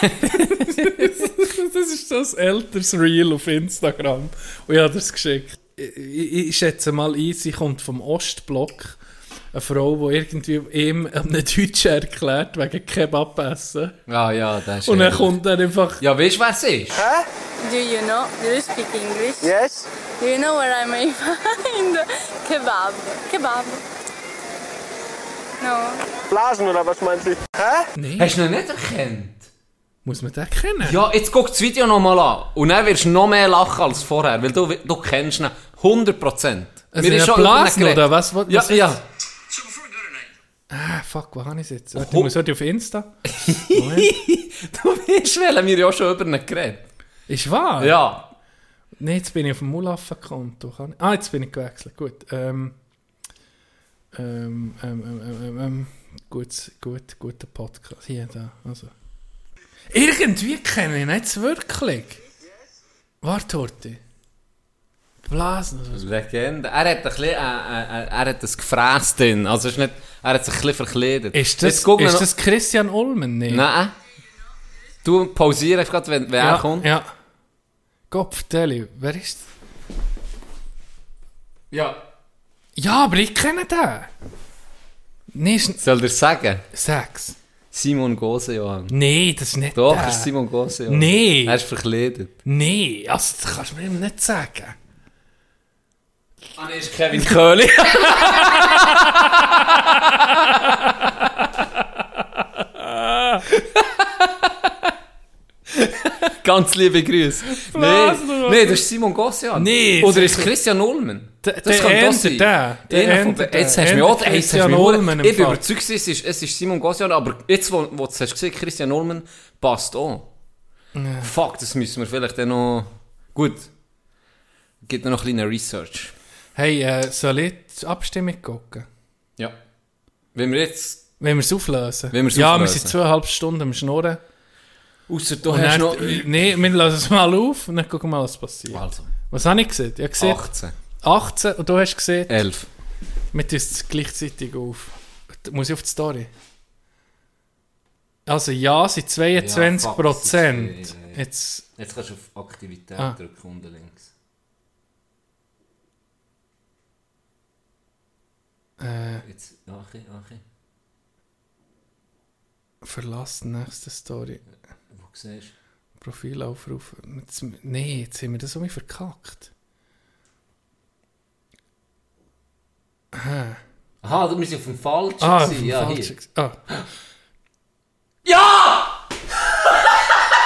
das ist so ein älteres Reel auf Instagram. Und ich habe das geschickt. Ich, ich, ich schätze mal ein, sie kommt vom Ostblock. Eine Frau, die irgendwie ihm einem Deutschen erklärt, wegen Kebab essen. Ah ja, das ist... Und dann ehrlich. kommt dann einfach... Ja, weißt du, wer es ist? Do you know? Do you speak English? Yes? Do you know where I may find kebab? Kebab. No. Blasen oder was meinst du? Hä? Nee, Hast du ihn nicht erkannt? muss man den kennen? Ja, jetzt guck das Video nochmal an. Und dann wirst du noch mehr lachen als vorher, weil du, du kennst ihn 100%. Also Wir ist schon Blasen oder geredet. was? was Ja, was ja. Ah, fuck, wo habe ich es jetzt? Warte, Oh. Ich muss heute auf Insta. Moment. Du weißt, weil wir ja auch schon über ihn geredet. Ist wahr? Ja. Nee, jetzt bin ich auf dem Mulaffen-Konto. Ah, jetzt bin ich gewechselt. Gut. Ähm, ähm, ähm, ähm, ähm, ähm, ähm, gut, gut, guter Podcast. Hier, da. Also. Irgendwie kenne ich ihn jetzt wirklich. Warte, Horti. Blasen. Also. Legende. Er hat ein bisschen, äh, äh, äh, er hat das Gefräß drin. Also ist nicht, er hat sich ein bisschen verkleidet. Ist das, ist das Christian Ulmen? Nee. Nein. Du pausierst gerade, wenn, wenn ja, er kommt. Ja. Kopfdeli, wer ist Ja. Ja, aber ich kenne den. Nee, ist Soll der sagen? Sex. Simon Gosejohann. Nee, das ist nicht Doch, der. ist Simon Gosejohann. Nee. Er ist verkleidet. Nee, also das kannst du mir nicht sagen. Ah, nee, ist Kevin Köhli. Ganz liebe Grüße. Du- nee, das ist Simon Gossian. Nee, Oder ist es Christian Ulmen? Das der auch Ende, sein. der. Der von Jetzt hast du mich auch... Jetzt hast mich Ulmen Ich bin überzeugt, es ist, es ist Simon Gossian, aber jetzt, wo, wo du es hast gesehen, Christian Ulmen, passt auch. Fuck, das müssen wir vielleicht dann noch... Gut. Gibt noch ein kleine Research. Hey, äh, soll ich die Abstimmung gucken? Ja. Wenn wir jetzt... Wenn wir es auflösen? Wenn wir's ja, wir auflösen. sind zweieinhalb Stunden am Schnurren. Ausser du Und hast dann, noch... nee, wir lösen es mal auf und dann gucken wir mal, was passiert. Also, Was habe ich gesehen? Ich habe gesehen 18. 18 und du hast gesehen, 11. wir tun es gleichzeitig auf. Muss ich auf die Story? Also ja, sind 22 fuck, Prozent. das ist, äh, Jetzt, Jetzt kannst du auf Aktivität Ah. drücken, unten links. äh, Jetzt, okay, okay. Verlass, nächste Story. Siehst Profil aufrufen. Nee, jetzt haben wir das irgendwie verkackt. Hä? Aha, wir sind auf dem Falschen. Ah, gewesen. ja, falsch. hier. Ah, Ja!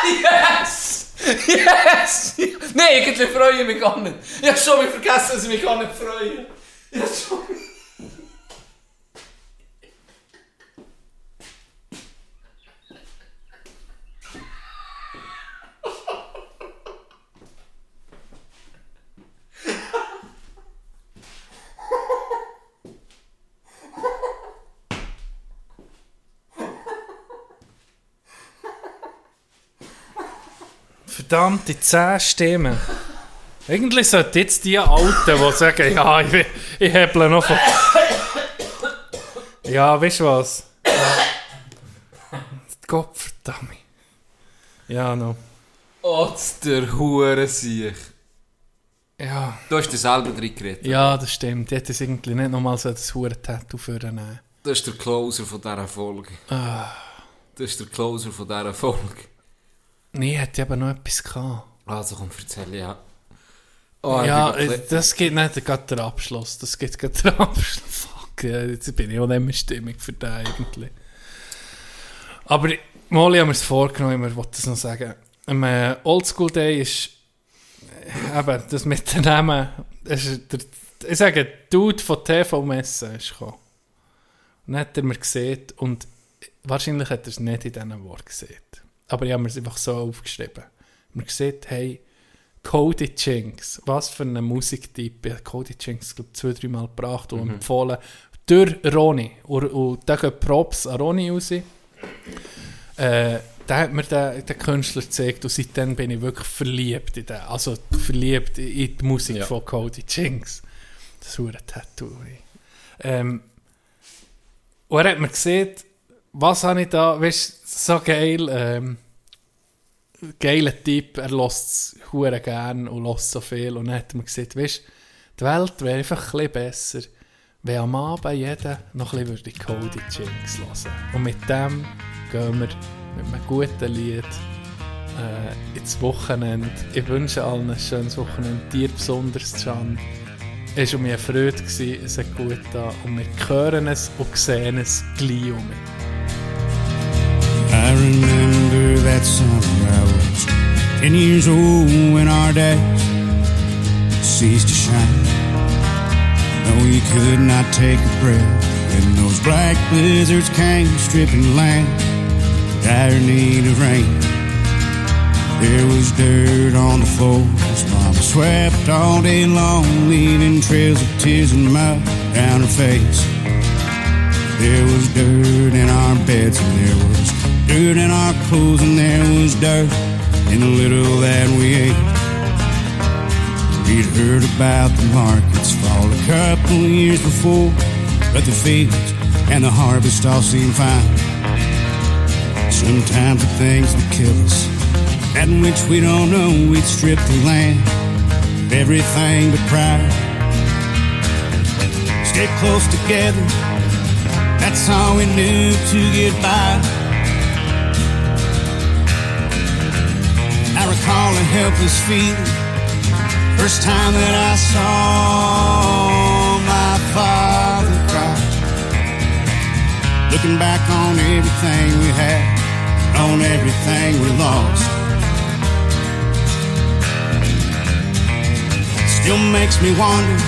yes! Yes! Nein, irgendwie freue ich mich gar nicht. Ich habe schon wieder vergessen, dass ich mich gar nicht freue. Ich habe schon... verdammte 10 Stimmen. Eigentlich sollten jetzt die Alten, die sagen, ja, ich, ich heble noch von... Ja, weißt du was? Gott verdammt. Ja, no. Oh, der Hure sich. Ja, Du hast dir selber drin geredet. ja, das stimmt. Ich hätte es irgendwie nicht nochmal so das hure Tattoo vornehmen. Das ist der Closer von dieser Folge. Ah. Das ist der Closer von dieser Folge. Nee, hätte eben noch etwas gehabt. Also komm, erzähl, ja. Oh, ja, das geht nicht gerade der Abschluss. Das geht gerade der Abschluss. Fuck, ja, jetzt bin ich auch nicht mehr stimmig für den eigentlich. Aber ich- Molly haben wir es vorgenommen, ich wollte das noch sagen. Am äh, Oldschool Day ist äh, eben das mit den Namen. ist Der, ich sage, der Dude von TV Messen ist gekommen. Und dann hat er mir gesehen und wahrscheinlich hat er es nicht in diesen Worten gesehen. Aber ich habe mir es einfach so aufgeschrieben. Man sieht, hey, Cody Jinks, was für ein Musiktyp. Ich habe Cody Jinks, glaube ich, zwei, drei Mal gebracht und empfohlen. Durch Ronny. Und, und da gehen Props an Ronny raus. Äh, der hat mir den, den Künstler gezeigt und seitdem bin ich wirklich verliebt in den. Also verliebt in die Musik Ja. von Cody Jinks. Das ist ein Tattoo. Ähm, und er hat mir gesehen, was habe ich da, weißt so geil, ähm, geiler Typ, er lässt es hure gern und lässt so viel. Und dann hat mir gesagt, weißt die Welt wäre einfach ein besser, wenn am Abend jeder noch ein bisschen würde Cody Jinks hören Und mit dem gehen wir mit einem guten Lied äh, ins Wochenende. Ich wünsche allen ein schönes Wochenende, dir besonders, Can. Es war mir eine Freude, es hat gut da und wir hören es und sehen es gleich um mich. I remember that summer I was ten years old when our days ceased to shine. No, you could not take a breath when those black blizzards came stripping land. Dire need of rain. There was dirt on the floors. Mama swept all day long, leaving trails of tears and mud down her face. There was dirt in our beds and there was dirt in our clothes and there was dirt in the little that we ate. We'd heard about the markets fall a couple years before, but the fields and the harvest all seemed fine. Sometimes the things that kill us, that which we don't know, we'd strip the land of everything but pride. Stay close together, that's all we knew to get by. I recall a helpless feeling, first time that I saw my father cry. Looking back on everything we had, on everything we lost. Still makes me wonder,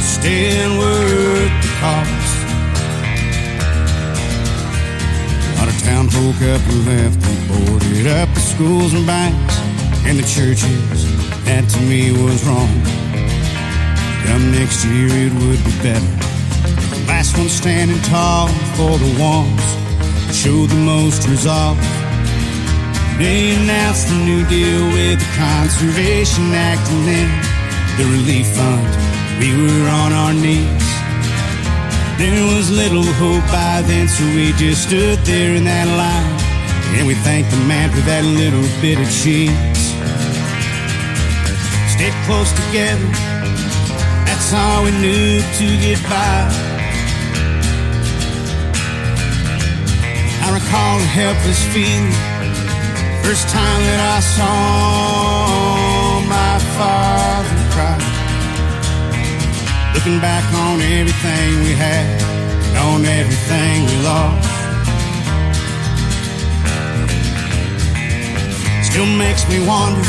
still worth the cost. Town broke up and left. They boarded up the schools and banks and the churches. That to me was wrong. Come next year it would be better. The last one standing tall for the ones that showed the most resolve. They announced the new deal with the Conservation Act and then the relief fund. We were on our knees. There was little hope by then, so we just stood there in that line. And we thanked the man for that little bit of cheese. Stayed close together, that's all we knew to get by. I recall a helpless feeling. First time that I saw my father. Looking back on everything we had, and on everything we lost. Still makes me wonder,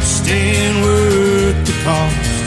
staying worth the cost.